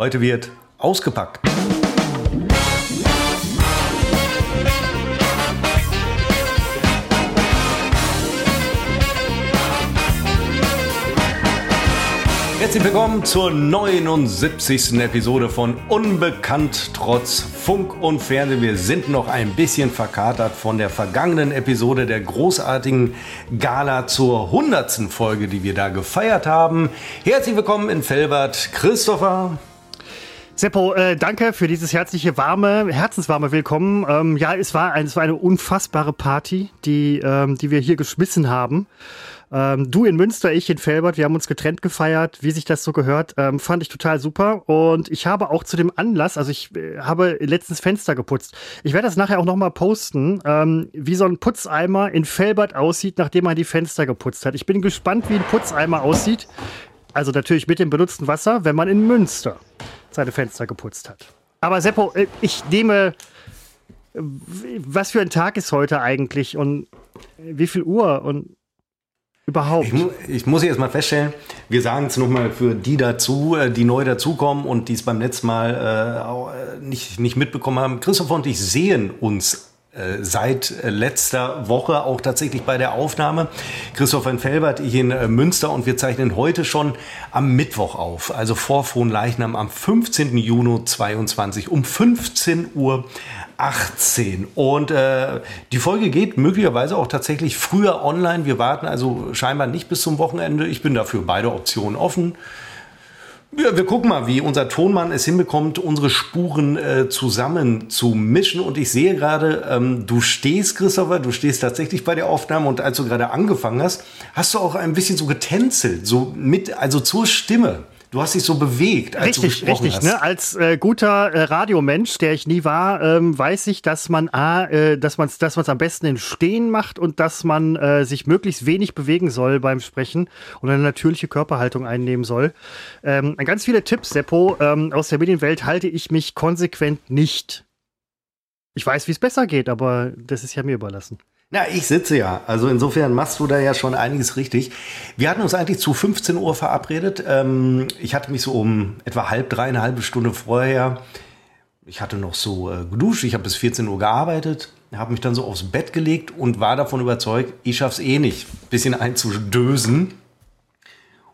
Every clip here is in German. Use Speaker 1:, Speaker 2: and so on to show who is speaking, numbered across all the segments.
Speaker 1: Heute wird ausgepackt. Herzlich willkommen zur 79. Episode von Unbekannt trotz Funk und Fernsehen. Wir sind noch ein bisschen verkatert von der vergangenen Episode der großartigen Gala zur 100. Folge, die wir da gefeiert haben. Herzlich willkommen in Felbert, Christopher.
Speaker 2: Seppo, äh, danke für dieses herzliche, warme, herzenswarme Willkommen. Ähm, ja, es war, ein, es war eine unfassbare Party, die, ähm, die wir hier geschmissen haben. Ähm, du in Münster, ich in Felbert, wir haben uns getrennt gefeiert, wie sich das so gehört, ähm, fand ich total super. Und ich habe auch zu dem Anlass, also ich äh, habe letztens Fenster geputzt. Ich werde das nachher auch nochmal posten, ähm, wie so ein Putzeimer in Felbert aussieht, nachdem man die Fenster geputzt hat. Ich bin gespannt, wie ein Putzeimer aussieht. Also natürlich mit dem benutzten Wasser, wenn man in Münster seine Fenster geputzt hat. Aber Seppo, äh, ich nehme. Was für ein Tag ist heute eigentlich und wie viel Uhr und überhaupt?
Speaker 1: Ich, mu ich muss jetzt mal feststellen, wir sagen es nochmal für die dazu, äh, die neu dazukommen und die es beim letzten Mal äh, nicht, nicht mitbekommen haben. Christoph und ich sehen uns äh, seit letzter Woche auch tatsächlich bei der Aufnahme. Christoph in Felbert, ich in Münster und wir zeichnen heute schon am Mittwoch auf, also vor Frohnleichnam am 15. Juni 22 um 15 Uhr 18. Und äh, die Folge geht möglicherweise auch tatsächlich früher online. Wir warten also scheinbar nicht bis zum Wochenende. Ich bin dafür beide Optionen offen. Ja, wir gucken mal, wie unser Tonmann es hinbekommt, unsere Spuren äh, zusammen zu mischen. Und ich sehe gerade, ähm, du stehst, Christopher, du stehst tatsächlich bei der Aufnahme. Und als du gerade angefangen hast, hast du auch ein bisschen so getänzelt, so mit, also zur Stimme. Du hast dich so bewegt,
Speaker 2: als richtig, du richtig. Hast. Ne? Als äh, guter äh, Radiomensch, der ich nie war, ähm, weiß ich, dass man a, äh, dass man dass es am besten in Stehen macht und dass man äh, sich möglichst wenig bewegen soll beim Sprechen und eine natürliche Körperhaltung einnehmen soll. Ähm, ganz viele Tipps, Seppo, ähm, aus der Medienwelt halte ich mich konsequent nicht. Ich weiß, wie es besser geht, aber das ist ja mir überlassen.
Speaker 1: Na, ich sitze ja. Also insofern machst du da ja schon einiges richtig. Wir hatten uns eigentlich zu 15 Uhr verabredet. Ähm, ich hatte mich so um etwa halb drei, eine Stunde vorher, ich hatte noch so äh, geduscht, ich habe bis 14 Uhr gearbeitet, habe mich dann so aufs Bett gelegt und war davon überzeugt, ich schaff's eh nicht, bisschen einzudösen.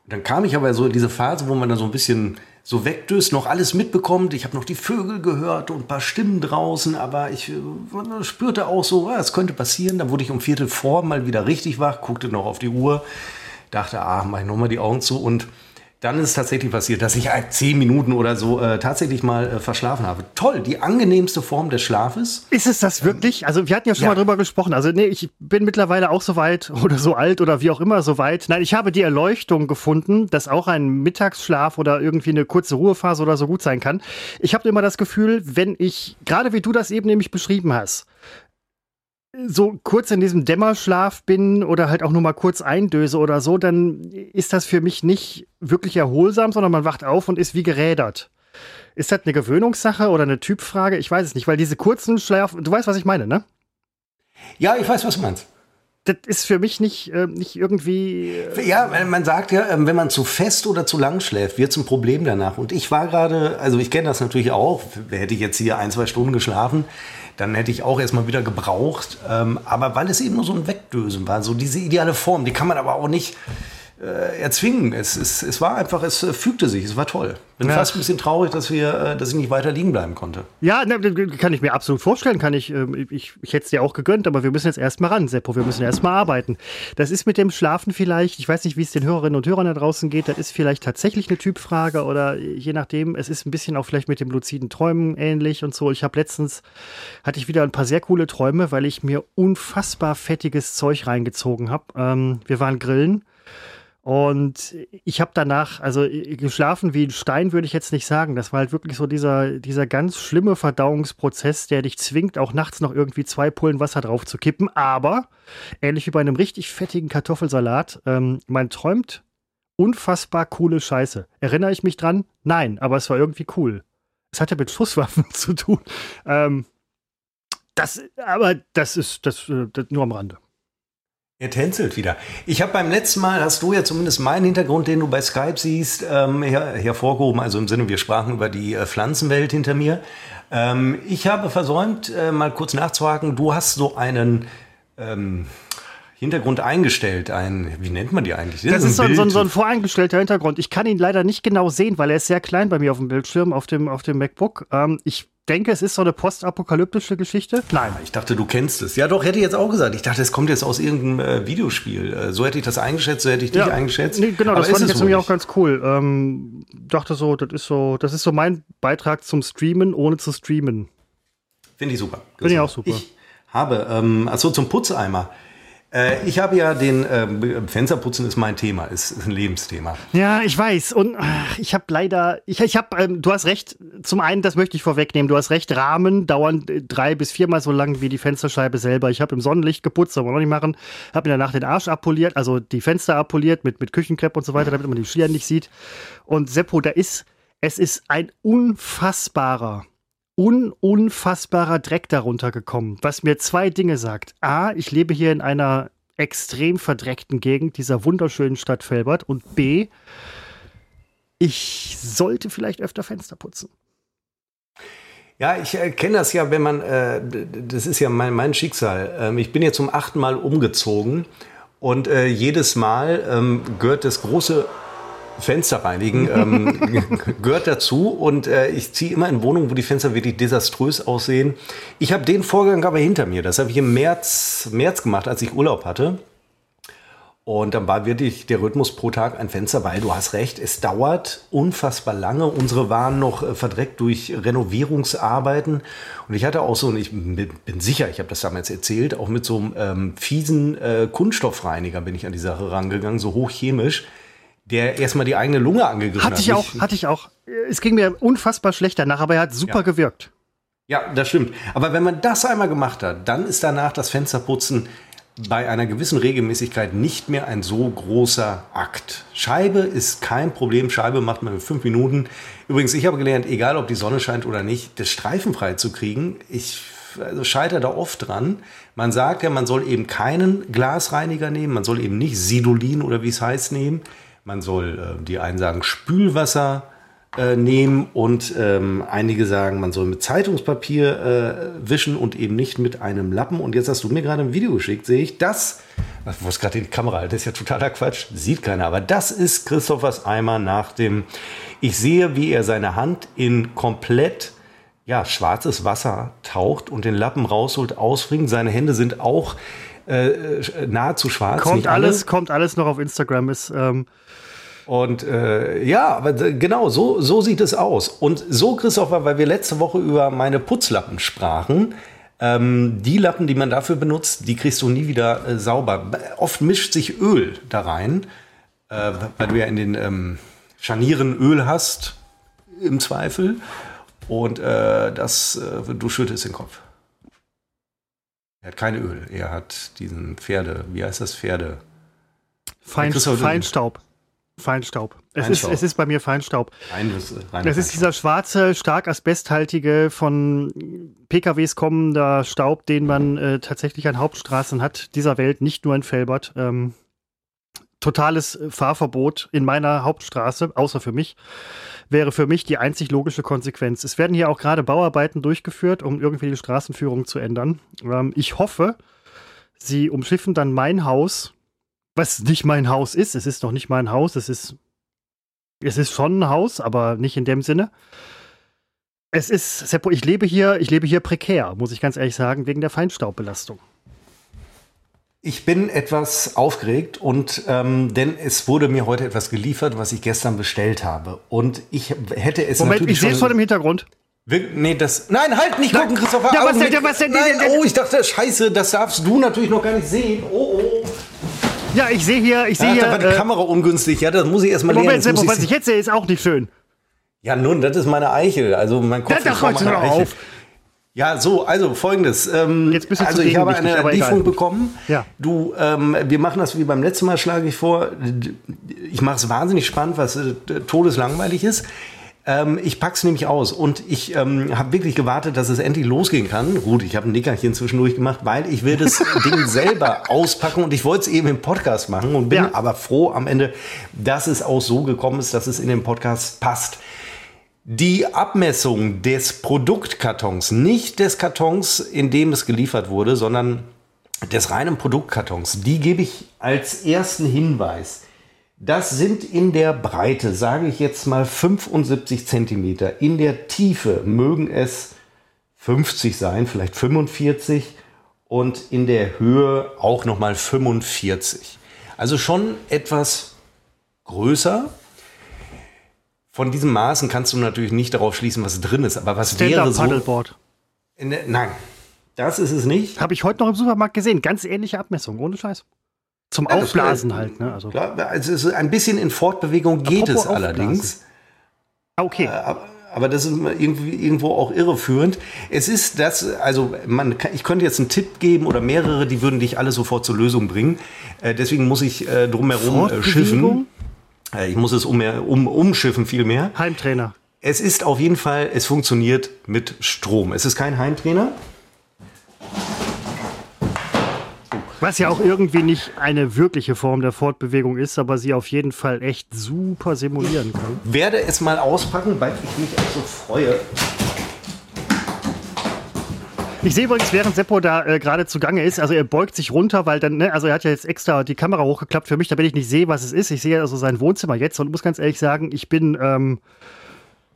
Speaker 1: Und dann kam ich aber so in diese Phase, wo man dann so ein bisschen so wegdöst, noch alles mitbekommt. Ich habe noch die Vögel gehört und ein paar Stimmen draußen, aber ich äh, spürte auch so, ah, es könnte passieren. Dann wurde ich um Viertel vor mal wieder richtig wach, guckte noch auf die Uhr, dachte, ah, mach ich nochmal die Augen zu und dann ist es tatsächlich passiert, dass ich zehn Minuten oder so äh, tatsächlich mal äh, verschlafen habe. Toll, die angenehmste Form des Schlafes.
Speaker 2: Ist es das wirklich? Also wir hatten ja schon ja. mal drüber gesprochen. Also nee, ich bin mittlerweile auch so weit oder so alt oder wie auch immer so weit. Nein, ich habe die Erleuchtung gefunden, dass auch ein Mittagsschlaf oder irgendwie eine kurze Ruhephase oder so gut sein kann. Ich habe immer das Gefühl, wenn ich, gerade wie du das eben nämlich beschrieben hast, so kurz in diesem Dämmerschlaf bin oder halt auch nur mal kurz eindöse oder so, dann ist das für mich nicht wirklich erholsam, sondern man wacht auf und ist wie gerädert. Ist das eine Gewöhnungssache oder eine Typfrage? Ich weiß es nicht, weil diese kurzen Schlaf, du weißt, was ich meine, ne?
Speaker 1: Ja, ich weiß, was du meinst.
Speaker 2: Das ist für mich nicht, äh, nicht irgendwie.
Speaker 1: Äh ja, man sagt ja, ähm, wenn man zu fest oder zu lang schläft, wird es ein Problem danach. Und ich war gerade, also ich kenne das natürlich auch, hätte ich jetzt hier ein, zwei Stunden geschlafen, dann hätte ich auch erstmal wieder gebraucht. Ähm, aber weil es eben nur so ein Wegdösen war, so diese ideale Form, die kann man aber auch nicht äh, erzwingen. Es, es, es war einfach, es äh, fügte sich, es war toll. Bin ja. fast ein bisschen traurig, dass wir, äh, dass ich nicht weiter liegen bleiben konnte.
Speaker 2: Ja, ne, kann ich mir absolut vorstellen, kann ich, ähm, ich, ich hätte es dir auch gegönnt, aber wir müssen jetzt erstmal ran, Seppo, wir müssen erstmal arbeiten. Das ist mit dem Schlafen vielleicht, ich weiß nicht, wie es den Hörerinnen und Hörern da draußen geht, das ist vielleicht tatsächlich eine Typfrage oder je nachdem, es ist ein bisschen auch vielleicht mit dem luziden Träumen ähnlich und so. Ich habe letztens, hatte ich wieder ein paar sehr coole Träume, weil ich mir unfassbar fettiges Zeug reingezogen habe. Ähm, wir waren grillen und ich habe danach, also geschlafen wie ein Stein, würde ich jetzt nicht sagen. Das war halt wirklich so dieser, dieser ganz schlimme Verdauungsprozess, der dich zwingt, auch nachts noch irgendwie zwei Pullen Wasser drauf zu kippen. Aber ähnlich wie bei einem richtig fettigen Kartoffelsalat, ähm, man träumt unfassbar coole Scheiße. Erinnere ich mich dran? Nein, aber es war irgendwie cool. Es hatte mit Schusswaffen zu tun. Ähm, das, aber das ist das, äh, das nur am Rande.
Speaker 1: Er tänzelt wieder. Ich habe beim letzten Mal, hast du ja zumindest meinen Hintergrund, den du bei Skype siehst, ähm, her hervorgehoben. Also im Sinne, wir sprachen über die äh, Pflanzenwelt hinter mir. Ähm, ich habe versäumt, äh, mal kurz nachzuhaken. Du hast so einen ähm, Hintergrund eingestellt. Ein, wie nennt man die eigentlich?
Speaker 2: Das, das ist, ein so, so, so, ein voreingestellter Hintergrund. Ich kann ihn leider nicht genau sehen, weil er ist sehr klein bei mir auf dem Bildschirm, auf dem, auf dem MacBook. Ähm, ich denke, es ist so eine postapokalyptische Geschichte.
Speaker 1: Nein. Ich dachte, du kennst es. Ja, doch, hätte ich jetzt auch gesagt. Ich dachte, es kommt jetzt aus irgendeinem äh, Videospiel. Äh, so hätte ich das eingeschätzt, so hätte ich dich ja, eingeschätzt.
Speaker 2: Nee, genau, Aber das fand ich jetzt nämlich auch ganz cool. Ähm, dachte so, das ist so, das ist so mein Beitrag zum Streamen, ohne zu streamen.
Speaker 1: Finde ich super.
Speaker 2: Finde ich auch super.
Speaker 1: Ich habe, ähm, achso, zum Putzeimer. Äh, ich habe ja den äh, Fensterputzen ist mein Thema, ist, ist ein Lebensthema.
Speaker 2: Ja, ich weiß. Und ach, ich habe leider, ich, ich habe, ähm, du hast recht. Zum einen, das möchte ich vorwegnehmen. Du hast recht. Rahmen dauern äh, drei bis viermal so lang wie die Fensterscheibe selber. Ich habe im Sonnenlicht putzt, soll man noch nicht machen. Habe mir danach den Arsch abpoliert, also die Fenster abpoliert mit mit Küchenkrepp und so weiter, damit man die Schlieren nicht sieht. Und Seppo, da ist, es ist ein unfassbarer un unfassbarer Dreck darunter gekommen, was mir zwei Dinge sagt. A, ich lebe hier in einer extrem verdreckten Gegend dieser wunderschönen Stadt Felbert und B, ich sollte vielleicht öfter Fenster putzen.
Speaker 1: Ja, ich äh, kenne das ja, wenn man, äh, das ist ja mein, mein Schicksal. Ähm, ich bin jetzt zum achten Mal umgezogen und äh, jedes Mal ähm, gehört das große Fenster reinigen ähm, gehört dazu und äh, ich ziehe immer in Wohnungen, wo die Fenster wirklich desaströs aussehen. Ich habe den Vorgang aber hinter mir. Das habe ich im März, März gemacht, als ich Urlaub hatte. Und dann war wirklich der Rhythmus pro Tag ein Fenster, weil du hast recht, es dauert unfassbar lange. Unsere waren noch äh, verdreckt durch Renovierungsarbeiten. Und ich hatte auch so, und ich bin sicher, ich habe das damals erzählt, auch mit so einem ähm, fiesen äh, Kunststoffreiniger bin ich an die Sache rangegangen, so hochchemisch der erstmal die eigene Lunge angegriffen
Speaker 2: hatte ich hat. Auch, hatte ich auch. Es ging mir unfassbar schlecht danach, aber er hat super ja. gewirkt.
Speaker 1: Ja, das stimmt. Aber wenn man das einmal gemacht hat, dann ist danach das Fensterputzen bei einer gewissen Regelmäßigkeit nicht mehr ein so großer Akt. Scheibe ist kein Problem. Scheibe macht man in fünf Minuten. Übrigens, ich habe gelernt, egal ob die Sonne scheint oder nicht, das streifenfrei zu kriegen. Ich also scheitere da oft dran. Man sagt ja, man soll eben keinen Glasreiniger nehmen. Man soll eben nicht Sidolin oder wie es heißt nehmen. Man soll, äh, die einen sagen, Spülwasser äh, nehmen und ähm, einige sagen, man soll mit Zeitungspapier äh, wischen und eben nicht mit einem Lappen. Und jetzt hast du mir gerade ein Video geschickt, sehe ich das. Wo ist gerade die Kamera? Das ist ja totaler Quatsch. Sieht keiner. Aber das ist Christophers Eimer nach dem. Ich sehe, wie er seine Hand in komplett ja, schwarzes Wasser taucht und den Lappen rausholt, ausbringt. Seine Hände sind auch äh, äh nahezu schwarz.
Speaker 2: Kommt alles, kommt alles noch auf Instagram. Ist ähm
Speaker 1: und äh, ja, aber genau, so, so sieht es aus. Und so, Christopher, weil wir letzte Woche über meine Putzlappen sprachen, ähm, die Lappen, die man dafür benutzt, die kriegst du nie wieder äh, sauber. Oft mischt sich Öl da rein, äh, weil du ja in den ähm, Scharnieren Öl hast, im Zweifel. Und äh, das, äh, du schüttest den Kopf. Er hat kein Öl. Er hat diesen Pferde, wie heißt das Pferde?
Speaker 2: Fein, Feinstaub. Feinstaub. Es ist, es ist bei mir Feinstaub. Rein, rein es ist dieser schwarze, stark asbesthaltige, von PKWs kommender Staub, den man äh, tatsächlich an Hauptstraßen hat, dieser Welt, nicht nur in Felbert. Ähm, totales Fahrverbot in meiner Hauptstraße, außer für mich, wäre für mich die einzig logische Konsequenz. Es werden hier auch gerade Bauarbeiten durchgeführt, um irgendwie die Straßenführung zu ändern. Ähm, ich hoffe, sie umschiffen dann mein Haus was nicht mein Haus ist. Es ist noch nicht mein Haus, es ist, es ist schon ein Haus, aber nicht in dem Sinne. Es ist, ich lebe hier, ich lebe hier prekär, muss ich ganz ehrlich sagen, wegen der Feinstaubbelastung.
Speaker 1: Ich bin etwas aufgeregt und ähm, denn es wurde mir heute etwas geliefert, was ich gestern bestellt habe. Und ich hätte es
Speaker 2: Moment, natürlich. Ich sehe es vor dem Hintergrund.
Speaker 1: Nee, das. Nein, halt nicht gucken, Christopher.
Speaker 2: Ja, was denn, was denn,
Speaker 1: Nein, oh, ich dachte, Scheiße, das darfst du natürlich noch gar nicht sehen. Oh, oh.
Speaker 2: Ja, ich sehe hier, ich sehe hier.
Speaker 1: Da war die äh, Kamera ungünstig. Ja, das muss ich erstmal
Speaker 2: lernen. Moment, was ich jetzt sehe, ist auch nicht schön.
Speaker 1: Ja, nun, das ist meine Eichel. Also mein Kopf
Speaker 2: das ist meine Eichel. Auf.
Speaker 1: Ja, so, also folgendes. Ähm, Jetzt bist du also ich habe eine Lieferung bekommen.
Speaker 2: Ja.
Speaker 1: Du, ähm, wir machen das wie beim letzten Mal, schlage ich vor. Ich mache es wahnsinnig spannend, was äh, todeslangweilig ist. Ähm, ich pack's nämlich aus und ich ähm, habe wirklich gewartet, dass es endlich losgehen kann. Gut, ich habe ein Nickerchen zwischendurch gemacht, weil ich will das Ding selber auspacken und ich wollte es eben im Podcast machen und bin
Speaker 2: Ja.
Speaker 1: aber froh am Ende, dass es auch so gekommen ist, dass es in den Podcast passt. Die Abmessung des Produktkartons, nicht des Kartons, in dem es geliefert wurde, sondern des reinen Produktkartons, die gebe ich als ersten Hinweis. Das sind in der Breite, sage ich jetzt mal 75 Zentimeter. In der Tiefe mögen es 50 sein, vielleicht 45 und in der Höhe auch nochmal 45. Also schon etwas größer. Von diesen Maßen kannst du natürlich nicht darauf schließen, was drin ist. Aber was wäre so?
Speaker 2: Paddleboard.
Speaker 1: Der- Nein, das ist es nicht.
Speaker 2: Habe ich heute noch im Supermarkt gesehen. Ganz ähnliche Abmessung, ohne Scheiß. Zum
Speaker 1: das-
Speaker 2: Aufblasen halt, ne? Also,
Speaker 1: Klar, also ein bisschen in Fortbewegung geht
Speaker 2: Apropos
Speaker 1: es allerdings.
Speaker 2: Ah, okay.
Speaker 1: Aber, aber das ist irgendwo auch irreführend. Es ist das, also man, kann- ich könnte jetzt einen Tipp geben oder mehrere, die würden dich alle sofort zur Lösung bringen. Äh, deswegen muss ich äh, drumherum äh, schiffen. Äh, ich muss es um, um, umschiffen vielmehr.
Speaker 2: Heimtrainer.
Speaker 1: Es ist auf jeden Fall, es funktioniert mit Strom. Es ist kein Heimtrainer.
Speaker 2: Was ja auch irgendwie nicht eine wirkliche Form der Fortbewegung ist, aber sie auf jeden Fall echt super simulieren kann.
Speaker 1: Werde es mal auspacken, weil ich mich auch so freue.
Speaker 2: Ich sehe übrigens, während Seppo da äh, gerade zugange ist, also er beugt sich runter, weil dann, ne, also er hat ja jetzt extra die Kamera hochgeklappt für mich, damit ich nicht sehe, was es ist. Ich sehe also sein Wohnzimmer jetzt und muss ganz ehrlich sagen, ich bin, ähm,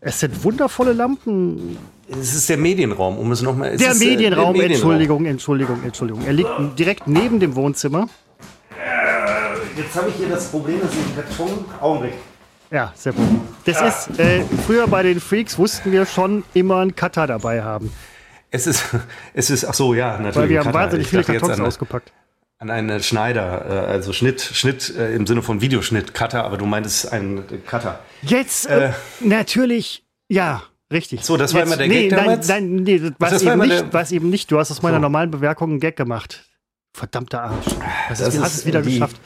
Speaker 2: es sind wundervolle Lampen.
Speaker 1: Es ist der Medienraum, um es nochmal.
Speaker 2: Der Medienraum, Entschuldigung, Entschuldigung, Entschuldigung. Er liegt direkt neben dem Wohnzimmer.
Speaker 1: Jetzt habe ich hier das Problem, dass ich den Karton. Augenblick.
Speaker 2: Ja, Seppo. Das ist, äh, früher bei den Freaks wussten wir schon immer einen Cutter dabei haben.
Speaker 1: Es ist, es ist, ach so, ja, natürlich.
Speaker 2: Weil wir haben
Speaker 1: Cutter.
Speaker 2: wahnsinnig viele Kartons ausgepackt.
Speaker 1: An einen Schneider, äh, also Schnitt, Schnitt äh, im Sinne von Videoschnitt, Cutter, aber du meintest einen Cutter.
Speaker 2: Jetzt, äh, natürlich, ja, richtig.
Speaker 1: So, das war
Speaker 2: Jetzt,
Speaker 1: immer der
Speaker 2: nee,
Speaker 1: Gag
Speaker 2: nein,
Speaker 1: damals?
Speaker 2: nein, nee, das war
Speaker 1: das
Speaker 2: eben nicht, war's eben nicht. Du hast aus meiner
Speaker 1: So.
Speaker 2: normalen Bewerkung einen Gag gemacht. Verdammter Arsch. Das, ist, hast es wieder
Speaker 1: die,
Speaker 2: geschafft.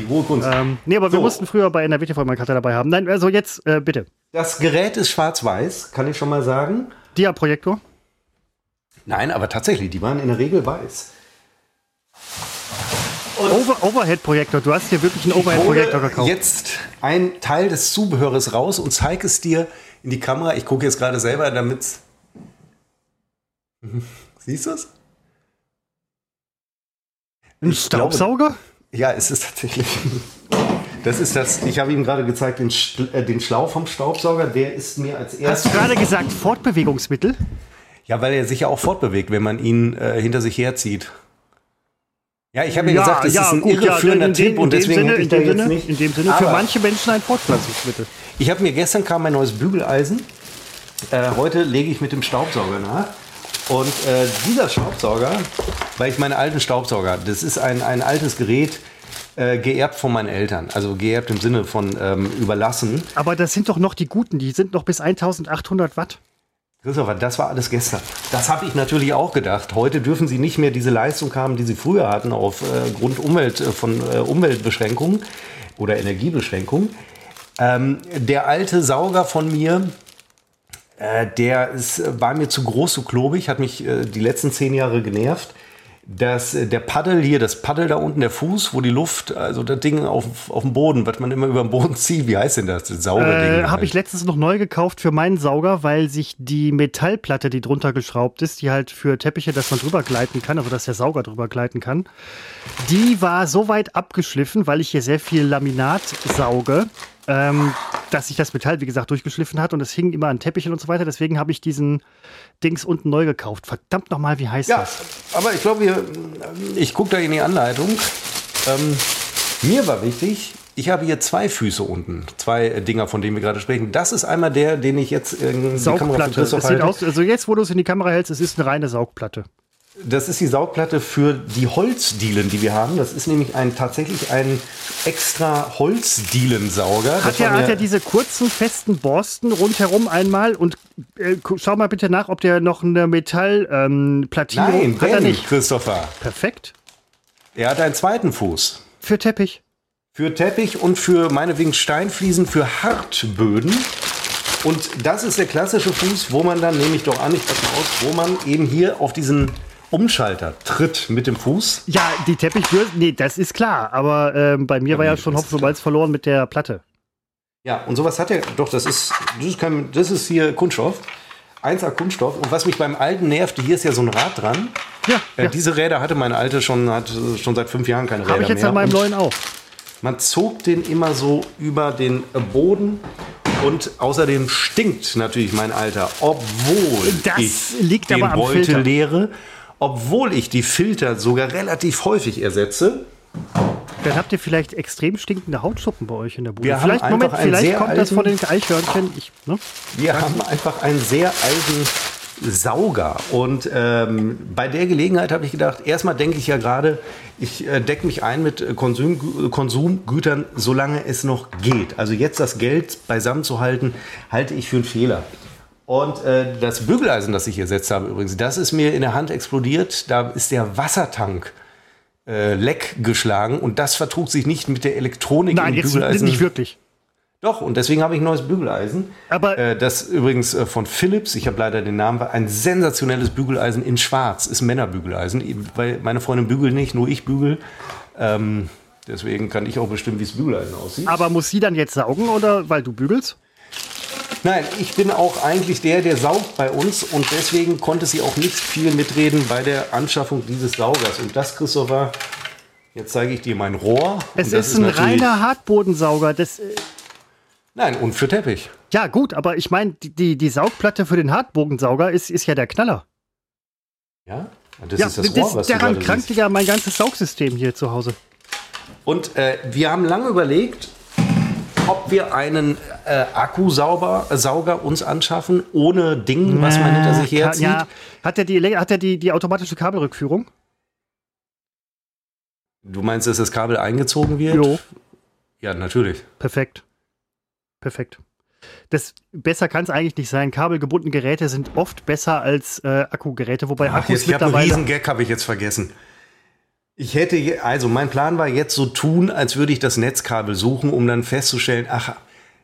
Speaker 1: Die hohe Kunst.
Speaker 2: Ähm, nee, aber wir
Speaker 1: So.
Speaker 2: mussten früher bei NRW TV mal Cutter dabei haben. Nein, also jetzt, äh, bitte.
Speaker 1: Das Gerät ist schwarz-weiß, kann ich schon mal sagen.
Speaker 2: Dia-Projektor.
Speaker 1: Nein, aber tatsächlich, die waren in der Regel weiß.
Speaker 2: Over Overhead-Projektor. Du hast hier wirklich einen Overhead-Projektor gekauft.
Speaker 1: jetzt ein Teil des Zubehöres raus und zeige es dir in die Kamera. Ich gucke jetzt gerade selber, damit. Siehst du es?
Speaker 2: Ein
Speaker 1: ich glaube-
Speaker 2: Staubsauger?
Speaker 1: Ja, es ist tatsächlich. Das ist das. Ich habe ihm gerade gezeigt, den, äh, den Schlauch vom Staubsauger. Der ist mir als
Speaker 2: Hast
Speaker 1: erstes.
Speaker 2: du gerade gesagt Fortbewegungsmittel?
Speaker 1: Ja, weil er sich ja auch fortbewegt, wenn man ihn äh, hinter sich herzieht. Ja, ich habe ja,
Speaker 2: Ja,
Speaker 1: gesagt, das
Speaker 2: ja,
Speaker 1: ist ein
Speaker 2: gut, ja,
Speaker 1: irreführender
Speaker 2: in dem-
Speaker 1: Tipp und
Speaker 2: in
Speaker 1: deswegen
Speaker 2: Sinne,
Speaker 1: ich da jetzt
Speaker 2: Sinne,
Speaker 1: nicht.
Speaker 2: In dem Sinne für
Speaker 1: Aber
Speaker 2: manche Menschen ein Fortpflanzungsmittel.
Speaker 1: Ich habe mir gestern kam mein neues Bügeleisen. Äh, heute lege ich mit dem Staubsauger nach. Und äh, dieser Staubsauger, weil ich meine alten Staubsauger, das ist ein, ein altes Gerät, äh, geerbt von meinen Eltern. Also geerbt im Sinne von ähm, überlassen.
Speaker 2: Aber das sind doch noch die guten, die sind noch bis 1800 Watt.
Speaker 1: Christopher, das war alles gestern. Das habe ich natürlich auch gedacht. Heute dürfen sie nicht mehr diese Leistung haben, die sie früher hatten, aufgrund Umwelt, äh, von äh, Umweltbeschränkungen oder Energiebeschränkungen. Ähm, der alte Sauger von mir, äh, der ist, äh, war mir zu groß, zu klobig, hat mich äh, die letzten zehn Jahre genervt. Das, äh, der Paddel hier, das Paddel da unten, der Fuß, wo die Luft, also das Ding auf, auf dem Boden, was man immer über den Boden zieht, wie heißt denn das? Das Saugerding.
Speaker 2: Äh. Habe ich letztens noch neu gekauft für meinen Sauger, weil sich die Metallplatte, die drunter geschraubt ist, die halt für Teppiche, dass man drüber gleiten kann, also dass der Sauger drüber gleiten kann, die war so weit abgeschliffen, weil ich hier sehr viel Laminat sauge, ähm, dass sich das Metall, wie gesagt, durchgeschliffen hat und es hing immer an Teppichen und so weiter. Deswegen habe ich diesen Dings unten neu gekauft. Verdammt nochmal, wie heißt
Speaker 1: Ja,
Speaker 2: das?
Speaker 1: aber ich glaube, ich gucke da in die Anleitung. Ähm, mir war wichtig, ich habe hier zwei Füße unten, zwei äh, Dinger, von denen wir gerade sprechen. Das ist einmal der, den ich jetzt in die Kamera von. Christoph halte.
Speaker 2: aus, also jetzt, wo du es in die Kamera hältst, es ist eine reine Saugplatte.
Speaker 1: Das ist die Saugplatte für die Holzdielen, die wir haben. Das ist nämlich ein, tatsächlich ein extra Holzdielensauger.
Speaker 2: Hat er, hat er diese kurzen, festen Borsten rundherum einmal und äh, schau mal bitte nach, ob der noch eine Metallplattierung ähm, Plattierung-
Speaker 1: Nein,
Speaker 2: hat er nicht,
Speaker 1: Christopher.
Speaker 2: Perfekt.
Speaker 1: Er hat einen zweiten Fuß.
Speaker 2: Für Teppich.
Speaker 1: Für Teppich und für meinetwegen Steinfliesen, für Hartböden. Und das ist der klassische Fuß, wo man dann, nehme ich doch an, ich passe mal aus, wo man eben hier auf diesen Umschalter tritt mit dem Fuß.
Speaker 2: Ja, die Teppichbürste, nee, das ist klar. Aber ähm, bei mir
Speaker 1: Ja,
Speaker 2: war ja schon Hopfen und Malz verloren mit der Platte.
Speaker 1: Ja, und sowas hat er, doch, das ist, das ist, kein, das ist hier Kunststoff. 1A Kunststoff. Und was mich beim alten nervte, hier ist ja so ein Rad dran.
Speaker 2: Ja,
Speaker 1: Äh,
Speaker 2: ja.
Speaker 1: Diese Räder hatte meine alte schon, hat schon seit fünf Jahren keine Räder
Speaker 2: habe ich jetzt
Speaker 1: mehr.
Speaker 2: an meinem neuen auch.
Speaker 1: Man zog den immer so über den Boden. Und außerdem stinkt natürlich mein Alter, obwohl
Speaker 2: Das
Speaker 1: ich
Speaker 2: liegt
Speaker 1: den
Speaker 2: aber am
Speaker 1: Beutel
Speaker 2: Filter.
Speaker 1: leere, obwohl ich die Filter sogar relativ häufig ersetze.
Speaker 2: Dann habt ihr vielleicht extrem stinkende Hautschuppen bei euch in der Bude.
Speaker 1: Wir haben
Speaker 2: vielleicht,
Speaker 1: einfach
Speaker 2: Moment, vielleicht
Speaker 1: sehr
Speaker 2: kommt das von den
Speaker 1: alten-
Speaker 2: Eichhörnchen. Ich, ne?
Speaker 1: Wir haben einfach einen sehr alten Sauger. Und ähm, bei der Gelegenheit habe ich gedacht, erstmal denke ich ja gerade, ich äh, decke mich ein mit Konsum, Konsumgütern, solange es noch geht. Also jetzt das Geld beisammen zu halten, halte ich für einen Fehler. Und äh, das Bügeleisen, das ich hier ersetzt habe übrigens, das ist mir in der Hand explodiert. Da ist der Wassertank äh, leck geschlagen und das vertrug sich nicht mit der Elektronik
Speaker 2: Nein,
Speaker 1: im
Speaker 2: jetzt
Speaker 1: Bügeleisen.
Speaker 2: nicht wirklich.
Speaker 1: Doch, und deswegen habe ich ein neues Bügeleisen.
Speaker 2: Aber-
Speaker 1: äh, das übrigens äh, von Philips, ich habe leider den Namen, ein sensationelles Bügeleisen in Schwarz, ist Männerbügeleisen, weil meine Freundin bügelt nicht, nur ich bügel. Ähm, deswegen kann ich auch bestimmen, wie das Bügeleisen aussieht.
Speaker 2: Aber muss sie dann jetzt saugen oder weil du bügelst?
Speaker 1: Nein, ich bin auch eigentlich der, der saugt bei uns und deswegen konnte sie auch nicht viel mitreden bei der Anschaffung dieses Saugers. Und das, Christopher, jetzt zeige ich dir mein Rohr.
Speaker 2: Es
Speaker 1: das
Speaker 2: ist ein
Speaker 1: natürlich-
Speaker 2: reiner Hartbodensauger. Das, äh,
Speaker 1: Nein, und für Teppich.
Speaker 2: ja, gut, aber ich meine, die, die, Saugplatte für den Hartbodensauger ist, ist ja der Knaller.
Speaker 1: Ja, das
Speaker 2: ja,
Speaker 1: ist das Rohr, was
Speaker 2: daran krankt ja mein ganzes Saugsystem hier zu Hause.
Speaker 1: Und äh, wir haben lange überlegt, ob wir einen äh, Akkusauger äh, uns anschaffen, ohne Ding, was man hinter sich herzieht.
Speaker 2: Ja, hat er die, hat er die, die automatische Kabelrückführung?
Speaker 1: Du meinst, dass das Kabel eingezogen wird?
Speaker 2: Jo,
Speaker 1: Ja, natürlich.
Speaker 2: perfekt. Perfekt. Das, besser kann es eigentlich nicht sein. Kabelgebundene Geräte sind oft besser als äh, Akkugeräte, wobei
Speaker 1: Ach,
Speaker 2: Akkus
Speaker 1: jetzt, ich habe einen
Speaker 2: mittlerweile.
Speaker 1: riesen Gag, habe ich jetzt vergessen. Ich hätte, also mein Plan war jetzt so tun, als würde ich das Netzkabel suchen, um dann festzustellen, ach,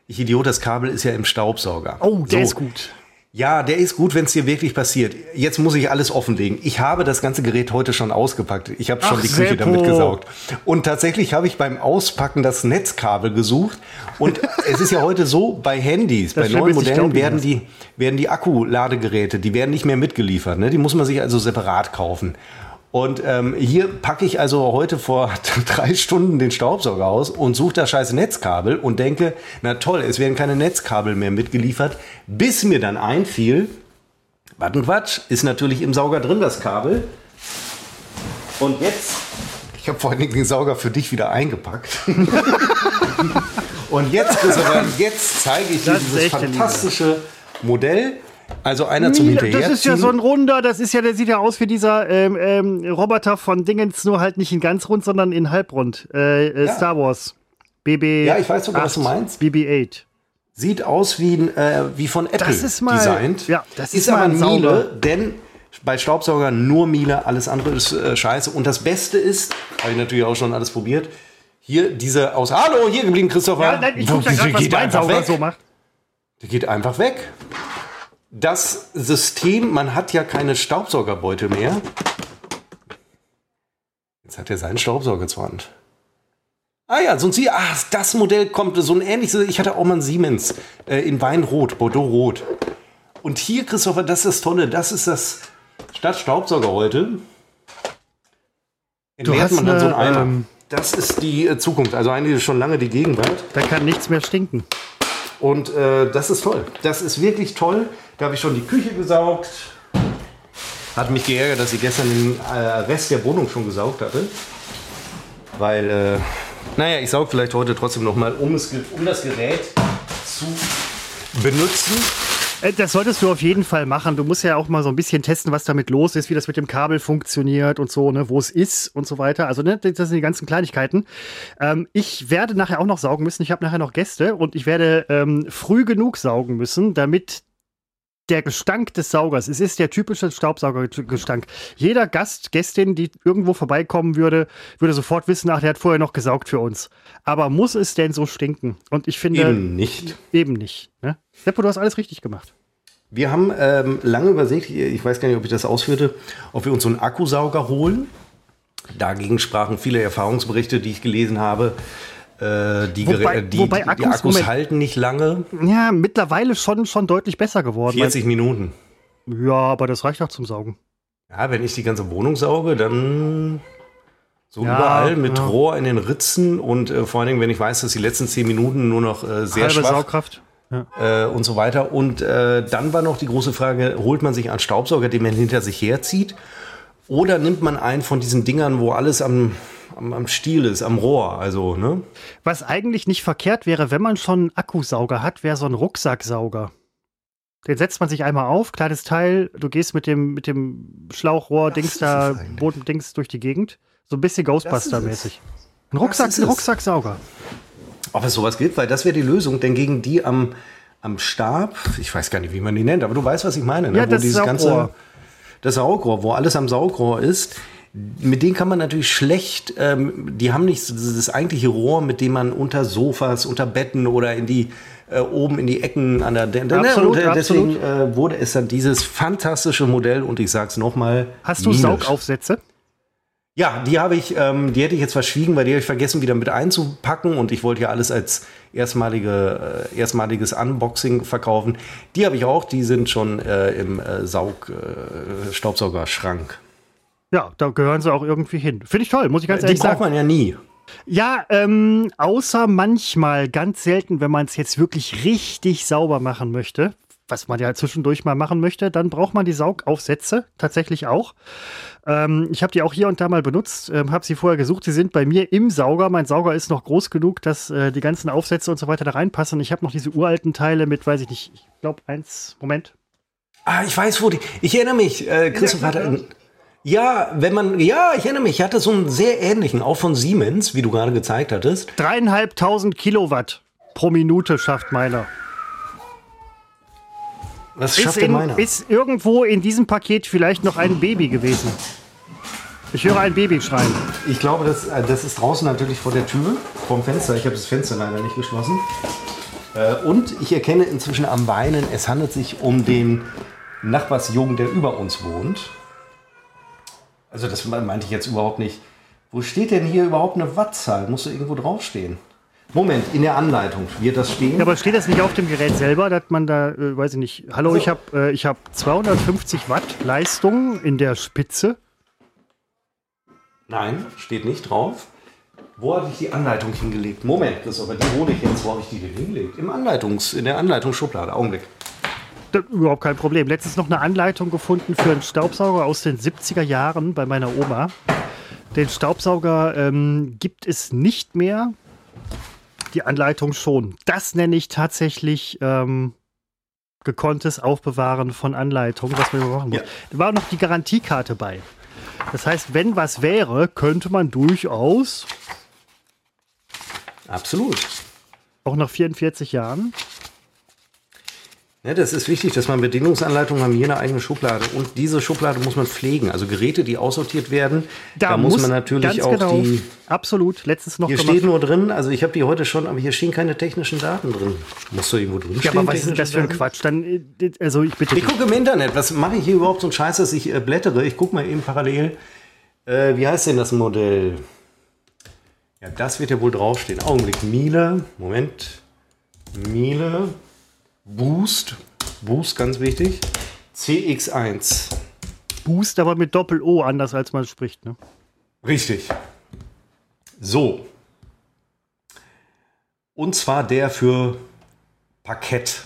Speaker 1: ich Idiot, das Kabel ist ja im Staubsauger.
Speaker 2: Oh, der
Speaker 1: so.
Speaker 2: ist gut.
Speaker 1: Ja, der ist gut, wenn es dir wirklich passiert. Jetzt muss ich alles offenlegen. Ich habe das ganze Gerät heute schon ausgepackt. Ich habe schon
Speaker 2: Ach,
Speaker 1: die Küche
Speaker 2: Seppo.
Speaker 1: damit gesaugt. Und tatsächlich habe ich beim Auspacken das Netzkabel gesucht. Und es ist ja heute so, bei Handys, bei
Speaker 2: Schlimme
Speaker 1: neuen Modellen werden
Speaker 2: das.
Speaker 1: die, werden die Akkuladegeräte, die werden nicht mehr mitgeliefert. Ne? Die muss man sich also separat kaufen. Und ähm, hier packe ich also heute vor drei Stunden den Staubsauger aus und suche das scheiß Netzkabel und denke, na toll, es werden keine Netzkabel mehr mitgeliefert, bis mir dann einfiel, was ein Quatsch, ist natürlich im Sauger drin das Kabel. Und jetzt, ich habe vorhin den Sauger für dich wieder eingepackt. und jetzt, jetzt zeige ich dir dieses fantastische Modell. Also einer zum Hinterherziehen.
Speaker 2: das ist ja so ein runder, das ist ja, der sieht ja aus wie dieser ähm, ähm, Roboter von Dingens, nur halt nicht in ganz rund, sondern in halbrund. Äh, äh,
Speaker 1: Ja.
Speaker 2: Star Wars. BB.
Speaker 1: Ja, ich weiß sogar, was du meinst.
Speaker 2: BB-8.
Speaker 1: Sieht aus wie, äh, wie von Apple
Speaker 2: Das ist mal-
Speaker 1: designt.
Speaker 2: ja, das
Speaker 1: ist,
Speaker 2: ist
Speaker 1: aber. Miele, denn bei Staubsaugern nur Miele, alles andere ist äh, scheiße. Und das Beste ist, habe ich natürlich auch schon alles probiert, hier diese aus. Hallo, hier geblieben, Christopher.
Speaker 2: Ja, nein, ich guck da gerade, was mein Sauger so macht.
Speaker 1: Der geht einfach weg. Das System, man hat ja keine Staubsaugerbeutel mehr. Jetzt hat er seinen Staubsauger zur Hand. Ah ja, so ein Sie, ah, das Modell kommt, so ein ähnliches, ich hatte auch mal einen Siemens äh, in Weinrot, Bordeaux-Rot. Und hier, Christopher, das ist das Tolle, das ist das statt Staubsauger heute. Entleert man dann so einen
Speaker 2: eine,
Speaker 1: Eimer.
Speaker 2: ähm,
Speaker 1: das ist die äh, Zukunft, also eigentlich schon lange die Gegenwart.
Speaker 2: Da kann nichts mehr stinken.
Speaker 1: Und äh, das ist toll. Das ist wirklich toll. Da habe ich schon die Küche gesaugt. Hat mich geärgert, dass ich gestern den äh, Rest der Wohnung schon gesaugt hatte. Weil, äh, naja, ich saug vielleicht heute trotzdem noch mal, um, um das Gerät zu benutzen.
Speaker 2: Äh, Das solltest du auf jeden Fall machen. Du musst ja auch mal so ein bisschen testen, was damit los ist, wie das mit dem Kabel funktioniert und so, ne, wo es ist und so weiter. Also, ne, das sind die ganzen Kleinigkeiten. Ähm, ich werde nachher auch noch saugen müssen. Ich habe nachher noch Gäste und ich werde ähm, früh genug saugen müssen, damit der Gestank des Saugers, es ist der typische Staubsaugergestank. Jeder Gast, Gästin, die irgendwo vorbeikommen würde, würde sofort wissen, ach, der hat vorher noch gesaugt für uns. Aber muss es denn so stinken? Und ich finde.
Speaker 1: Eben nicht.
Speaker 2: Eben nicht. Ne? Seppo, du hast alles richtig gemacht.
Speaker 1: Wir haben ähm, lange überlegt, ich weiß gar nicht, ob ich das ausführte, ob wir uns so einen Akkusauger holen. Dagegen sprachen viele Erfahrungsberichte, die ich gelesen habe. Äh, die,
Speaker 2: Wobei-
Speaker 1: die,
Speaker 2: wobei
Speaker 1: die
Speaker 2: Akkus-
Speaker 1: Akkus
Speaker 2: Moment.
Speaker 1: halten nicht lange.
Speaker 2: Ja, mittlerweile schon, schon deutlich besser geworden.
Speaker 1: 40 Minuten.
Speaker 2: Ja, aber das reicht auch zum Saugen.
Speaker 1: Ja, wenn ich die ganze Wohnung sauge, dann so
Speaker 2: Ja,
Speaker 1: überall mit
Speaker 2: ja.
Speaker 1: Rohr in den Ritzen und äh, vor allen Dingen, wenn ich weiß, dass die letzten 10 Minuten nur noch äh, sehr
Speaker 2: Halbe
Speaker 1: schwach
Speaker 2: Saugkraft. Ja.
Speaker 1: äh, und so weiter. Und äh, dann war noch die große Frage, holt man sich einen Staubsauger, den man hinter sich herzieht? Oder nimmt man einen von diesen Dingern, wo alles am, am, am Stiel ist, am Rohr? Also, ne?
Speaker 2: Was eigentlich nicht verkehrt wäre, wenn man schon einen Akkusauger hat, wäre so ein Rucksacksauger. Den setzt man sich einmal auf, kleines Teil, du gehst mit dem, mit dem Schlauchrohr, Dings da,
Speaker 1: eigentlich.
Speaker 2: Bodendings durch die Gegend. So ein bisschen Ghostbuster-mäßig. Ein, Rucksack, ein. Rucksacksauger.
Speaker 1: Ob es sowas gibt, weil das wäre die Lösung, denn gegen die am, am Stab, ich weiß gar nicht, wie man die nennt, aber du weißt, was ich meine, ne?
Speaker 2: Ja, das Saugrohr.
Speaker 1: das Saugrohr, wo alles am Saugrohr ist, mit denen kann man natürlich schlecht, ähm, die haben nicht das eigentliche Rohr, mit dem man unter Sofas, unter Betten oder in die äh, oben in die Ecken an der Dente.
Speaker 2: Absolut,
Speaker 1: und, äh, deswegen äh, wurde es dann dieses fantastische Modell und ich sag's nochmal.
Speaker 2: Hast du Saugaufsätze?
Speaker 1: Ja, die habe ich, ähm, die hätte ich jetzt verschwiegen, weil die habe ich vergessen, wieder mit einzupacken und ich wollte ja alles als erstmalige, äh, erstmaliges Unboxing verkaufen. Die habe ich auch, die sind schon äh, im äh, Saug, äh, Staubsaugerschrank.
Speaker 2: Ja, da gehören sie auch irgendwie hin. Finde ich toll, muss ich ganz
Speaker 1: Die
Speaker 2: ehrlich
Speaker 1: braucht
Speaker 2: sagen.
Speaker 1: man ja nie.
Speaker 2: Ja, ähm, außer manchmal, ganz selten, wenn man es jetzt wirklich richtig sauber machen möchte, was man ja zwischendurch mal machen möchte, dann braucht man die Saugaufsätze tatsächlich auch. Ähm, ich habe die auch hier und da mal benutzt, ähm, habe sie vorher gesucht. Sie sind bei mir im Sauger. Mein Sauger ist noch groß genug, dass äh, die ganzen Aufsätze und so weiter da reinpassen. Ich habe noch diese uralten Teile mit, weiß ich nicht, ich glaube eins, Moment.
Speaker 1: Ah, ich weiß, wo die. Ich erinnere mich, äh, Christoph hatte. einen- Ja, wenn man. Ja, ich erinnere mich, ich hatte so einen sehr ähnlichen, auch von Siemens, wie du gerade gezeigt hattest.
Speaker 2: Dreieinhalbtausend Kilowatt pro Minute schafft meiner.
Speaker 1: Was
Speaker 2: Ist,
Speaker 1: schafft denn
Speaker 2: in,
Speaker 1: meiner?
Speaker 2: ist irgendwo in diesem Paket vielleicht noch ein Baby gewesen? Ich höre ein Baby schreien.
Speaker 1: Ich glaube, das, äh, das ist draußen natürlich vor der Tür, vom Fenster. Ich habe das Fenster leider nicht geschlossen. Äh, Und ich erkenne inzwischen am Beinen, es handelt sich um den Nachbarsjungen, der über uns wohnt. Also das meinte ich jetzt überhaupt nicht. Wo steht denn hier überhaupt eine Wattzahl? Muss da irgendwo draufstehen? Moment, in der Anleitung wird das stehen.
Speaker 2: Ja, aber steht das nicht auf dem Gerät selber, dass man da, äh, weiß ich nicht, hallo,
Speaker 1: Also-
Speaker 2: ich habe äh, ich hab 250 Watt Leistung in der Spitze.
Speaker 1: Nein, steht nicht drauf. Wo habe ich die Anleitung hingelegt? Moment, Christopher, die hole ich jetzt. Wo habe ich die denn hingelegt? Im Anleitungs, in der Anleitungsschublade. Augenblick.
Speaker 2: Überhaupt kein Problem. Letztens noch eine Anleitung gefunden für einen Staubsauger aus den 70er Jahren bei meiner Oma. Den Staubsauger ähm, gibt es nicht mehr. Die Anleitung schon. Das nenne ich tatsächlich ähm, gekonntes Aufbewahren von Anleitungen, was man machen muss.
Speaker 1: Ja.
Speaker 2: Da war noch die Garantiekarte bei. Das heißt, wenn was wäre, könnte man durchaus,
Speaker 1: Absolut.
Speaker 2: auch nach 44 Jahren,
Speaker 1: Ja, das ist wichtig, dass man Bedienungsanleitungen haben hier eine eigene Schublade. Und diese Schublade muss man pflegen. Also Geräte, die aussortiert werden, da, muss man natürlich auch
Speaker 2: genau,
Speaker 1: die.
Speaker 2: Absolut, letztens noch
Speaker 1: Hier
Speaker 2: gemacht.
Speaker 1: steht nur drin, also ich habe die heute schon, aber hier stehen keine technischen Daten drin. Muss da irgendwo drin
Speaker 2: Ja, aber was ist denn das für ein Quatsch? Dann, äh, also ich bitte.
Speaker 1: Ich gucke im Internet. Was mache ich hier überhaupt so einen Scheiß, dass ich äh, blättere? Ich gucke mal eben parallel. Äh, wie heißt denn das Modell? Ja, das wird ja wohl draufstehen. Augenblick. Miele. Moment. Miele. Boost. Boost, ganz wichtig. CX1.
Speaker 2: Boost, aber mit Doppel-O, anders als man spricht. Ne?
Speaker 1: Richtig. So. Und zwar der für Parkett.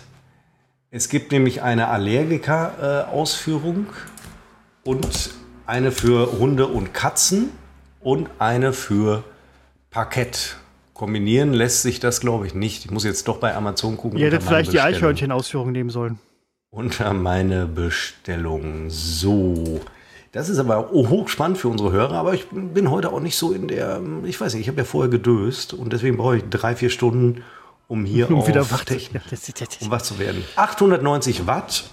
Speaker 1: Es gibt nämlich eine Allergiker-Ausführung und eine für Hunde und Katzen und eine für Parkett. Kombinieren lässt sich das, glaube ich, nicht. Ich muss jetzt doch bei Amazon gucken.
Speaker 2: Ihr hättet vielleicht die. Eichhörnchen-Ausführung nehmen sollen.
Speaker 1: Unter meine Bestellung. So. Das ist aber hochspannend für unsere Hörer, aber ich bin heute auch nicht so in der, ich weiß nicht, ich habe ja vorher gedöst und deswegen brauche ich drei, vier Stunden, um hier
Speaker 2: Um
Speaker 1: auf
Speaker 2: wieder wach
Speaker 1: um wach zu werden. 890 Watt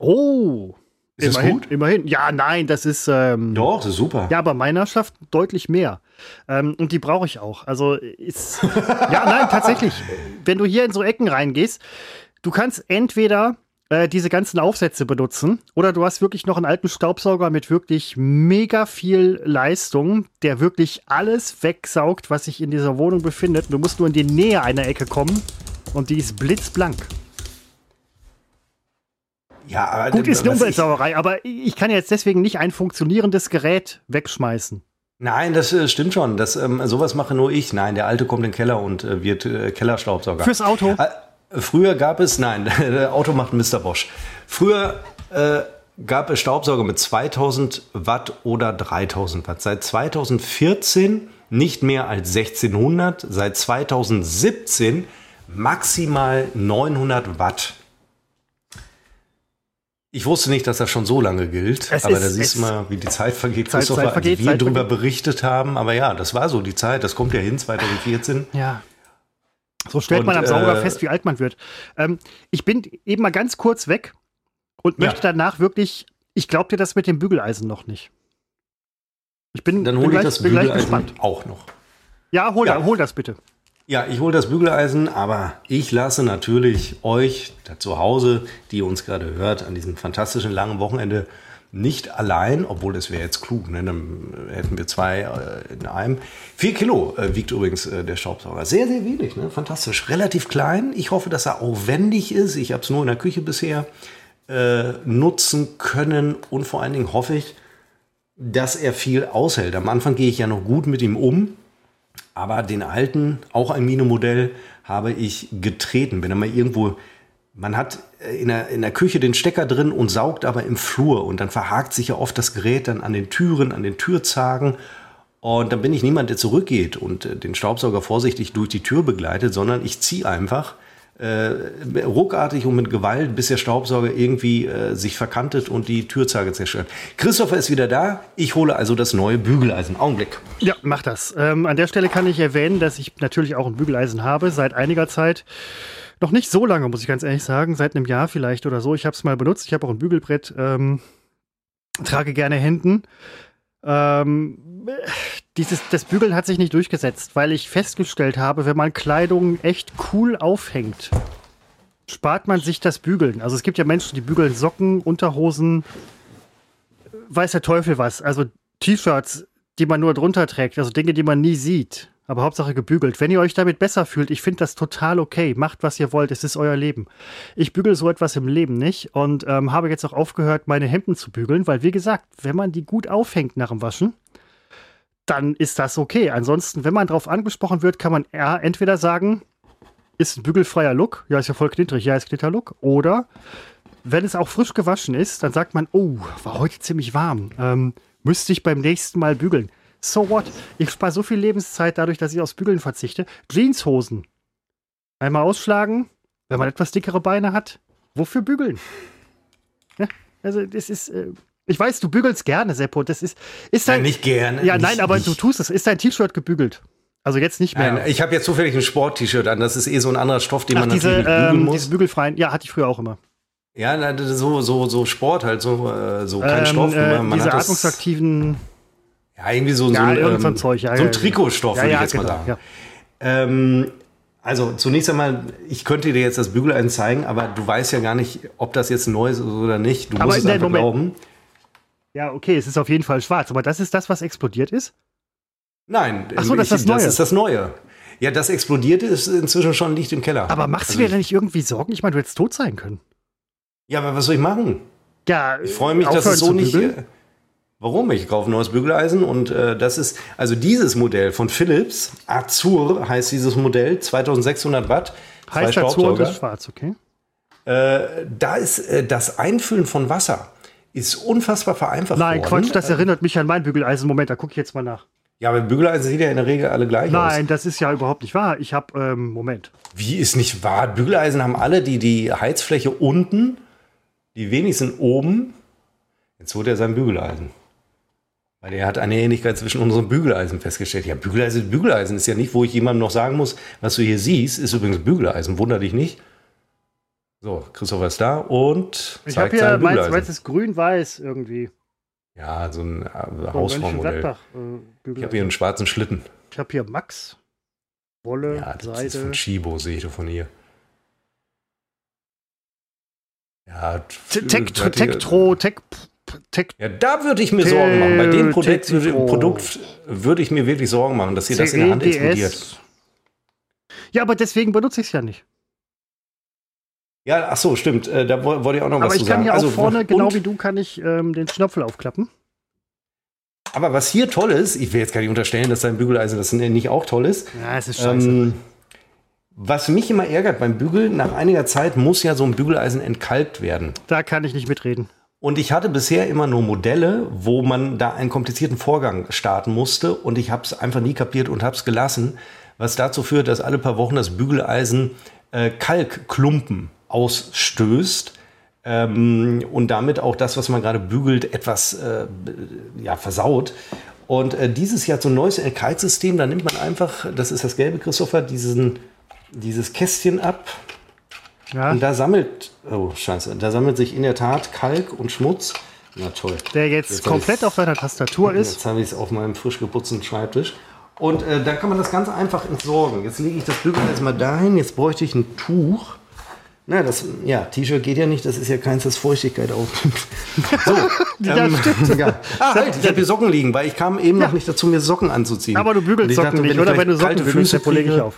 Speaker 2: Oh.
Speaker 1: Ist das
Speaker 2: immerhin,
Speaker 1: gut?
Speaker 2: immerhin. Ja, nein, das ist. Ähm,
Speaker 1: Doch, das ist super.
Speaker 2: Ja, aber meiner schafft deutlich mehr. Ähm, und die brauche ich auch. Also ist. ja, nein, tatsächlich. Wenn du hier in so Ecken reingehst, du kannst entweder äh, diese ganzen Aufsätze benutzen oder du hast wirklich noch einen alten Staubsauger mit wirklich mega viel Leistung, der wirklich alles wegsaugt, was sich in dieser Wohnung befindet. Du musst nur in die Nähe einer Ecke kommen und die ist blitzblank.
Speaker 1: Ja, aber
Speaker 2: Gut, ist eine Umweltsauerei, aber ich kann jetzt deswegen nicht ein funktionierendes Gerät wegschmeißen.
Speaker 1: Nein, das äh, stimmt schon. Das, ähm, sowas mache nur ich. Nein, der Alte kommt in den Keller und äh, wird äh, Kellerstaubsauger.
Speaker 2: Fürs Auto?
Speaker 1: Äh, früher gab es, nein, Auto macht Mr. Bosch. Früher äh, gab es Staubsauger mit 2000 Watt oder 3000 Watt. Seit 2014 nicht mehr als 1600, seit 2017 maximal 900 Watt. Ich wusste nicht, dass das schon so lange gilt,
Speaker 2: Es
Speaker 1: aber
Speaker 2: ist-
Speaker 1: da siehst du mal, wie die Zeit vergeht,
Speaker 2: Zeit-
Speaker 1: Christopher,
Speaker 2: Zeit vergeht,
Speaker 1: als wir
Speaker 2: Zeit
Speaker 1: darüber
Speaker 2: vergeht.
Speaker 1: berichtet haben. Aber ja, das war so die Zeit, das kommt ja hin, 2014.
Speaker 2: Ja. So stellt man
Speaker 1: Und,
Speaker 2: am Sauger
Speaker 1: äh,
Speaker 2: fest, wie alt man wird. Ähm, ich bin eben mal ganz kurz weg und
Speaker 1: Ja.
Speaker 2: möchte danach wirklich, ich glaube dir das mit dem Bügeleisen noch nicht. Ich bin,
Speaker 1: Dann hole ich
Speaker 2: gleich,
Speaker 1: das Bügeleisen
Speaker 2: gespannt.
Speaker 1: auch noch.
Speaker 2: Ja, hol,
Speaker 1: Ja.
Speaker 2: hol das bitte.
Speaker 1: Ja, ich hole das Bügeleisen, aber ich lasse natürlich euch da zu Hause, die uns gerade hört, an diesem fantastischen langen Wochenende nicht allein, obwohl es wäre jetzt klug, ne? dann hätten wir zwei äh, in einem. Vier Kilo äh, wiegt übrigens äh, der Staubsauger. Sehr, sehr wenig, ne? fantastisch. Relativ klein. Ich hoffe, dass er aufwendig ist. Ich habe es nur in der Küche bisher äh, nutzen können und vor allen Dingen hoffe ich, dass er viel aushält. Am Anfang gehe ich ja noch gut mit ihm um. Aber den alten, auch ein Mine-Modell, habe ich getreten. Wenn er mal irgendwo, man hat äh, in der, in der Küche den Stecker drin und saugt aber im Flur und dann verhakt sich ja oft das Gerät dann an den Türen, an den Türzagen. Und dann bin ich niemand, der zurückgeht und äh, den Staubsauger vorsichtig durch die Tür begleitet, sondern ich ziehe einfach äh, ruckartig und mit Gewalt, bis der Staubsauger irgendwie äh, sich verkantet und die Türzage zerstört. Christopher ist wieder da. Ich hole also das neue Bügeleisen. Augenblick.
Speaker 2: Ja, mach das. Ähm, an der Stelle kann ich erwähnen, dass ich natürlich auch ein Bügeleisen habe, seit einiger Zeit. Noch nicht so lange, muss ich ganz ehrlich sagen, seit einem Jahr vielleicht oder so. Ich habe es mal benutzt. Ich habe auch ein Bügelbrett, ähm, trage gerne Händen. Ähm, dieses, das Bügeln hat sich nicht durchgesetzt, weil ich festgestellt habe, wenn man Kleidung echt cool aufhängt, spart man sich das Bügeln. Also es gibt ja Menschen, die bügeln Socken, Unterhosen, weiß der Teufel was. Also T-Shirts, die man nur drunter trägt, also Dinge, die man nie sieht. Aber Hauptsache gebügelt. Wenn ihr euch damit besser fühlt, ich finde das total okay. Macht, was ihr wollt. Es ist euer Leben. Ich bügel so etwas im Leben nicht und ähm, habe jetzt auch aufgehört, meine Hemden zu bügeln, weil, wie gesagt, wenn man die gut aufhängt nach dem Waschen, dann ist das okay. Ansonsten, wenn man darauf angesprochen wird, kann man eher entweder sagen, ist ein bügelfreier Look, ja, ist ja voll knittrig, ja, ist Knitterlook. Oder wenn es auch frisch gewaschen ist, dann sagt man, oh, war heute ziemlich warm. Ähm, müsste ich beim nächsten Mal bügeln. So what? Ich spare so viel Lebenszeit dadurch, dass ich aufs Bügeln verzichte. Jeanshosen. Einmal ausschlagen, wenn man etwas dickere Beine hat. Wofür bügeln? Ja, also, das ist. Äh, ich weiß, du bügelst gerne, Seppo. Das ist. ist dein,
Speaker 1: Nein, nicht gerne.
Speaker 2: Ja,
Speaker 1: nicht,
Speaker 2: nein, aber
Speaker 1: nicht.
Speaker 2: du tust es. Ist dein T-Shirt gebügelt? Also jetzt nicht mehr.
Speaker 1: Nein, ich habe jetzt zufällig ein Sport-T-Shirt an. Das ist eh so ein anderer Stoff, den
Speaker 2: Ach,
Speaker 1: man
Speaker 2: diese,
Speaker 1: natürlich bügeln
Speaker 2: ähm,
Speaker 1: muss.
Speaker 2: diese bügelfreien. Ja, hatte ich früher auch immer.
Speaker 1: ja, so, so, so Sport halt, so, äh, so kein
Speaker 2: Ähm,
Speaker 1: Stoff.
Speaker 2: äh,
Speaker 1: man
Speaker 2: diese
Speaker 1: hat das,
Speaker 2: atmungsaktiven.
Speaker 1: Ja, irgendwie so,
Speaker 2: Ja, so ein
Speaker 1: ähm,
Speaker 2: Zeug. Ja,
Speaker 1: so ein. Trikotstoff, würde ich jetzt mal
Speaker 2: genau,
Speaker 1: sagen.
Speaker 2: ja.
Speaker 1: Ähm, also zunächst einmal, ich könnte dir jetzt das Bügeleisen zeigen, aber du weißt ja gar nicht, ob das jetzt neu ist oder nicht. Du
Speaker 2: Aber
Speaker 1: musst es einfach
Speaker 2: Moment.
Speaker 1: glauben.
Speaker 2: Ja, okay, es ist auf jeden Fall schwarz, aber das ist das, was explodiert ist?
Speaker 1: Nein,
Speaker 2: Ach so, das ist das
Speaker 1: ich,
Speaker 2: Neue.
Speaker 1: das ist das Neue. Ja, das explodierte ist inzwischen schon liegt im Keller.
Speaker 2: Aber machst
Speaker 1: Also
Speaker 2: du dir
Speaker 1: ich-
Speaker 2: denn nicht irgendwie Sorgen? Ich meine, du hättest tot sein können.
Speaker 1: Ja, aber was soll ich machen?
Speaker 2: Ja,
Speaker 1: Ich freue mich, dass es so nicht. Äh, warum? Ich kaufe ein neues Bügeleisen und äh, das ist, also dieses Modell von Philips, Azur heißt dieses Modell, 2600 Watt, zwei
Speaker 2: Heißt dazu und ist schwarz, okay?
Speaker 1: Äh, da ist äh, das Einfüllen von Wasser ist unfassbar vereinfacht
Speaker 2: Nein,
Speaker 1: worden.
Speaker 2: Quatsch, das erinnert mich an mein Bügeleisen. Moment, da gucke ich jetzt mal nach.
Speaker 1: Ja, aber Bügeleisen sieht ja in der Regel alle gleich aus.
Speaker 2: Nein, das ist ja überhaupt nicht wahr. Ich habe, ähm, Moment.
Speaker 1: Wie ist nicht wahr? Bügeleisen haben alle die, die Heizfläche unten, die wenigsten oben. Jetzt holt er sein Bügeleisen. Weil er hat eine Ähnlichkeit zwischen unseren Bügeleisen festgestellt. Ja, Bügeleisen, Bügeleisen ist ja nicht, wo ich jemandem noch sagen muss, was du hier siehst, ist übrigens Bügeleisen. Wunder dich nicht. So, Christopher ist da und
Speaker 2: Ich habe hier meins, meins ist grün-weiß irgendwie.
Speaker 1: Ja, so ein äh, Hausfrauenmodell.
Speaker 2: Äh,
Speaker 1: Ich habe hier einen schwarzen Schlitten.
Speaker 2: Ich habe hier Max, Wolle,
Speaker 1: Ja, das ist
Speaker 2: Seide.
Speaker 1: von Chibo, sehe ich doch von hier. Ja,
Speaker 2: Tektro, Tech, Tech,
Speaker 1: Ja, da würde ich mir Sorgen machen. Bei dem Produkt. Produkt würde ich mir wirklich Sorgen machen, dass hier das in der Hand
Speaker 2: CEDS.
Speaker 1: explodiert.
Speaker 2: Ja, aber deswegen benutze ich es ja nicht.
Speaker 1: Ja, ach so, stimmt. Äh, da woll- wollte ich auch noch
Speaker 2: Aber
Speaker 1: was
Speaker 2: ich
Speaker 1: zu
Speaker 2: kann
Speaker 1: sagen.
Speaker 2: hier auch
Speaker 1: Also,
Speaker 2: vorne, genau wie du, kann ich ähm, den Schnopfel aufklappen.
Speaker 1: Aber was hier toll ist, ich will jetzt gar nicht unterstellen, dass dein Bügeleisen das nicht auch toll ist.
Speaker 2: Ja, es ist
Speaker 1: Ähm, was mich immer ärgert beim Bügeln, nach einiger Zeit muss ja so ein Bügeleisen entkalkt werden.
Speaker 2: da kann ich nicht mitreden.
Speaker 1: Und ich hatte bisher immer nur Modelle, wo man da einen komplizierten Vorgang starten musste. Und ich habe es einfach nie kapiert und habe es gelassen, was dazu führt, dass alle paar Wochen das Bügeleisen äh, Kalkklumpen ausstößt. Ähm, und damit auch das, was man gerade bügelt, etwas äh, ja, versaut. Und äh, dieses Jahr so ein neues Kalksystem, da nimmt man einfach, das ist das gelbe, Christopher, diesen, dieses Kästchen ab,
Speaker 2: Ja,
Speaker 1: und da sammelt, oh scheiße, da sammelt sich in der Tat Kalk und Schmutz. Na toll.
Speaker 2: der jetzt,
Speaker 1: Jetzt
Speaker 2: komplett auf deiner Tastatur ist.
Speaker 1: Jetzt habe ich es auf meinem frisch geputzten Schreibtisch. Und äh, da kann man das ganz einfach entsorgen. Jetzt lege ich das Bügeleisen mal dahin. Jetzt bräuchte ich ein Tuch. Na, das, ja, T-Shirt geht ja nicht. Das ist ja keins, das Feuchtigkeit aufnimmt. So, ähm, ja. Ah, halt, ich habe hier Socken liegen, weil ich kam eben noch nicht dazu, mir Socken anzuziehen.
Speaker 2: Aber du bügelst Socken
Speaker 1: dachte,
Speaker 2: nicht,
Speaker 1: ich
Speaker 2: oder? Wenn du Socken bügelst, dann lege ich auf.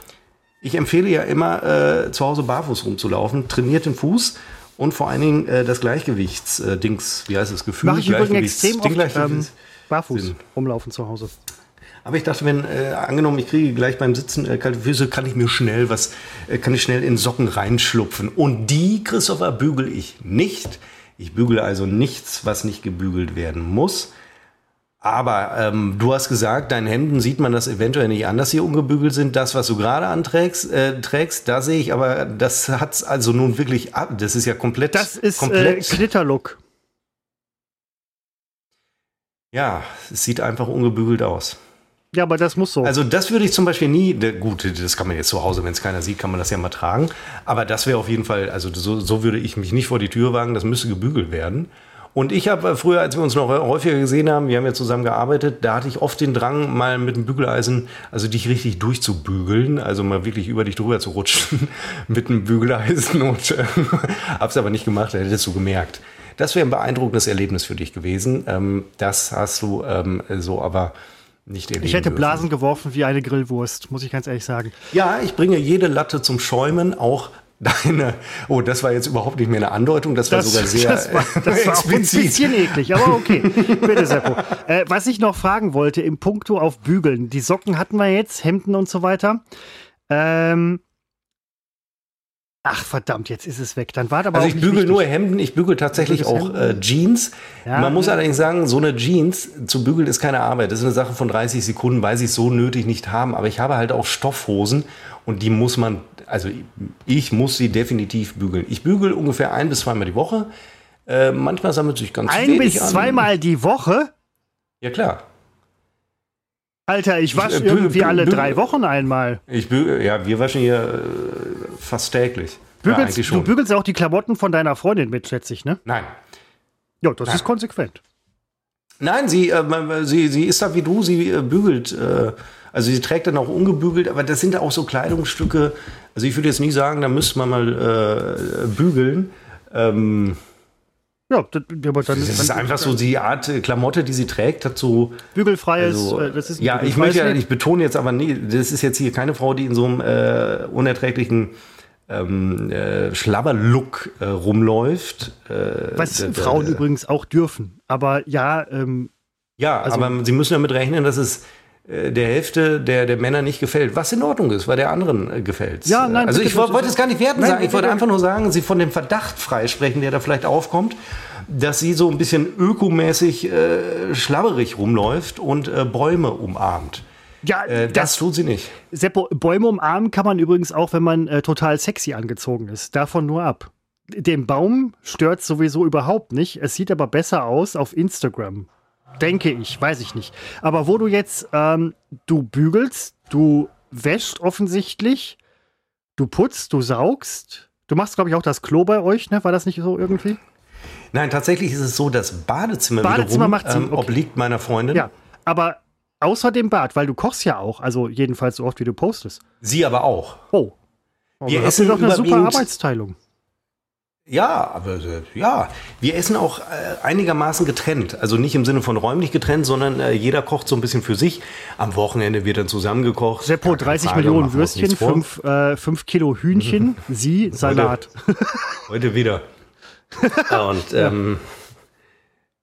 Speaker 1: Ich empfehle ja immer, äh, zu Hause barfuß rumzulaufen, trainiert den Fuß und vor allen Dingen äh, das Gleichgewichts-Dings, wie heißt das, Gefühl?
Speaker 2: Mache ich übrigens extrem oft ähm, barfuß
Speaker 1: Sinn.
Speaker 2: rumlaufen zu Hause.
Speaker 1: Aber ich dachte, wenn, äh, angenommen, ich kriege gleich beim Sitzen äh, kalte Füße, kann ich mir schnell was, äh, kann ich schnell in Socken reinschlupfen. Und die, Christopher, bügel ich nicht. Ich bügele also nichts, was nicht gebügelt werden muss. Aber ähm, du hast gesagt, deinen Hemden sieht man das eventuell nicht an, dass sie ungebügelt sind. Das, was du gerade anträgst, äh, trägst, da sehe ich aber, das hat's also nun wirklich ab. Das ist ja komplett.
Speaker 2: Das ist äh,
Speaker 1: komplett.
Speaker 2: Knitterlook.
Speaker 1: ja, es sieht einfach ungebügelt aus.
Speaker 2: Ja, aber das muss so.
Speaker 1: Also das würde ich zum Beispiel nie, gut, das kann man jetzt zu Hause, wenn es keiner sieht, kann man das ja mal tragen. Aber das wäre auf jeden Fall, also so, so würde ich mich nicht vor die Tür wagen, das müsste gebügelt werden. Und ich habe äh, früher, als wir uns noch häufiger gesehen haben, wir haben ja zusammen gearbeitet, da hatte ich oft den Drang, mal mit dem Bügeleisen, also dich richtig durchzubügeln, also mal wirklich über dich drüber zu rutschen mit einem Bügeleisen und äh, hab's aber nicht gemacht, da hättest du gemerkt. Das wäre ein beeindruckendes Erlebnis für dich gewesen. Ähm, das hast du ähm, so aber nicht erleben
Speaker 2: ich hätte
Speaker 1: dürfen.
Speaker 2: Blasen geworfen wie eine Grillwurst, muss ich ganz ehrlich sagen.
Speaker 1: Ja, ich bringe jede Latte zum Schäumen, auch deine. Oh, das war jetzt überhaupt nicht mehr eine Andeutung, das war
Speaker 2: Das,
Speaker 1: sogar sehr
Speaker 2: das war, das war ein bisschen eklig, aber okay. Bitte, Seppo. Äh, was ich noch fragen wollte, im Punkto auf Bügeln. Die Socken hatten wir jetzt, Hemden und so weiter. Ähm, ach, verdammt, jetzt ist es weg. Dann war aber
Speaker 1: Also
Speaker 2: auch
Speaker 1: ich bügel nur Hemden, ich bügel tatsächlich auch äh, Jeans.
Speaker 2: Ja,
Speaker 1: Man muss
Speaker 2: ja.
Speaker 1: allerdings sagen, so eine Jeans zu bügeln ist keine Arbeit. Das ist eine Sache von 30 Sekunden, weil sie es so nötig nicht haben. Aber ich habe halt auch Stoffhosen und die muss man, also ich muss sie definitiv bügeln. Ich bügel ungefähr ein bis zweimal die Woche. Äh, manchmal sammelt sich ganz
Speaker 2: Ein
Speaker 1: wenig
Speaker 2: bis
Speaker 1: an.
Speaker 2: zweimal die Woche?
Speaker 1: Ja klar.
Speaker 2: Alter, ich wasche
Speaker 1: äh,
Speaker 2: irgendwie alle drei Wochen einmal.
Speaker 1: Ich bügel, ja, wir waschen hier äh, fast täglich. ja,
Speaker 2: Bügelst,
Speaker 1: eigentlich
Speaker 2: du bügelst auch die Klamotten von deiner Freundin mit, schätze ich, ne?
Speaker 1: Nein.
Speaker 2: Ja, das ist konsequent.
Speaker 1: Nein, sie, äh, sie, sie ist da wie du, sie äh, bügelt. Also sie trägt dann auch ungebügelt, aber das sind auch so Kleidungsstücke. Also ich würde jetzt nie sagen, da müsste man mal äh, bügeln. Ähm,
Speaker 2: Ja, das, aber dann
Speaker 1: das ist einfach so die Art äh, Klamotte, die sie trägt, hat so.
Speaker 2: bügelfreies.
Speaker 1: Also,
Speaker 2: äh, das ist
Speaker 1: ja, ich möchte ja, ich betone jetzt aber nie, das ist jetzt hier keine Frau, die in so einem äh, unerträglichen ähm, äh, Schlabberlook äh, rumläuft. Äh,
Speaker 2: Was Frauen übrigens auch dürfen. Aber ja, ähm,
Speaker 1: Ja,
Speaker 2: Also-
Speaker 1: aber Sie müssen damit rechnen, dass es der Hälfte der, der Männer nicht gefällt, was in Ordnung ist, weil der anderen äh, gefällt.
Speaker 2: Ja, nein,
Speaker 1: Also
Speaker 2: bitte,
Speaker 1: ich wollte es gar nicht werten
Speaker 2: Nein,
Speaker 1: sagen, ich wollte einfach nur sagen, Sie von dem Verdacht freisprechen, der da vielleicht aufkommt, dass sie so ein bisschen ökomäßig äh, schlabberig rumläuft und äh, Bäume umarmt.
Speaker 2: ja,
Speaker 1: Äh, das,
Speaker 2: das,
Speaker 1: tut sie nicht.
Speaker 2: Seppo, Bäume umarmen kann man übrigens auch, wenn man äh, total sexy angezogen ist. Davon nur ab. Den Baum stört sowieso überhaupt nicht. Es sieht aber besser aus auf Instagram. Denke ich, weiß ich nicht. Aber wo du jetzt, ähm, du bügelst, du wäschst offensichtlich, du putzt, du saugst, Du machst, glaube ich, auch das Klo bei euch, ne? War das nicht so irgendwie?
Speaker 1: Nein, tatsächlich ist es so, das Badezimmer,
Speaker 2: Badezimmer
Speaker 1: wiederum,
Speaker 2: macht sie,
Speaker 1: ähm,
Speaker 2: okay.
Speaker 1: obliegt meiner Freundin.
Speaker 2: Ja. Aber außer dem Bad, weil du kochst ja auch, also jedenfalls so oft, wie du postest.
Speaker 1: Sie aber auch.
Speaker 2: Oh. Aber
Speaker 1: Wir
Speaker 2: das ist
Speaker 1: essen
Speaker 2: doch eine super Arbeitsteilung.
Speaker 1: Ja, aber äh, ja, wir essen auch äh, einigermaßen getrennt. Also nicht im Sinne von räumlich getrennt, sondern äh, jeder kocht so ein bisschen für sich. Am Wochenende wird dann zusammengekocht.
Speaker 2: Seppo,
Speaker 1: Gar keine
Speaker 2: 30
Speaker 1: Frage,
Speaker 2: Millionen Würstchen,
Speaker 1: nichts vor.
Speaker 2: 5 äh, fünf Kilo Hühnchen, sie Salat.
Speaker 1: Heute wieder. Und ähm,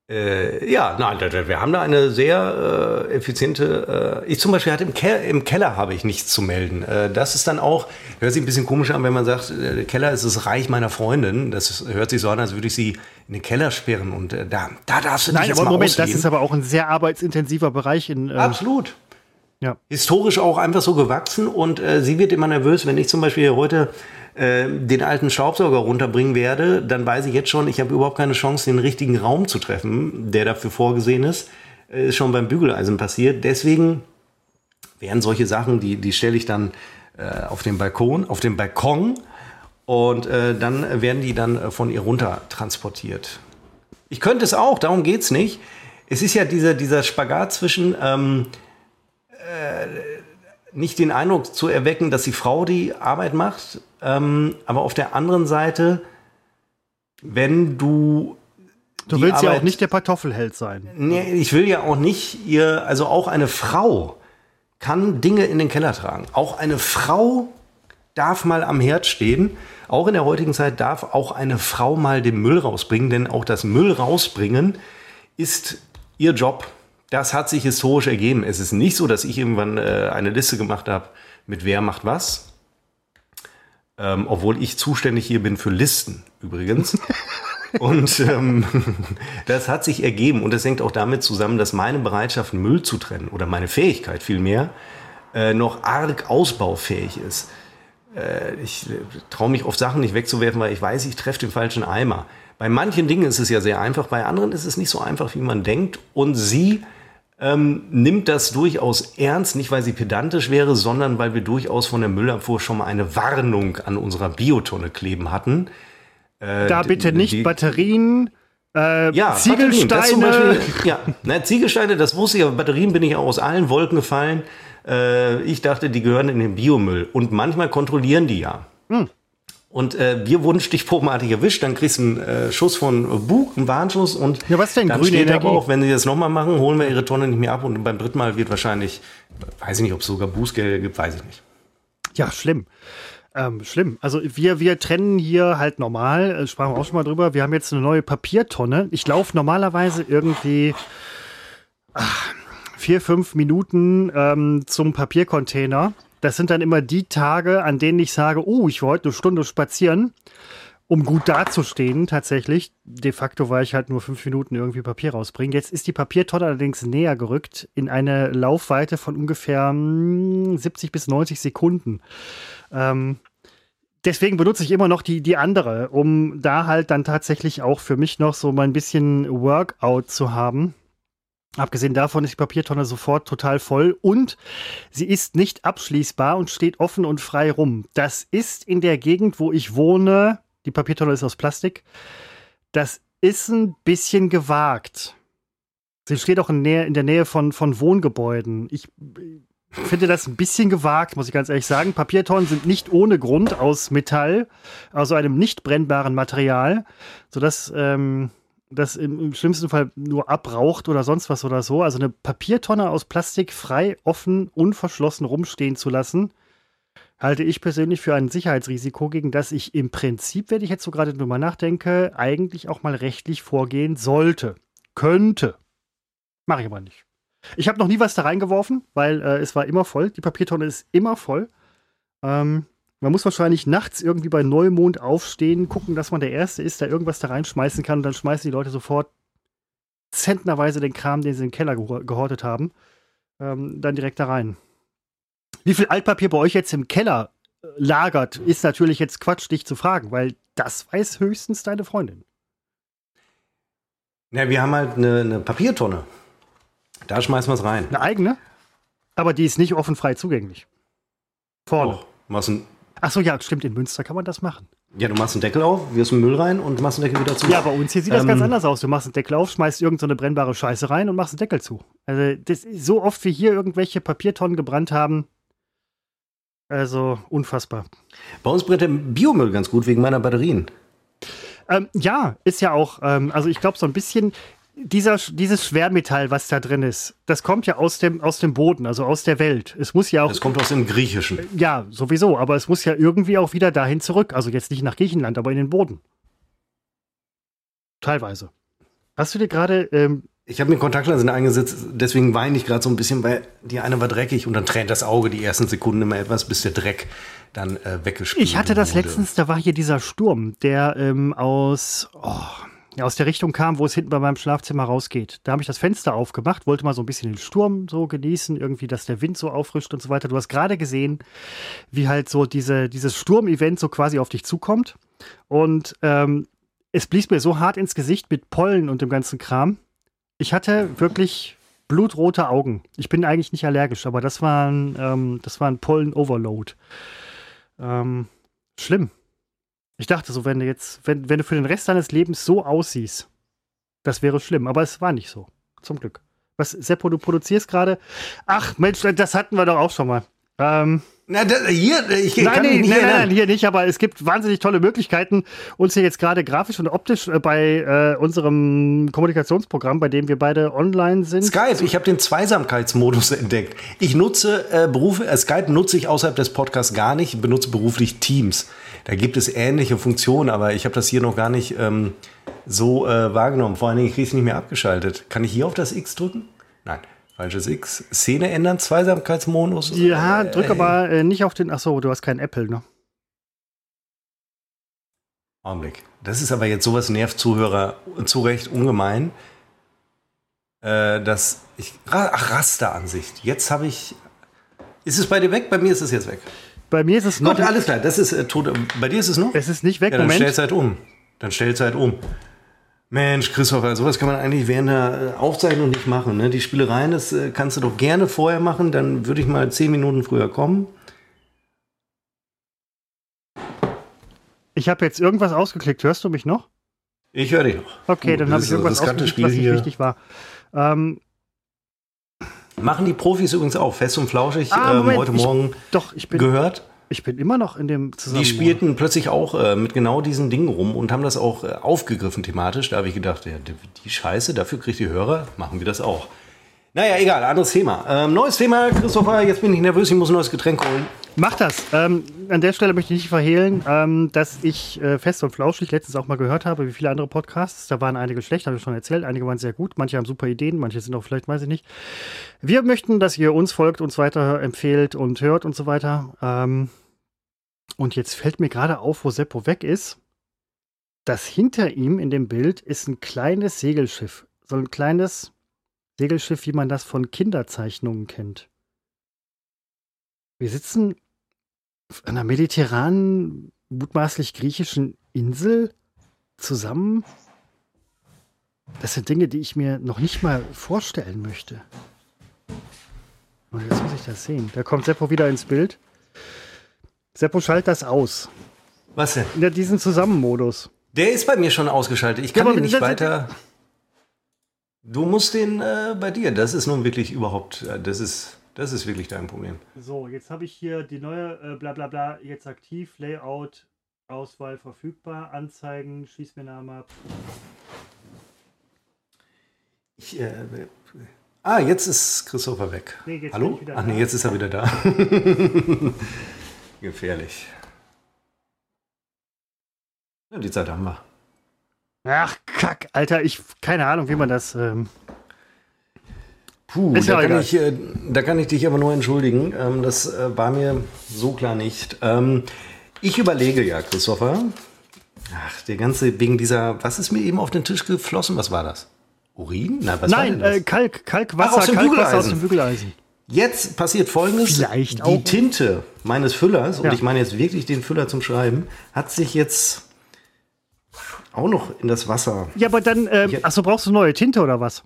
Speaker 1: äh, ja, nein, wir haben da eine sehr äh, effiziente. Äh, ich zum Beispiel hatte im, Ke im Keller habe ich nichts zu melden. Äh, das ist dann auch hört sich ein bisschen komisch an, wenn man sagt, äh, der Keller ist das Reich meiner Freundin. Das hört sich so an, als würde ich sie in den Keller sperren und äh, da, da darfst du dich
Speaker 2: Nein, aber
Speaker 1: mal
Speaker 2: Moment, das
Speaker 1: ausleben.
Speaker 2: ist aber auch ein sehr arbeitsintensiver Bereich in.
Speaker 1: Absolut.
Speaker 2: ja.
Speaker 1: historisch auch einfach so gewachsen und sie wird immer nervös, wenn ich zum Beispiel heute äh, den alten Staubsauger runterbringen werde, dann weiß ich jetzt schon, ich habe überhaupt keine Chance, den richtigen Raum zu treffen, der dafür vorgesehen ist. Äh, Ist schon beim Bügeleisen passiert. Deswegen wären solche Sachen, die, die stelle ich dann äh, auf den Balkon, auf den Balkon und äh, dann werden die dann äh, von ihr runter transportiert. Ich könnte es auch, darum geht's nicht. Es ist ja dieser, dieser Spagat zwischen ähm, nicht den Eindruck zu erwecken, dass die Frau die Arbeit macht, ähm, aber auf der anderen Seite, wenn du
Speaker 2: Du willst ja auch
Speaker 1: Arbeit-
Speaker 2: nicht der Kartoffelheld sein.
Speaker 1: Nee, ich will ja auch nicht ihr, also auch eine Frau kann Dinge in den Keller tragen. Auch eine Frau darf mal am Herd stehen. Auch in der heutigen Zeit darf auch eine Frau mal den Müll rausbringen, denn auch das Müll rausbringen ist ihr Job. Das hat sich historisch ergeben. Es ist nicht so, dass ich irgendwann äh, eine Liste gemacht habe, mit wer macht was. Ähm, obwohl ich zuständig hier bin für Listen übrigens. Und ähm, das hat sich ergeben und das hängt auch damit zusammen, dass meine Bereitschaft, Müll zu trennen oder meine Fähigkeit vielmehr äh, noch arg ausbaufähig ist. Äh, ich äh, traue mich oft Sachen nicht wegzuwerfen, weil ich weiß, ich treffe den falschen Eimer. Bei manchen Dingen ist es ja sehr einfach, bei anderen ist es nicht so einfach, wie man denkt. Und sie ähm, nimmt das durchaus ernst, nicht weil sie pedantisch wäre, sondern weil wir durchaus von der Müllabfuhr schon mal eine Warnung an unserer Biotonne kleben hatten. Äh,
Speaker 2: Da bitte nicht
Speaker 1: die-
Speaker 2: Batterien, äh,
Speaker 1: ja, Batterien,
Speaker 2: Ziegelsteine.
Speaker 1: Beispiel, ja, na, Ziegelsteine, das wusste ich, aber Batterien bin ich auch aus allen Wolken gefallen. Äh, ich dachte, die gehören in den Biomüll. Und manchmal kontrollieren die ja.
Speaker 2: Hm.
Speaker 1: Und äh, wir wurden stichprobenartig erwischt, dann kriegst du einen äh, Schuss von Bug, einen Warnschuss und
Speaker 2: Ja, was denn?
Speaker 1: dann
Speaker 2: Grüne
Speaker 1: steht
Speaker 2: Energie?
Speaker 1: aber auch, wenn sie das nochmal machen, holen wir ihre Tonne nicht mehr ab und beim dritten Mal wird wahrscheinlich, weiß ich nicht, ob es sogar Bußgelder gibt, weiß ich nicht.
Speaker 2: Ja, schlimm. Ähm, schlimm. Also wir, wir trennen hier halt normal, äh, sprachen wir auch schon mal drüber, wir haben jetzt eine neue Papiertonne. Ich laufe normalerweise irgendwie ach, vier, fünf Minuten ähm, zum Papiercontainer. Das sind dann immer die Tage, an denen ich sage, oh, ich heute eine Stunde spazieren, um gut dazustehen tatsächlich. De facto war ich halt nur fünf Minuten irgendwie Papier rausbringen. Jetzt ist die Papiertonne allerdings näher gerückt in eine Laufweite von ungefähr mm, 70 bis 90 Sekunden. Ähm, deswegen benutze ich immer noch die, die andere, um da halt dann tatsächlich auch für mich noch so mal ein bisschen Workout zu haben. Abgesehen davon ist die Papiertonne sofort total voll und sie ist nicht abschließbar und steht offen und frei rum. Das ist in der Gegend, wo ich wohne, die Papiertonne ist aus Plastik, das ist ein bisschen gewagt. Sie steht auch in, Nähe, in der Nähe von, von Wohngebäuden. Ich finde das ein bisschen gewagt, muss ich ganz ehrlich sagen. Papiertonnen sind nicht ohne Grund aus Metall, also einem nicht brennbaren Material, sodass ähm, das im, im schlimmsten Fall nur abraucht oder sonst was oder so. Also eine Papiertonne aus Plastik frei, offen, unverschlossen rumstehen zu lassen, halte ich persönlich für ein Sicherheitsrisiko, gegen das ich im Prinzip, wenn ich jetzt so gerade drüber nachdenke, eigentlich auch mal rechtlich vorgehen sollte. Könnte. Mache ich aber nicht. Ich habe noch nie was da reingeworfen, weil äh, es war immer voll. Die Papiertonne ist immer voll. Ähm, man muss wahrscheinlich nachts irgendwie bei Neumond aufstehen, gucken, dass man der Erste ist, der irgendwas da reinschmeißen kann. Und dann schmeißen die Leute sofort zentnerweise den Kram, den sie in den Keller geho- gehortet haben, ähm, dann direkt da rein. Wie viel Altpapier bei euch jetzt im Keller äh, lagert, ist natürlich jetzt Quatsch, dich zu fragen, weil das weiß höchstens deine Freundin.
Speaker 1: Ja, wir haben halt eine, eine Papiertonne. Da schmeißen wir es rein.
Speaker 2: Eine eigene, aber die ist nicht offen frei zugänglich. Vorne.
Speaker 1: Doch. Was ein,
Speaker 2: Ach so, ja, stimmt, in Münster kann man das machen.
Speaker 1: Ja, du machst einen Deckel auf, wirst einen Müll rein und machst den Deckel wieder zu.
Speaker 2: Ja, bei uns hier sieht das ganz anders aus. Du machst einen Deckel auf, schmeißt irgendeine so brennbare Scheiße rein und machst einen Deckel zu. Also, das ist so oft wie hier irgendwelche Papiertonnen gebrannt haben. Also, unfassbar.
Speaker 1: Bei uns brennt der Biomüll ganz gut wegen meiner Batterien.
Speaker 2: Ähm, ja, ist ja auch, ähm, also ich glaube, so ein bisschen dieser, dieses Schwermetall, was da drin ist, das kommt ja aus dem, aus dem Boden, also aus der Welt. Es muss ja auch.
Speaker 1: Es kommt aus dem Griechischen.
Speaker 2: Ja, sowieso, aber es muss ja irgendwie auch wieder dahin zurück. Also jetzt nicht nach Griechenland, aber in den Boden. Teilweise. Hast du dir gerade. Ähm,
Speaker 1: ich habe mir Kontaktlinsen eingesetzt, deswegen weine ich gerade so ein bisschen, weil die eine war dreckig und dann tränt das Auge die ersten Sekunden immer etwas, bis der Dreck dann äh, weggespielt
Speaker 2: Ich hatte das wurde. letztens, da war hier dieser Sturm, der ähm, aus. Oh, aus der Richtung kam, wo es hinten bei meinem Schlafzimmer rausgeht. Da habe ich das Fenster aufgemacht, wollte mal so ein bisschen den Sturm so genießen, irgendwie, dass der Wind so auffrischt und so weiter. Du hast gerade gesehen, wie halt so diese, dieses Sturmevent so quasi auf dich zukommt. Und ähm, es blies mir so hart ins Gesicht mit Pollen und dem ganzen Kram. Ich hatte wirklich blutrote Augen. Ich bin eigentlich nicht allergisch, aber das war ein, ähm, das war ein Pollen-Overload. Ähm, schlimm. Ich dachte so, wenn du jetzt, wenn, wenn du für den Rest deines Lebens so aussiehst, das wäre schlimm. Aber es war nicht so. Zum Glück. Was, Seppo, du produzierst gerade. Ach, Mensch, das hatten wir doch auch schon mal. Ähm,
Speaker 1: na, das, hier, ich
Speaker 2: nein, kann nee, nicht nein, nein, nein, hier nicht, aber es gibt wahnsinnig tolle Möglichkeiten, uns hier jetzt gerade grafisch und optisch äh, bei äh, unserem Kommunikationsprogramm, bei dem wir beide online sind.
Speaker 1: Skype, ich habe den Zweisamkeitsmodus entdeckt. Ich nutze äh, Berufe, äh, Skype nutze ich außerhalb des Podcasts gar nicht, benutze beruflich Teams. Da gibt es ähnliche Funktionen, aber ich habe das hier noch gar nicht ähm, so äh, wahrgenommen. Vor allen Dingen, ich kriege es nicht mehr abgeschaltet. Kann ich hier auf das X drücken? Nein. Falsches X. Szene ändern, Zweisamkeitsmodus.
Speaker 2: Ja, äh, drück aber äh, nicht auf den. Achso, du hast keinen Apple, ne?
Speaker 1: Augenblick. Das ist aber jetzt sowas nervt Zuhörer zu Recht ungemein. Äh, dass ich. Ach, Rasteransicht. Jetzt habe ich. Ist es bei dir weg? Bei mir ist es jetzt weg.
Speaker 2: Bei mir ist es
Speaker 1: noch. Gut, alles klar. Das ist äh, tot. Bei dir ist es noch?
Speaker 2: Es ist nicht weg.
Speaker 1: Ja, dann Moment. stell's halt um. Dann stell's halt um. Mensch, Christopher, sowas kann man eigentlich während der äh, Aufzeichnung nicht machen. Ne? Die Spielereien, das äh, kannst du doch gerne vorher machen. Dann würde ich mal zehn Minuten früher kommen.
Speaker 2: Ich habe jetzt irgendwas ausgeklickt. Hörst du mich noch?
Speaker 1: Ich höre dich noch.
Speaker 2: Okay, Gut, dann habe ich irgendwas ausgeklickt, was nicht richtig war. Ähm,
Speaker 1: Machen die Profis übrigens auch fest und flauschig ah, ähm, heute Morgen
Speaker 2: ich, doch, ich bin,
Speaker 1: gehört.
Speaker 2: Ich bin immer noch in dem
Speaker 1: Zusammenhang. Die spielten plötzlich auch äh, mit genau diesen Dingen rum und haben das auch äh, aufgegriffen thematisch. Da habe ich gedacht, ja, die Scheiße, dafür kriegt die Hörer, machen wir das auch. Naja, egal, anderes Thema. Ähm, neues Thema, Christopher, jetzt bin ich nervös, ich muss ein neues Getränk holen.
Speaker 2: Mach das. Ähm, an der Stelle möchte ich nicht verhehlen, ähm, dass ich äh, fest und flauschig letztens auch mal gehört habe, wie viele andere Podcasts. Da waren einige schlecht, habe ich schon erzählt. Einige waren sehr gut, manche haben super Ideen, manche sind auch vielleicht, weiß ich nicht. Wir möchten, dass ihr uns folgt, uns weiter empfehlt und hört und so weiter. Ähm, und jetzt fällt mir gerade auf, wo Seppo weg ist, dass hinter ihm in dem Bild ist ein kleines Segelschiff. So ein kleines Segelschiff, wie man das von Kinderzeichnungen kennt. Wir sitzen auf einer mediterranen, mutmaßlich griechischen Insel zusammen. Das sind Dinge, die ich mir noch nicht mal vorstellen möchte. Und jetzt muss ich das sehen. Da kommt Seppo wieder ins Bild. Seppo, schalt das aus.
Speaker 1: Was denn?
Speaker 2: Ja, diesen Zusammenmodus.
Speaker 1: Der ist bei mir schon ausgeschaltet. Ich kann ja, den nicht weiter. Du musst den äh, bei dir. Das ist nun wirklich überhaupt, äh, das ist, das ist wirklich dein Problem.
Speaker 2: So, jetzt habe ich hier die neue äh, bla bla bla jetzt aktiv, Layout, Auswahl verfügbar, Anzeigen, schieß mir Namen ab.
Speaker 1: Ich, äh, ah, jetzt ist Christopher weg. Nee, Hallo? Ach nee, jetzt ist er wieder da. Gefährlich. Ja, die Zeit haben wir.
Speaker 2: Ach, Kack, Alter, ich, keine Ahnung, wie man das. Ähm
Speaker 1: Puh, da kann, ich, äh, da kann ich dich aber nur entschuldigen. Ähm, das äh, war mir so klar nicht. Ähm, ich überlege ja, Christopher. Ach, der ganze, wegen dieser, was ist mir eben auf den Tisch geflossen? Was war das? Urin?
Speaker 2: Na, was Nein, äh, Kalk, Kalkwasser, Ach, aus dem Kalkwasser aus dem Bügeleisen.
Speaker 1: Jetzt passiert folgendes.
Speaker 2: Vielleicht
Speaker 1: auch. Die Tinte meines Füllers, ja. und ich meine jetzt wirklich den Füller zum Schreiben, hat sich jetzt auch noch in das Wasser.
Speaker 2: Ja, aber dann, ähm, achso, brauchst du neue Tinte oder was?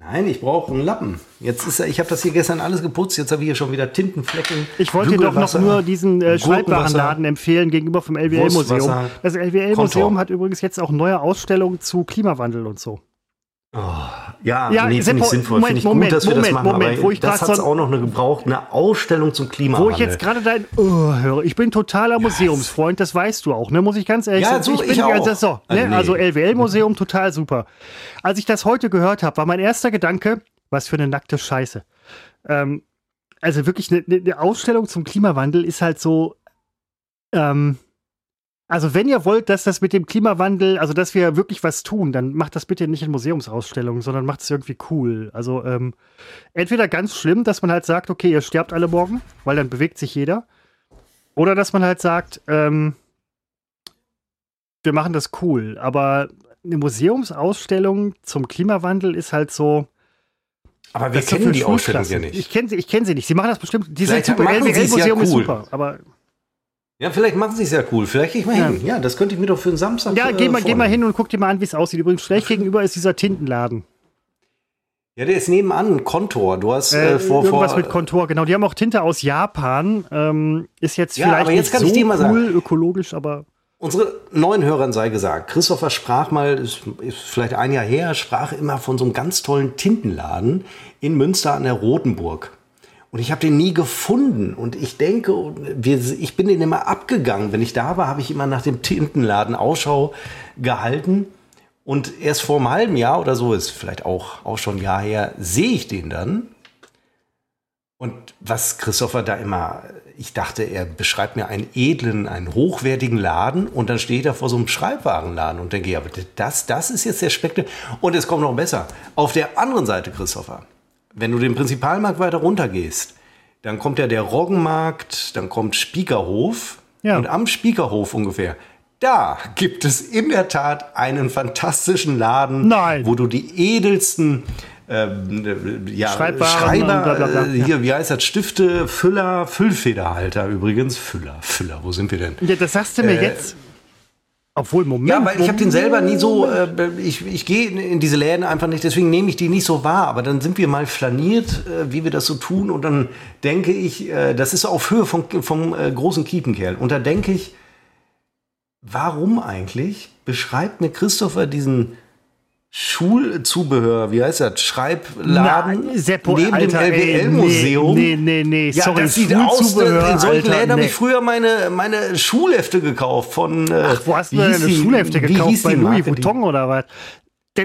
Speaker 1: Nein, ich brauche einen Lappen. Jetzt ist ich habe das hier gestern alles geputzt, jetzt habe ich hier schon wieder Tintenflecken.
Speaker 2: Ich wollte dir doch noch nur diesen äh, Schreibwarenladen empfehlen gegenüber vom LWL-Museum. Das LWL-Museum hat übrigens jetzt auch neue Ausstellungen zu Klimawandel und so.
Speaker 1: Oh, ja, ja nee, finde ich sinnvoll. Finde ich Moment, gut, dass Moment, wir das machen. Moment, wo ich das hat auch noch eine gebraucht, eine Ausstellung zum Klimawandel.
Speaker 2: Wo ich jetzt gerade dein oh, höre. Ich bin totaler Museumsfreund, das weißt du auch, ne? Muss ich ganz ehrlich
Speaker 1: ja, sagen. So, ich, ich auch.
Speaker 2: Also, so, ne? nee. also LWL-Museum total super. Als ich das heute gehört habe, war mein erster Gedanke, was für eine nackte Scheiße. Ähm, also wirklich eine, eine Ausstellung zum Klimawandel ist halt so. Ähm, also wenn ihr wollt, dass das mit dem Klimawandel, also dass wir wirklich was tun, dann macht das bitte nicht in Museumsausstellungen, sondern macht es irgendwie cool. Also ähm, entweder ganz schlimm, dass man halt sagt, okay, ihr sterbt alle morgen, weil dann bewegt sich jeder. Oder dass man halt sagt, ähm, wir machen das cool. Aber eine Museumsausstellung zum Klimawandel ist halt so.
Speaker 1: Aber wir kennen die Ausstellung ja nicht.
Speaker 2: Ich kenne sie, kenn sie nicht. Sie machen das bestimmt. Die sind super. LWL-Museum ja cool. ist super. Aber
Speaker 1: ja, vielleicht machen sie es ja cool. Vielleicht gehe ich mal ja. hin. Ja, das könnte ich mir doch für einen Samstag
Speaker 2: Ja, geh, mal, geh mal hin und guck dir mal an, wie es aussieht. Übrigens, schlecht gegenüber ist dieser Tintenladen.
Speaker 1: Ja, der ist nebenan, Kontor. Du hast äh,
Speaker 2: äh, vor, irgendwas vor, mit Kontor, genau. Die haben auch Tinte aus Japan. Ähm, ist jetzt ja, vielleicht
Speaker 1: jetzt
Speaker 2: nicht so cool sagen, ökologisch, aber
Speaker 1: Unsere neuen Hörern sei gesagt, Christopher sprach mal, ist, ist, vielleicht ein Jahr her, sprach immer von so einem ganz tollen Tintenladen in Münster an der Rotenburg. Und ich habe den nie gefunden. Und ich denke, wir, ich bin den immer abgegangen. Wenn ich da war, habe ich immer nach dem Tintenladen Ausschau gehalten. Und erst vor einem halben Jahr oder so, ist vielleicht auch, auch schon ein Jahr her, sehe ich den dann. Und was Christopher da immer, ich dachte, er beschreibt mir einen edlen, einen hochwertigen Laden und dann steht er vor so einem Schreibwarenladen und denke, ja, das, das ist jetzt der Spektre. Und es kommt noch besser. Auf der anderen Seite, Christopher, wenn du den Prinzipalmarkt weiter runter gehst, dann kommt ja der Roggenmarkt, dann kommt Spiekerhof ja. und am Spiekerhof ungefähr. Da gibt es in der Tat einen fantastischen Laden,
Speaker 2: Nein.
Speaker 1: wo du die edelsten ähm, ja, Schreiber,
Speaker 2: bla
Speaker 1: äh, hier, wie heißt das? Stifte, Füller, Füllfederhalter übrigens. Füller, Füller, wo sind wir denn?
Speaker 2: Ja, das sagst du mir äh, jetzt. Obwohl, Moment. Ja,
Speaker 1: weil ich habe den selber nie so, äh, ich, ich gehe in diese Läden einfach nicht, deswegen nehme ich die nicht so wahr. Aber dann sind wir mal flaniert, äh, wie wir das so tun. Und dann denke ich, äh, das ist auf Höhe vom, vom äh, großen Kiepenkerl. Und da denke ich, warum eigentlich beschreibt mir Christopher diesen Schulzubehör, wie heißt das? Schreibladen
Speaker 2: Na, Seppo,
Speaker 1: neben
Speaker 2: Alter,
Speaker 1: dem LWL-Museum.
Speaker 2: Nee, nee, nee,
Speaker 1: ja, sorry, das sieht aus. In solchen Läden nee. habe ich früher meine, meine Schulhefte gekauft von.
Speaker 2: Äh, Ach, wo hast du denn deine Schulhefte gekauft? Bei Louis Vuitton oder was?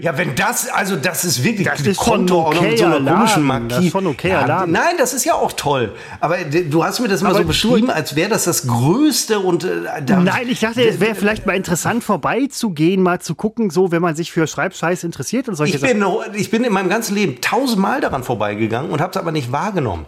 Speaker 1: Ja, wenn das, also das ist wirklich
Speaker 2: das ist Konto
Speaker 1: okay mit so einer komischen Markie. Das ist
Speaker 2: schon okay ja.
Speaker 1: Nein, das ist ja auch toll. Aber du hast mir das mal Aber so beschrieben, als wäre das das Größte und äh,
Speaker 2: Nein, ich dachte, es wäre vielleicht mal interessant vorbeizugehen, mal zu gucken, so wenn man sich für Schreibscheiß interessiert und solche
Speaker 1: ich bin, Sachen. Ich bin in meinem ganzen Leben tausendmal daran vorbeigegangen und habe es aber nicht wahrgenommen.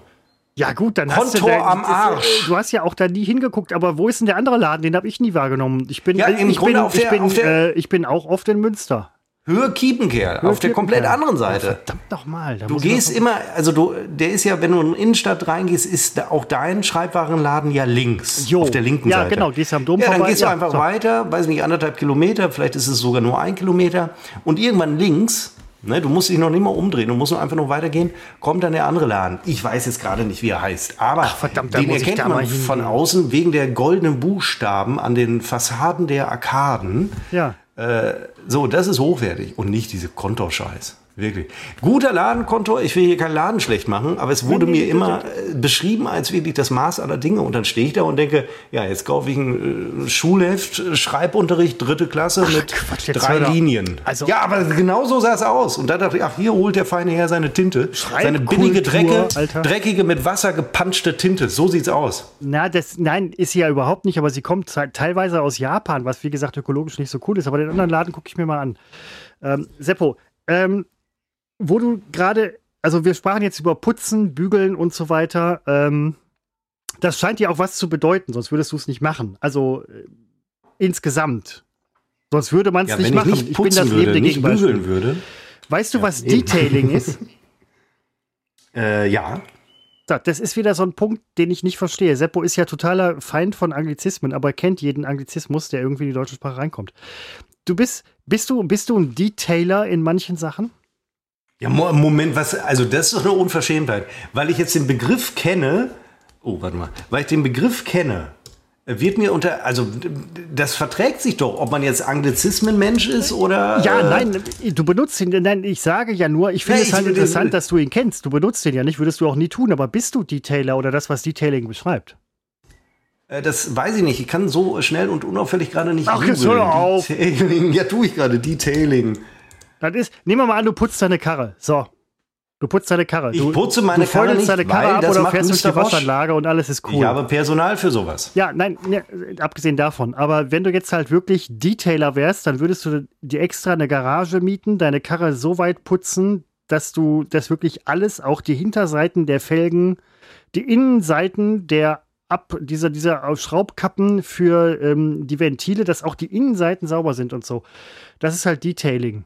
Speaker 2: Ja gut, dann
Speaker 1: Konto
Speaker 2: hast du
Speaker 1: da, am Arsch.
Speaker 2: Du hast ja auch da nie hingeguckt, aber wo ist denn der andere Laden? Den habe ich nie wahrgenommen. Ich bin,
Speaker 1: ja,
Speaker 2: ich, bin,
Speaker 1: der,
Speaker 2: ich, bin,
Speaker 1: der,
Speaker 2: äh, ich bin auch oft in Münster.
Speaker 1: Höhe Kiepenkerl, auf der komplett anderen Seite.
Speaker 2: Oh, verdammt nochmal.
Speaker 1: Du gehst immer, also du, der ist ja, wenn du in die Innenstadt reingehst, ist da auch dein Schreibwarenladen ja links.
Speaker 2: Jo.
Speaker 1: Auf der linken
Speaker 2: ja,
Speaker 1: Seite.
Speaker 2: Ja, genau, gehst am Dom
Speaker 1: ja,
Speaker 2: vorbei.
Speaker 1: Dann gehst du einfach
Speaker 2: so.
Speaker 1: weiter, weiß nicht, anderthalb Kilometer, vielleicht ist es sogar nur ein Kilometer. Und irgendwann links, ne, du musst dich noch nicht mal umdrehen, du musst nur einfach nur weitergehen, kommt dann der andere Laden. Ich weiß jetzt gerade nicht, wie er heißt, aber
Speaker 2: Ach, verdammt,
Speaker 1: den erkennt man von außen wegen der goldenen Buchstaben an den Fassaden der Arkaden.
Speaker 2: Ja.
Speaker 1: Äh, so, das ist hochwertig und nicht diese Kontorscheiß. Wirklich. Guter Ladenkontor, ich will hier keinen Laden schlecht machen, aber es wurde mir immer äh, beschrieben als wirklich das Maß aller Dinge. Und dann stehe ich da und denke, ja, jetzt kaufe ich ein äh, Schulheft, Schreibunterricht, dritte Klasse ach, mit Quatsch, drei Linien.
Speaker 2: Also,
Speaker 1: ja, aber genau so sah es aus. Und da dachte ich, ach, hier holt der feine Herr seine Tinte. Seine billige, Drecke, dreckige, mit Wasser gepanschte Tinte. So sieht's aus.
Speaker 2: Na, das, nein, ist sie ja überhaupt nicht, aber sie kommt teilweise aus Japan, was wie gesagt ökologisch nicht so cool ist. Aber den anderen Laden gucke ich mir mal an. Ähm, Seppo, ähm, wo du gerade, also wir sprachen jetzt über Putzen, Bügeln und so weiter. Ähm, das scheint dir auch was zu bedeuten, sonst würdest du es nicht machen. Also äh, insgesamt. Sonst würde man es
Speaker 1: ja,
Speaker 2: nicht
Speaker 1: ich
Speaker 2: machen.
Speaker 1: Nicht ich bin das würde, lebende bügeln würde.
Speaker 2: Weißt du, ja, was eben. Detailing ist?
Speaker 1: äh, ja.
Speaker 2: Das ist wieder so ein Punkt, den ich nicht verstehe. Seppo ist ja totaler Feind von Anglizismen, aber er kennt jeden Anglizismus, der irgendwie in die deutsche Sprache reinkommt. Du bist, bist du, bist du ein Detailer in manchen Sachen?
Speaker 1: Ja, Moment, was, also das ist doch eine Unverschämtheit. Weil ich jetzt den Begriff kenne, oh, warte mal, weil ich den Begriff kenne, wird mir unter, also das verträgt sich doch, ob man jetzt Anglizismenmensch ist oder.
Speaker 2: Ja, äh, nein, du benutzt ihn, nein, ich sage ja nur, ich finde ja, es halt interessant, dass du ihn kennst. Du benutzt ihn ja nicht, würdest du auch nie tun, aber bist du Detailer oder das, was Detailing beschreibt?
Speaker 1: Äh, das weiß ich nicht. Ich kann so schnell und unauffällig gerade nicht.
Speaker 2: Ach, jetzt hör auf.
Speaker 1: Detailing. Ja, tue ich gerade. Detailing.
Speaker 2: Das ist, nehmen wir mal an, du putzt deine Karre. So. Du putzt deine Karre.
Speaker 1: Du, ich putze meine
Speaker 2: du
Speaker 1: Karre nicht,
Speaker 2: deine Karre ab oder fährst durch die Waschanlage und alles ist cool.
Speaker 1: Ich habe Personal für sowas.
Speaker 2: Ja, nein, ne, abgesehen davon. Aber wenn du jetzt halt wirklich Detailer wärst, dann würdest du dir extra eine Garage mieten, deine Karre so weit putzen, dass du das wirklich alles, auch die Hinterseiten der Felgen, die Innenseiten der ab dieser, dieser Schraubkappen für ähm, die Ventile, dass auch die Innenseiten sauber sind und so. Das ist halt Detailing.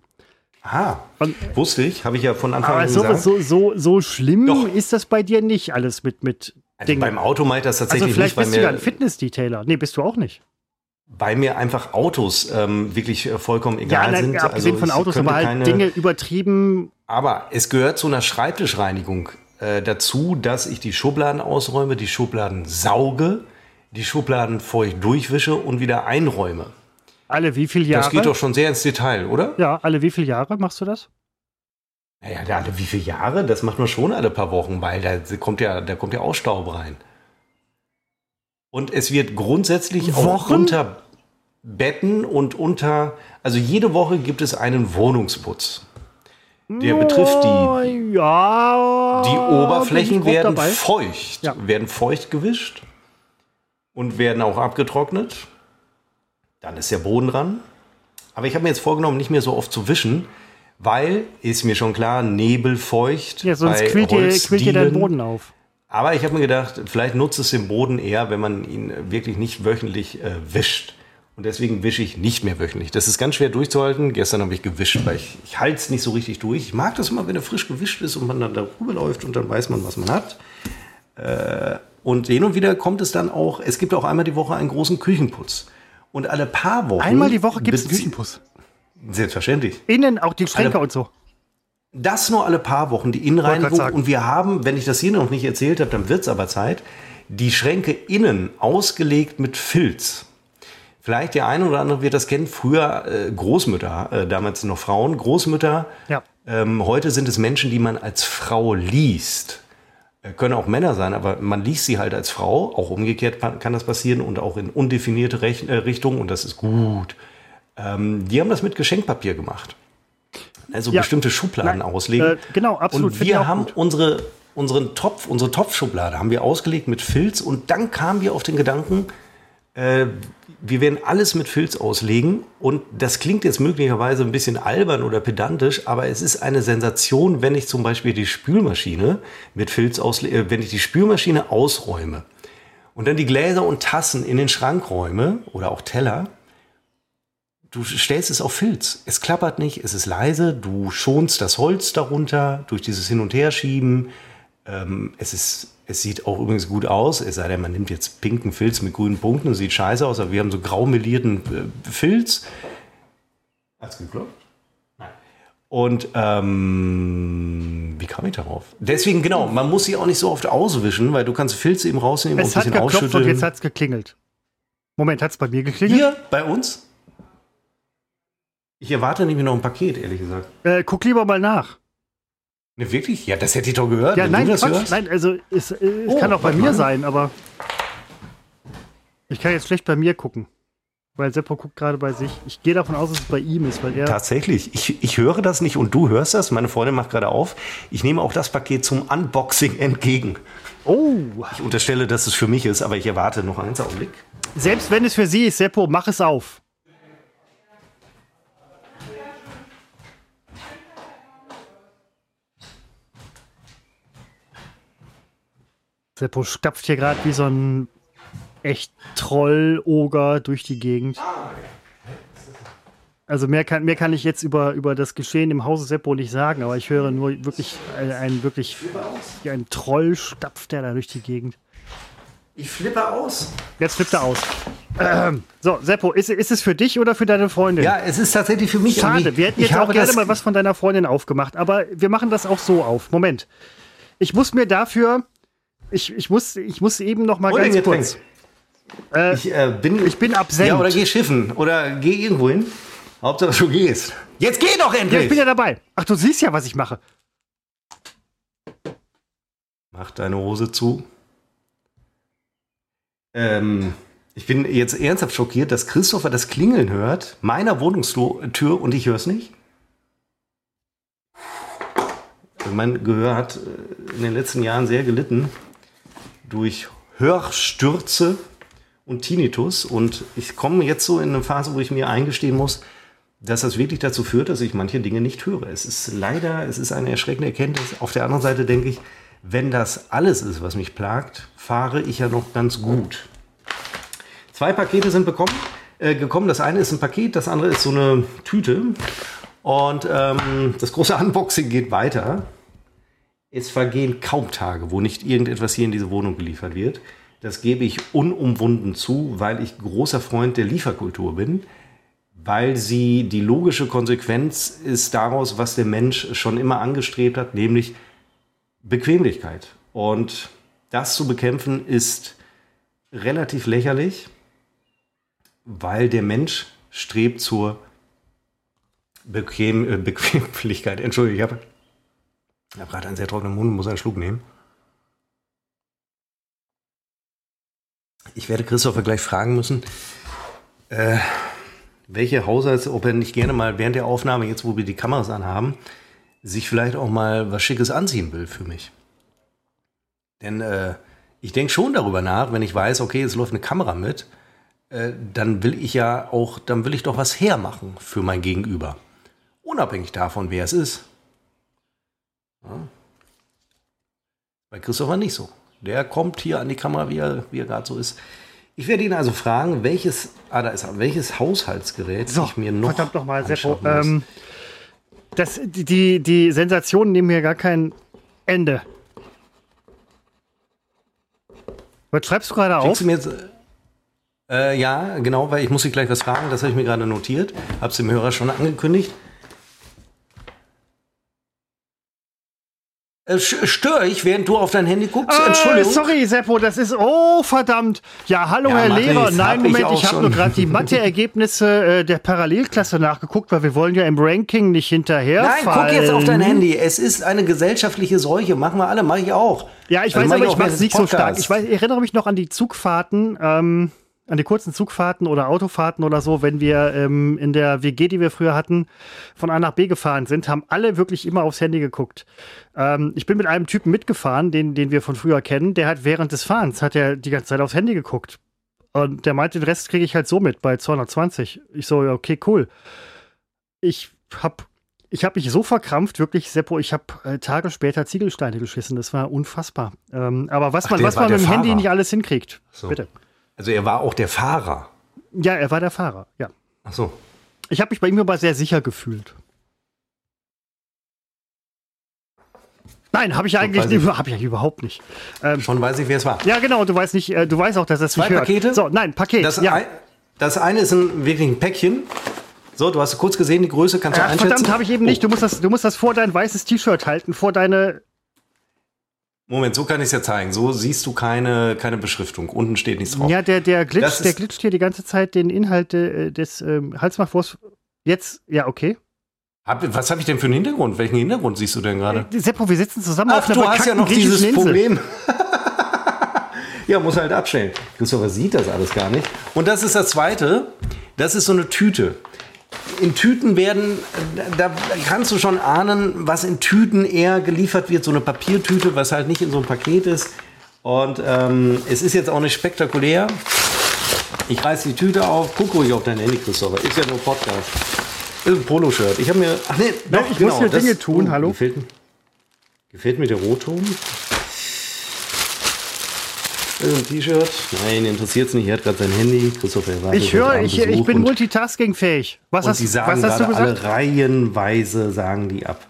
Speaker 1: Ah, und, wusste ich, habe ich ja von Anfang an
Speaker 2: gesagt. So, so, so schlimm Doch. ist das bei dir nicht alles mit, mit
Speaker 1: also Dingen. Beim Auto meint das tatsächlich
Speaker 2: also vielleicht
Speaker 1: nicht.
Speaker 2: Bist du ja ein Fitness-Detailer. Nee, bist du auch nicht.
Speaker 1: Weil mir einfach Autos ähm, wirklich äh, vollkommen egal ja, sind.
Speaker 2: Abgesehen also, von Autos, aber halt keine, Dinge übertrieben.
Speaker 1: Aber es gehört zu einer Schreibtischreinigung äh, dazu, dass ich die Schubladen ausräume, die Schubladen sauge, die Schubladen feucht durchwische und wieder einräume.
Speaker 2: Alle wie viele Jahre?
Speaker 1: Das geht doch schon sehr ins Detail, oder?
Speaker 2: Ja, alle wie viele Jahre machst du das?
Speaker 1: Naja, alle wie viele Jahre? Das macht man schon alle paar Wochen, weil da kommt ja, da kommt ja Ausstaub rein. Und es wird grundsätzlich Wochen? auch unter Betten und unter, also jede Woche gibt es einen Wohnungsputz. Der betrifft die,
Speaker 2: ja,
Speaker 1: die Oberflächen werden dabei. feucht, ja. werden feucht gewischt und werden auch abgetrocknet. Dann ist der Boden dran. Aber ich habe mir jetzt vorgenommen, nicht mehr so oft zu wischen, weil, ist mir schon klar, nebelfeucht.
Speaker 2: Ja, sonst quillt dir, quillt dir dein Boden auf.
Speaker 1: Aber ich habe mir gedacht, vielleicht nutzt es den Boden eher, wenn man ihn wirklich nicht wöchentlich äh, wischt. Und deswegen wische ich nicht mehr wöchentlich. Das ist ganz schwer durchzuhalten. Gestern habe ich gewischt, weil ich, ich halte es nicht so richtig durch. Ich mag das immer, wenn er frisch gewischt ist und man dann darüber läuft und dann weiß man, was man hat. Äh, und hin und wieder kommt es dann auch, es gibt auch einmal die Woche einen großen Küchenputz. Und alle paar Wochen.
Speaker 2: Einmal die Woche gibt es Küchenputz.
Speaker 1: Selbstverständlich.
Speaker 2: Innen auch die Schränke alle, und so.
Speaker 1: Das nur alle paar Wochen, die Innenreinigung. Und wir haben, wenn ich das hier noch nicht erzählt habe, dann wird es aber Zeit, die Schränke innen ausgelegt mit Filz. Vielleicht der eine oder andere wird das kennen. Früher äh, Großmütter, äh, damals noch Frauen, Großmütter. Ja. Ähm, heute sind es Menschen, die man als Frau liest. Äh, können auch Männer sein, aber man liest sie halt als Frau. Auch umgekehrt kann das passieren und auch in undefinierte Rech äh, Richtungen und das ist gut. Ähm, die haben das mit Geschenkpapier gemacht. Also ja. bestimmte Schubladen Nein, auslegen. Äh,
Speaker 2: genau, absolut.
Speaker 1: Und wir haben gut. unsere, unseren Topf, unsere Topfschublade haben wir ausgelegt mit Filz und dann kamen wir auf den Gedanken, äh, wir werden alles mit Filz auslegen und das klingt jetzt möglicherweise ein bisschen albern oder pedantisch, aber es ist eine Sensation, wenn ich zum Beispiel die Spülmaschine mit Filz auslege, äh, wenn ich die Spülmaschine ausräume und dann die Gläser und Tassen in den Schrank räume oder auch Teller. Du stellst es auf Filz. Es klappert nicht, es ist leise, du schonst das Holz darunter durch dieses Hin- und Herschieben. Ähm, es ist es sieht auch übrigens gut aus, es sei denn, man nimmt jetzt pinken Filz mit grünen Punkten und sieht scheiße aus, aber wir haben so grau melierten äh, Filz. Hat's geklappt? Nein. Und ähm, wie kam ich darauf? Deswegen, genau, man muss sie auch nicht so oft auswischen, weil du kannst Filze eben rausnehmen
Speaker 2: es und ein bisschen ausschütteln. Und jetzt hat's geklingelt. Moment, hat's bei mir geklingelt?
Speaker 1: Hier, bei uns? Ich erwarte nämlich noch ein Paket, ehrlich gesagt.
Speaker 2: Äh, guck lieber mal nach.
Speaker 1: Ne, wirklich? Ja, das hätte ich doch gehört.
Speaker 2: Ja, nein, Quatsch, nein, also es, es oh, kann auch bei mir sein, aber ich kann jetzt schlecht bei mir gucken. Weil Seppo guckt gerade bei sich. Ich gehe davon aus, dass es bei ihm ist, weil er.
Speaker 1: Tatsächlich. Ich, ich höre das nicht und du hörst das. Meine Freundin macht gerade auf. Ich nehme auch das Paket zum Unboxing entgegen.
Speaker 2: Oh.
Speaker 1: Ich unterstelle, dass es für mich ist, aber ich erwarte noch einen Augenblick.
Speaker 2: Selbst wenn es für sie ist, Seppo, mach es auf. Seppo stapft hier gerade wie so ein echt Troll-Oger durch die Gegend. Also mehr kann, mehr kann ich jetzt über, über das Geschehen im Hause Seppo nicht sagen, aber ich höre nur wirklich einen, einen wirklich wie ein Troll stapft der da durch die Gegend.
Speaker 1: Ich flippe aus.
Speaker 2: Jetzt flippt er aus. Ähm, so, Seppo, ist, ist es für dich oder für deine Freundin?
Speaker 1: Ja, es ist tatsächlich für mich.
Speaker 2: Schade, wir hätten jetzt auch gerne mal was von deiner Freundin aufgemacht, aber wir machen das auch so auf. Moment. Ich muss mir dafür, ich, ich, muss, ich muss eben noch mal ganz kurz.
Speaker 1: Äh, ich, äh, bin,
Speaker 2: ich bin absent.
Speaker 1: Ja, oder geh schiffen oder geh irgendwo hin. Hauptsache du gehst. Jetzt geh doch endlich!
Speaker 2: Ja, ich bin ja dabei. Ach, du siehst ja, was ich mache.
Speaker 1: Mach deine Hose zu. Ähm, ich bin jetzt ernsthaft schockiert, dass Christopher das Klingeln hört, meiner Wohnungstür und ich höre es nicht. Also mein Gehör hat äh, in den letzten Jahren sehr gelitten durch Hörstürze und Tinnitus. Und ich komme jetzt so in eine Phase, wo ich mir eingestehen muss, dass das wirklich dazu führt, dass ich manche Dinge nicht höre. Es ist leider, es ist eine erschreckende Erkenntnis. Auf der anderen Seite denke ich, wenn das alles ist, was mich plagt, fahre ich ja noch ganz gut. Zwei Pakete sind bekommen, äh, gekommen. Das eine ist ein Paket, das andere ist so eine Tüte. Und ähm, das große Unboxing geht weiter. Es vergehen kaum Tage, wo nicht irgendetwas hier in diese Wohnung geliefert wird. Das gebe ich unumwunden zu, weil ich großer Freund der Lieferkultur bin, weil sie die logische Konsequenz ist daraus, was der Mensch schon immer angestrebt hat, nämlich Bequemlichkeit. Und das zu bekämpfen ist relativ lächerlich weil der Mensch strebt zur Bequem, äh, Bequemlichkeit. Entschuldigung, ich habe hab gerade einen sehr trockenen Mund und muss einen Schluck nehmen. Ich werde Christopher gleich fragen müssen, äh, welche Haushalts, ob er nicht gerne mal während der Aufnahme, jetzt wo wir die Kameras anhaben, sich vielleicht auch mal was Schickes anziehen will für mich. Denn äh, ich denke schon darüber nach, wenn ich weiß, okay, es läuft eine Kamera mit, äh, dann will ich ja auch, dann will ich doch was hermachen für mein Gegenüber. Unabhängig davon, wer es ist. Ja. Bei Christopher nicht so. Der kommt hier an die Kamera, wie er, wie er gerade so ist. Ich werde ihn also fragen, welches, ah, da ist, welches Haushaltsgerät
Speaker 2: so, ich mir noch. Verdammt nochmal, Seppo. Ähm, das, die, die Sensationen nehmen hier gar kein Ende. Was schreibst du gerade auf?
Speaker 1: Du jetzt, äh, ja, genau, weil ich muss Sie gleich was fragen. Das habe ich mir gerade notiert. Habe es dem Hörer schon angekündigt. Störe ich, während du auf dein Handy guckst?
Speaker 2: Äh, Entschuldigung. Sorry, Seppo, das ist. Oh, verdammt. Ja, hallo, ja, Herr Mathe, Lehrer. Nein, Moment, ich, ich habe nur gerade die Mathe-Ergebnisse äh, der Parallelklasse nachgeguckt, weil wir wollen ja im Ranking nicht hinterher. Nein,
Speaker 1: guck jetzt auf dein Handy. Es ist eine gesellschaftliche Seuche. Machen wir alle, mache ich auch.
Speaker 2: Ja, ich also weiß, aber ich mache es nicht Podcast. so stark. Ich, weiß, ich erinnere mich noch an die Zugfahrten. Ähm, an die kurzen Zugfahrten oder Autofahrten oder so, wenn wir ähm, in der WG, die wir früher hatten, von A nach B gefahren sind, haben alle wirklich immer aufs Handy geguckt. Ähm, ich bin mit einem Typen mitgefahren, den, den wir von früher kennen, der hat während des Fahrens, hat er die ganze Zeit aufs Handy geguckt. Und der meinte, den Rest kriege ich halt so mit bei 220. Ich so, okay, cool. Ich hab ich habe mich so verkrampft, wirklich, Seppo, ich habe äh, Tage später Ziegelsteine geschissen. Das war unfassbar. Ähm, aber was Ach, man, was man mit dem Fahrer. Handy nicht alles hinkriegt.
Speaker 1: So. Bitte. Also er war auch der Fahrer.
Speaker 2: Ja, er war der Fahrer, ja.
Speaker 1: Ach so.
Speaker 2: Ich habe mich bei ihm aber sehr sicher gefühlt. Nein, habe ich eigentlich ich. Hab ich überhaupt nicht.
Speaker 1: Ähm, Schon weiß ich, wer es war.
Speaker 2: Ja, genau. Du weißt nicht, äh, du weißt auch, dass es
Speaker 1: Zwei
Speaker 2: nicht
Speaker 1: Pakete? Hört.
Speaker 2: So, nein, Paket.
Speaker 1: Das, ja. ein, das eine ist ein wirklich ein Päckchen. So, du hast kurz gesehen, die Größe kannst du Ach, einschätzen.
Speaker 2: Verdammt, habe ich eben nicht. Du musst das, du musst das vor dein weißes T-Shirt halten, vor deine
Speaker 1: Moment, so kann ich es ja zeigen. So siehst du keine, keine Beschriftung. Unten steht nichts drauf.
Speaker 2: Ja, der, der, glitscht, der glitscht hier die ganze Zeit den Inhalt äh, des ähm, Halsmachwurst. Jetzt, ja, okay.
Speaker 1: Hab, was habe ich denn für einen Hintergrund? Welchen Hintergrund siehst du denn gerade?
Speaker 2: Äh, Seppo, wir sitzen zusammen
Speaker 1: Ach, auf einer du hast ja noch dieses Insel. Problem. ja, muss halt abstellen. Christopher sieht das alles gar nicht. Und das ist das Zweite. Das ist so eine Tüte in Tüten werden, da kannst du schon ahnen, was in Tüten eher geliefert wird. So eine Papiertüte, was halt nicht in so einem Paket ist. Und ähm, es ist jetzt auch nicht spektakulär. Ich reiß die Tüte auf, guck ruhig auf dein Handy, Christopher. Ist ja nur Podcast. Ist ein Poloshirt. Ich habe mir. Ach nee,
Speaker 2: doch, ich genau, muss hier Dinge tun. Oh, Hallo.
Speaker 1: Gefällt, gefällt mir der Rotton. Ein T-Shirt? Nein, interessiert es nicht. Er hat gerade sein Handy. Christopher
Speaker 2: Ich höre, ich, ich bin multitaskingfähig.
Speaker 1: Was, hast, die sagen was hast du gesagt? Alle reihenweise sagen die ab.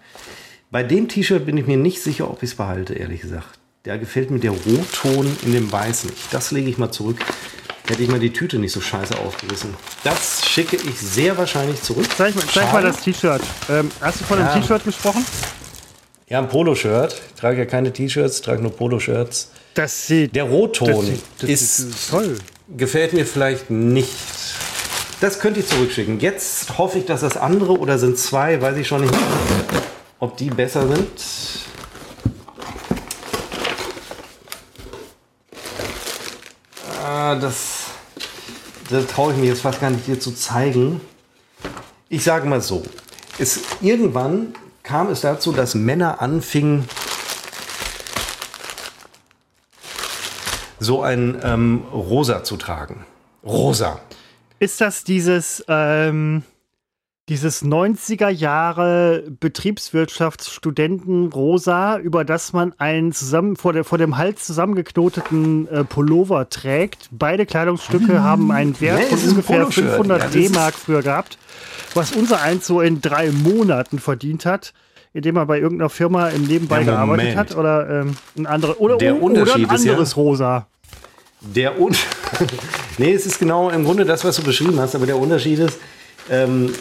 Speaker 1: Bei dem T-Shirt bin ich mir nicht sicher, ob ich es behalte, ehrlich gesagt. Da gefällt mir der Rotton in dem Weiß nicht. Das lege ich mal zurück. hätte ich mal die Tüte nicht so scheiße aufgerissen. Das schicke ich sehr wahrscheinlich zurück.
Speaker 2: Zeig, mal- zeig mal das T-Shirt. Ähm, hast du von
Speaker 1: Ja.
Speaker 2: dem T-Shirt gesprochen?
Speaker 1: Ja, ein Poloshirt. Ich trage ja keine T-Shirts, trage nur Poloshirts.
Speaker 2: Das sieht.
Speaker 1: Der Rotton
Speaker 2: das sieht, das
Speaker 1: ist,
Speaker 2: sieht toll.
Speaker 1: gefällt mir vielleicht nicht. Das könnte ich zurückschicken. Jetzt hoffe ich, dass das andere oder sind zwei, weiß ich schon nicht, ob die besser sind. Ah, das, das traue ich mir jetzt fast gar nicht dir zu zeigen. Ich sage mal so. Es, irgendwann kam es dazu, dass Männer anfingen, so ein ähm, Rosa zu tragen. Rosa.
Speaker 2: Ist das dieses, ähm, dieses 90er Jahre Betriebswirtschaftsstudenten Rosa, über das man einen zusammen vor, der, vor dem Hals zusammengeknoteten äh, Pullover trägt? Beide Kleidungsstücke haben einen Wert von ungefähr
Speaker 1: Poloshirt.
Speaker 2: 500
Speaker 1: Ja,
Speaker 2: D-Mark früher gehabt, was unser eins so in drei Monaten verdient hat. Indem er bei irgendeiner Firma im Nebenbei
Speaker 1: Ja,
Speaker 2: gearbeitet hat oder ähm, ein andere oder,
Speaker 1: Der
Speaker 2: oder ein
Speaker 1: Unterschied ist ja-
Speaker 2: anderes Rosa.
Speaker 1: Der Un nee, es ist genau im Grunde das, was du beschrieben hast, aber der Unterschied ist, ähm,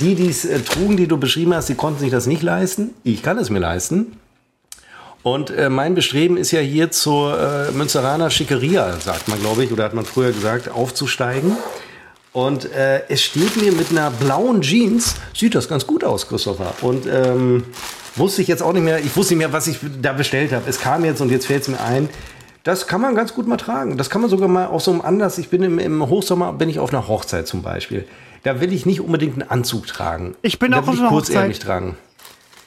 Speaker 1: die, die es äh, trugen, die du beschrieben hast, die konnten sich das nicht leisten. Ich kann es mir leisten. Und äh, mein Bestreben ist ja hier zur äh, Münsteraner Schickeria, sagt man, glaube ich, oder hat man früher gesagt, aufzusteigen. Und äh, es steht mir mit einer blauen Jeans, sieht das ganz gut aus, Christopher. Und ähm, wusste ich jetzt auch nicht mehr, ich wusste nicht mehr, was ich da bestellt habe. Es kam jetzt und jetzt fällt es mir ein. Das kann man ganz gut mal tragen. Das kann man sogar mal auf so einem Anlass. Ich bin im, im Hochsommer, bin ich auf einer Hochzeit zum Beispiel. Da will ich nicht unbedingt einen Anzug tragen.
Speaker 2: Ich bin
Speaker 1: da
Speaker 2: auch auf
Speaker 1: ich
Speaker 2: einer Hochzeit.
Speaker 1: tragen.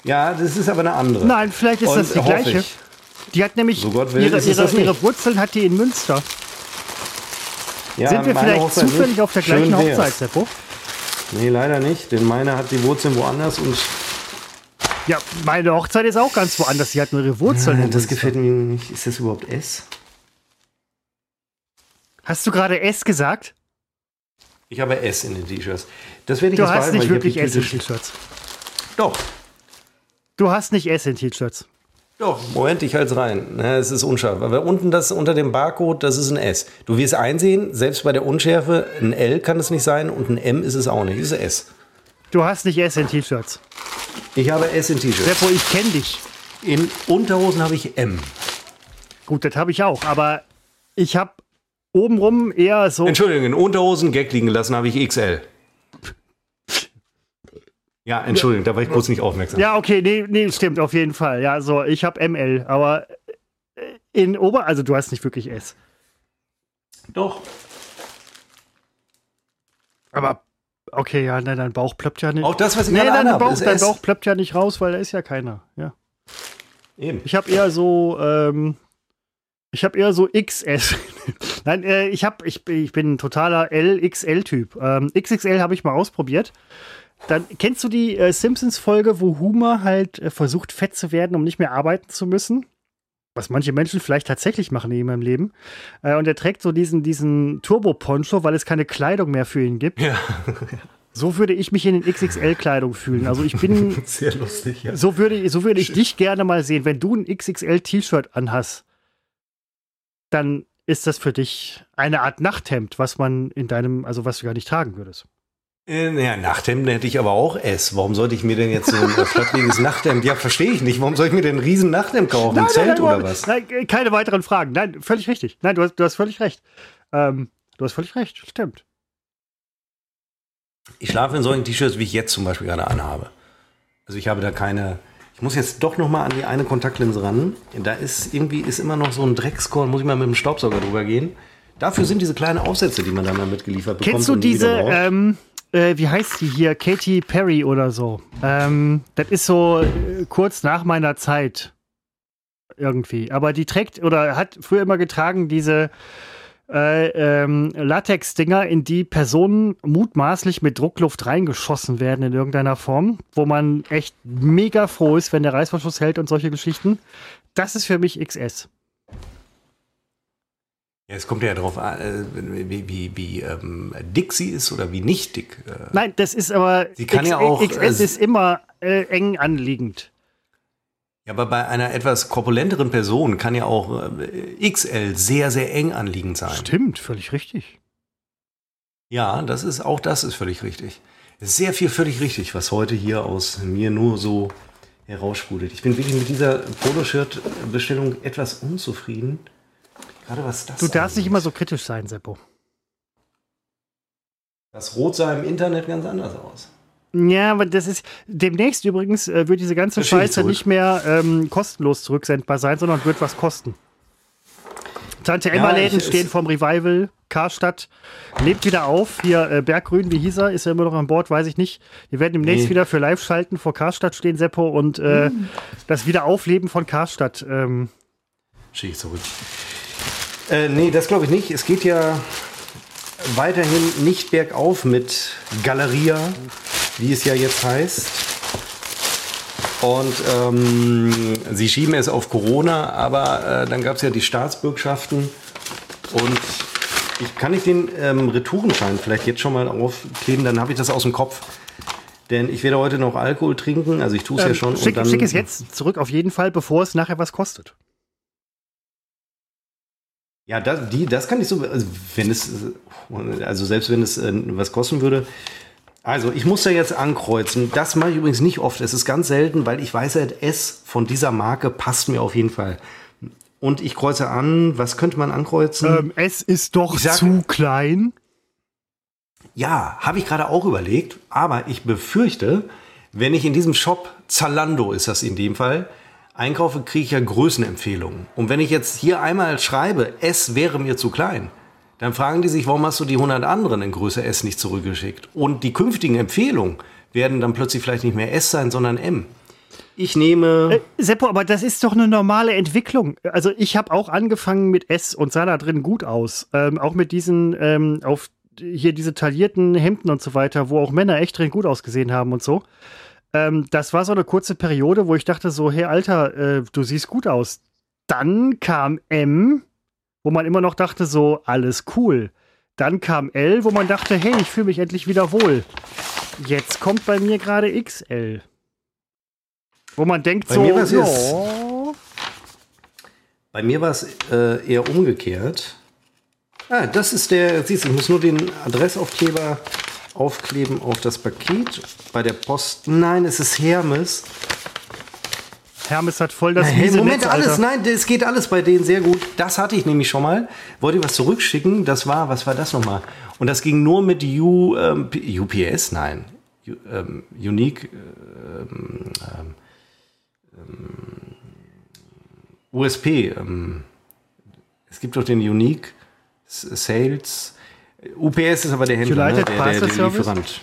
Speaker 1: Ja, das ist aber eine andere.
Speaker 2: Nein, vielleicht ist
Speaker 1: Und
Speaker 2: das die gleiche.
Speaker 1: ich.
Speaker 2: Die hat nämlich
Speaker 1: So will,
Speaker 2: ihre, ihre, ihre. Wurzeln hat die in Münster.
Speaker 1: Ja,
Speaker 2: Sind wir vielleicht
Speaker 1: Hochzeit
Speaker 2: zufällig auf der gleichen. Hochzeit, Seppo?
Speaker 1: Nee, leider nicht, denn meine hat die Wurzeln woanders und
Speaker 2: Ja, meine Hochzeit ist auch ganz woanders. Sie hat nur ihre Wurzeln in
Speaker 1: das gefällt mir nicht. Ist das überhaupt S?
Speaker 2: Hast du gerade S gesagt?
Speaker 1: Ich habe S in den T-Shirts. Das werde ich
Speaker 2: Du
Speaker 1: jetzt
Speaker 2: hast nicht wirklich S in T-Shirts.
Speaker 1: Doch,
Speaker 2: Du hast nicht S in T-Shirts.
Speaker 1: doch. Moment, ich halte es rein. Es ist unscharf. Aber unten das unter dem Barcode, das ist ein S. Du wirst einsehen, selbst bei der Unschärfe, ein L kann es nicht sein und ein M ist es auch nicht. Es ist S.
Speaker 2: Du hast nicht S in T-Shirts.
Speaker 1: Ich habe S in T-Shirts.
Speaker 2: Seppo, ich kenne dich.
Speaker 1: In Unterhosen habe ich M.
Speaker 2: Gut, das habe ich auch. Aber ich habe obenrum eher so.
Speaker 1: Entschuldigung, in Unterhosen Gag liegen gelassen habe ich XL. Ja, Entschuldigung, da war ich kurz nicht aufmerksam.
Speaker 2: Ja, okay, nee, nee, stimmt, auf jeden Fall. Ja, so, ich habe ML, aber äh, in Ober, also du hast nicht wirklich S.
Speaker 1: Doch.
Speaker 2: Aber okay, ja, nein, dein Bauch plöppt ja nicht.
Speaker 1: Auch das, was ich
Speaker 2: nee,
Speaker 1: gerade
Speaker 2: dein Bauch,
Speaker 1: ist
Speaker 2: dein
Speaker 1: S.
Speaker 2: Bauch plöppt ja nicht raus, weil da ist ja keiner. Ja.
Speaker 1: Eben.
Speaker 2: Ich habe eher so, ähm, ich habe eher so XS. Nein, äh, ich habe, ich, ich bin ein totaler LXL-Typ. Ähm, XXL habe ich mal ausprobiert. Dann kennst du die äh, Simpsons-Folge, wo Homer halt äh, versucht, fett zu werden, um nicht mehr arbeiten zu müssen? Was manche Menschen vielleicht tatsächlich machen in ihrem Leben. Äh, und er trägt so diesen, diesen Turbo-Poncho, weil es keine Kleidung mehr für ihn gibt.
Speaker 1: Ja,
Speaker 2: So würde ich mich in den XXL-Kleidung fühlen. Also ich bin
Speaker 1: sehr lustig, ja.
Speaker 2: so würde, so würde ich dich gerne mal sehen. Wenn du ein XXL-T-Shirt anhast, dann ist das für dich eine Art Nachthemd, was man in deinem, also was du gar nicht tragen würdest.
Speaker 1: Äh, Ja, Nachthemden hätte ich aber auch S. Warum sollte ich mir denn jetzt so ein äh, flatteriges Nachthemd? Ja, verstehe ich nicht. Warum soll ich mir denn ein riesen Nachthemd kaufen? Ein Zelt oder was?
Speaker 2: Nein, äh, keine weiteren Fragen. Nein, völlig richtig. Nein, du hast, du hast völlig recht. Ähm, du hast völlig recht, stimmt.
Speaker 1: Ich schlafe in solchen T-Shirts, wie ich jetzt zum Beispiel gerade anhabe. Also ich habe da keine. Ich muss jetzt doch noch mal an die eine Kontaktlinse ran. Da ist irgendwie ist immer noch so ein Dreckskorn. Muss ich mal mit dem Staubsauger drüber gehen. Dafür sind diese kleinen Aufsätze, die man da mal mitgeliefert bekommt.
Speaker 2: Kennst du diese, ähm, äh, wie heißt die hier? Katy Perry oder so. Ähm, das ist so äh, kurz nach meiner Zeit. Irgendwie. Aber die trägt oder hat früher immer getragen diese äh, ähm, Latex-Dinger, in die Personen mutmaßlich mit Druckluft reingeschossen werden in irgendeiner Form, wo man echt mega froh ist, wenn der Reißverschluss hält und solche Geschichten. Das ist für mich XS.
Speaker 1: Ja, es kommt ja darauf an, äh, wie, wie, wie ähm, dick sie ist oder wie nicht dick. Äh,
Speaker 2: Nein, das ist aber
Speaker 1: Sie kann ja auch,
Speaker 2: XS
Speaker 1: äh,
Speaker 2: ist immer äh, eng anliegend.
Speaker 1: Ja, aber bei einer etwas korpulenteren Person kann ja auch äh, XL sehr, sehr eng anliegend sein.
Speaker 2: Stimmt, völlig richtig.
Speaker 1: Ja, das ist auch das ist völlig richtig. Sehr viel völlig richtig, was heute hier aus mir nur so heraussprudelt. Ich bin wirklich mit dieser Poloshirt-Bestellung etwas unzufrieden.
Speaker 2: Gerade was das. Du darfst nicht immer so kritisch sein, Seppo.
Speaker 1: Das Rot sah im Internet ganz anders aus.
Speaker 2: Ja, aber das ist demnächst übrigens äh, wird diese ganze Scheiße nicht mehr ähm, kostenlos zurücksendbar sein, sondern wird was kosten. Tante Emma-Läden ja, stehen vorm Revival. Karstadt lebt wieder auf. Hier äh, Berggrün, wie hieß er? Ist er immer noch an Bord? Weiß ich nicht. Wir werden demnächst nee. wieder für Live-Schalten vor Karstadt stehen, Seppo, und äh, mhm. das Wiederaufleben von Karstadt. Ähm.
Speaker 1: Schicke ich zurück. Äh, nee, das glaube ich nicht. Es geht ja weiterhin nicht bergauf mit Galeria, wie es ja jetzt heißt. Und ähm, sie schieben es auf Corona, aber äh, dann gab es ja die Staatsbürgschaften. Und ich kann nicht den ähm, Retourenschein vielleicht jetzt schon mal aufkleben, dann habe ich das aus dem Kopf. Denn ich werde heute noch Alkohol trinken, also ich tue es ähm, ja schon.
Speaker 2: Schick, dann, schick es jetzt zurück auf jeden Fall, bevor es nachher was kostet.
Speaker 1: Ja, das, die, das kann ich so, also wenn es, also selbst wenn es äh, was kosten würde. Also ich muss da jetzt ankreuzen. Das mache ich übrigens nicht oft. Es ist ganz selten, weil ich weiß S von dieser Marke passt mir auf jeden Fall. Und ich kreuze an, was könnte man ankreuzen? Ähm,
Speaker 2: S ist doch sag, zu klein.
Speaker 1: Ja, habe ich gerade auch überlegt. Aber ich befürchte, wenn ich in diesem Shop, Zalando ist das in dem Fall, einkaufe, kriege ich ja Größenempfehlungen. Und wenn ich jetzt hier einmal schreibe, S wäre mir zu klein, dann fragen die sich, warum hast du die 100 anderen in Größe S nicht zurückgeschickt? Und die künftigen Empfehlungen werden dann plötzlich vielleicht nicht mehr S sein, sondern M. Ich nehme.
Speaker 2: Äh, Seppo, aber das ist doch eine normale Entwicklung. Also ich habe auch angefangen mit S und sah da drin gut aus. Ähm, auch mit diesen ähm, auf hier diese taillierten Hemden und so weiter, wo auch Männer echt drin gut ausgesehen haben und so. Ähm, das war so eine kurze Periode, wo ich dachte so, hey Alter, äh, du siehst gut aus. Dann kam M, wo man immer noch dachte so, alles cool. Dann kam L, wo man dachte, hey, ich fühle mich endlich wieder wohl. Jetzt kommt bei mir gerade XL. Wo man denkt bei so, mir
Speaker 1: ja. Bei mir war es äh, eher umgekehrt. Ah, das ist der, siehst du, ich muss nur den Adressaufkleber aufkleben auf das Paket. Bei der Post, nein, es ist Hermes.
Speaker 2: Hermes hat voll das
Speaker 1: hey, Moment, Netz, alles, nein, es geht alles bei denen sehr gut. Das hatte ich nämlich schon mal. Wollte ich was zurückschicken, das war, was war das nochmal? Und das ging nur mit U, ähm, UPS, nein, U, ähm, Unique, ähm, ähm, USP. Ähm, es gibt doch den Unique Sales UPS ist aber der Händler, ne? der, der, der Lieferant.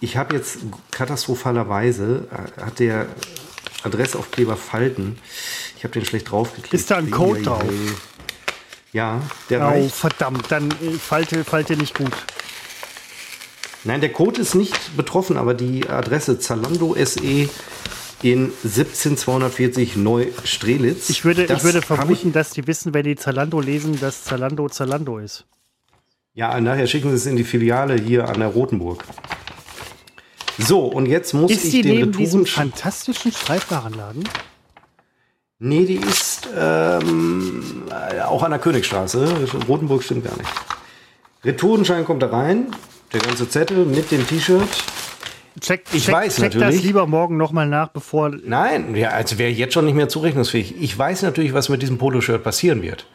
Speaker 1: Ich habe jetzt katastrophalerweise, äh, hat der Adressaufkleber Falten. Ich habe den schlecht draufgeklebt.
Speaker 2: Ist da ein Code drauf?
Speaker 1: Ja, der
Speaker 2: oh, reicht. verdammt, dann äh, falte, falte nicht gut.
Speaker 1: Nein, der Code ist nicht betroffen, aber die Adresse Zalando SE in 17240 Neustrelitz.
Speaker 2: Ich würde, ich würde vermuten, ich dass die wissen, wenn die Zalando lesen, dass Zalando Zalando ist.
Speaker 1: Ja, nachher schicken Sie es in die Filiale hier an der Rotenburg. So, und jetzt muss
Speaker 2: ist
Speaker 1: ich
Speaker 2: die den neben diesem fantastischen Schreibwarenladen?
Speaker 1: Nee, die ist ähm, auch an der Königstraße. Rotenburg stimmt gar nicht. Retourenschein kommt da rein. Der ganze Zettel mit dem T-Shirt.
Speaker 2: Check, ich check, weiß check natürlich. das lieber morgen nochmal nach, bevor.
Speaker 1: Nein, ja, also wäre jetzt schon nicht mehr zurechnungsfähig. Ich weiß natürlich, was mit diesem Poloshirt passieren wird.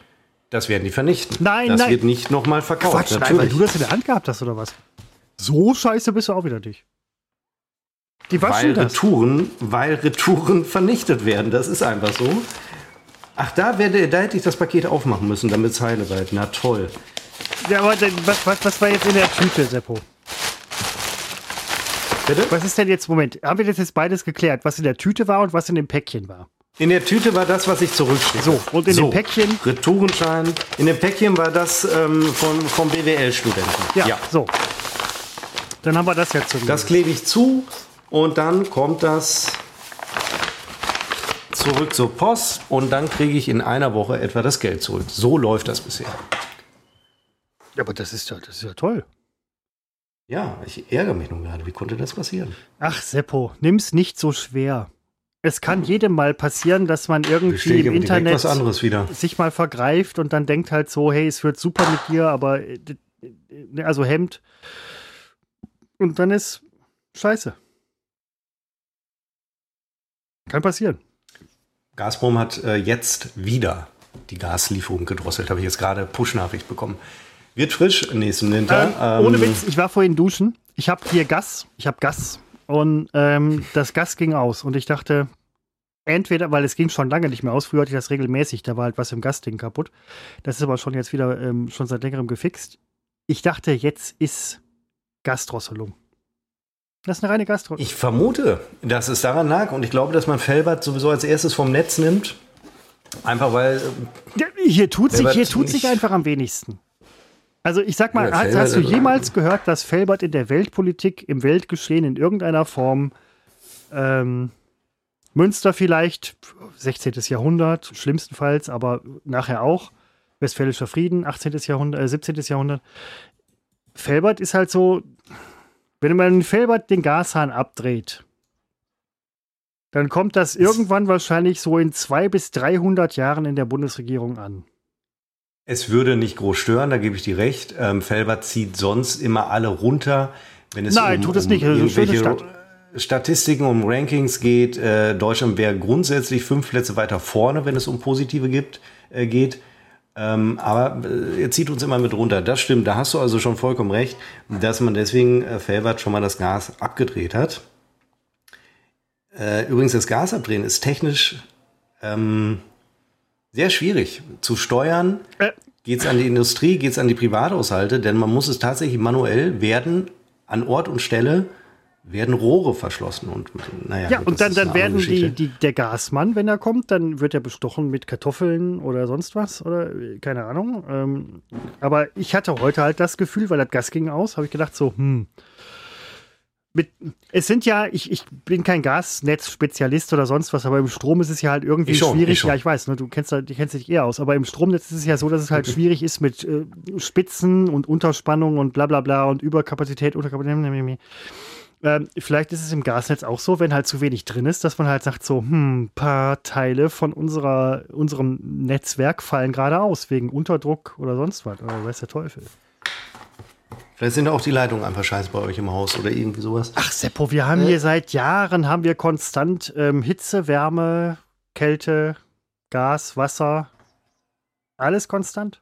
Speaker 1: Das werden die vernichten.
Speaker 2: Nein,
Speaker 1: das
Speaker 2: nein.
Speaker 1: wird nicht nochmal verkauft.
Speaker 2: Quatsch, natürlich. Nein, weil du das in der Hand gehabt hast oder was? So scheiße bist du auch wieder dich.
Speaker 1: Die waschen weil das. Retouren, weil Retouren vernichtet werden. Das ist einfach so. Ach, da, werde, da hätte ich das Paket aufmachen müssen, damit es heile bleibt. Na toll.
Speaker 2: Ja, aber was, was, was war jetzt in der Tüte, Seppo? Bitte? Was ist denn jetzt, Moment, haben wir das jetzt beides geklärt, was in der Tüte war und was in dem Päckchen war?
Speaker 1: In der Tüte war das, was ich zurückschicke.
Speaker 2: So, und in so, dem Päckchen?
Speaker 1: Retourenschein. In dem Päckchen war das ähm, von, vom BWL-Studenten.
Speaker 2: Ja, ja, so. Dann haben wir das jetzt
Speaker 1: zurück. Das klebe ich zu und dann kommt das zurück zur Post und dann kriege ich in einer Woche etwa das Geld zurück. So läuft das bisher.
Speaker 2: Ja, aber das ist ja, das ist ja toll.
Speaker 1: Ja, ich ärgere mich nun gerade. Wie konnte das passieren?
Speaker 2: Ach, Seppo, nimm's nicht so schwer es kann jedem mal passieren, dass man irgendwie im Internet
Speaker 1: sich
Speaker 2: mal vergreift und dann denkt halt so, hey, es wird super mit dir, aber also Hemd. Und dann ist scheiße. Kann passieren.
Speaker 1: Gazprom hat äh, jetzt wieder die Gaslieferung gedrosselt. Habe ich jetzt gerade Push-Nachricht bekommen. Wird frisch nächsten Winter.
Speaker 2: Ähm, ohne ähm, Witz, ich war vorhin duschen. Ich habe hier Gas. Ich habe Gas. Und ähm, das Gas ging aus. Und ich dachte, entweder, weil es ging schon lange nicht mehr aus. Früher hatte ich das regelmäßig. Da war halt was im Gasding kaputt. Das ist aber schon jetzt wieder ähm, schon seit längerem gefixt. Ich dachte, jetzt ist Gasdrosselung. Das ist eine reine Gastro.
Speaker 1: Ich vermute, dass es daran lag und ich glaube, dass man Felbert sowieso als erstes vom Netz nimmt. Einfach weil.
Speaker 2: Ja, hier tut sich, hier tut sich einfach am wenigsten. Also ich sag mal, hast, hast, du jemals gehört, dass Felbert in der Weltpolitik, im Weltgeschehen in irgendeiner Form ähm, Münster vielleicht, 16. Jahrhundert, schlimmstenfalls, aber nachher auch, Westfälischer Frieden, 18. Jahrhundert, äh, 17. Jahrhundert. Felbert ist halt so, wenn man Felbert den Gashahn abdreht, dann kommt das irgendwann wahrscheinlich so in zwei bis 300 Jahren in der Bundesregierung an.
Speaker 1: Es würde nicht groß stören, da gebe ich dir recht. Ähm, Felbert zieht sonst immer alle runter, wenn es
Speaker 2: Nein, um, tut es nicht. Um
Speaker 1: irgendwelche Statistiken, um Rankings geht. Äh, Deutschland wäre grundsätzlich fünf Plätze weiter vorne, wenn es um positive gibt, äh, geht. Ähm, aber äh, er zieht uns immer mit runter. Das stimmt, da hast du also schon vollkommen recht, dass man deswegen äh, Felbert schon mal das Gas abgedreht hat. Äh, übrigens, das Gas abdrehen ist technisch ähm, sehr schwierig zu steuern. Äh. Geht es an die Industrie, geht es an die Privathaushalte, denn man muss es tatsächlich manuell werden, an Ort und Stelle werden Rohre verschlossen und
Speaker 2: naja. Ja, und dann, dann werden die, die, der Gasmann, wenn er kommt, dann wird er bestochen mit Kartoffeln oder sonst was oder keine Ahnung. Ähm, aber ich hatte heute halt das Gefühl, weil das Gas ging aus, habe ich gedacht so, hm. Mit, es sind ja, ich, ich bin kein Gasnetzspezialist oder sonst was, aber im Strom ist es ja halt irgendwie schon, schwierig. Ich ja, ich weiß, ne, du kennst, du kennst dich eher aus, aber im Stromnetz ist es ja so, dass es halt schwierig ist mit äh, Spitzen und Unterspannung und bla bla bla und Überkapazität, Unterkapazität. Ähm, vielleicht ist es im Gasnetz auch so, wenn halt zu wenig drin ist, dass man halt sagt so, hm, paar Teile von unserer, unserem Netzwerk fallen gerade aus, wegen Unterdruck oder sonst was, oder weiß der Teufel.
Speaker 1: Vielleicht sind auch die Leitungen einfach scheiße bei euch im Haus oder irgendwie sowas.
Speaker 2: Ach Seppo, wir haben äh? hier seit Jahren, haben wir konstant ähm, Hitze, Wärme, Kälte, Gas, Wasser, alles konstant.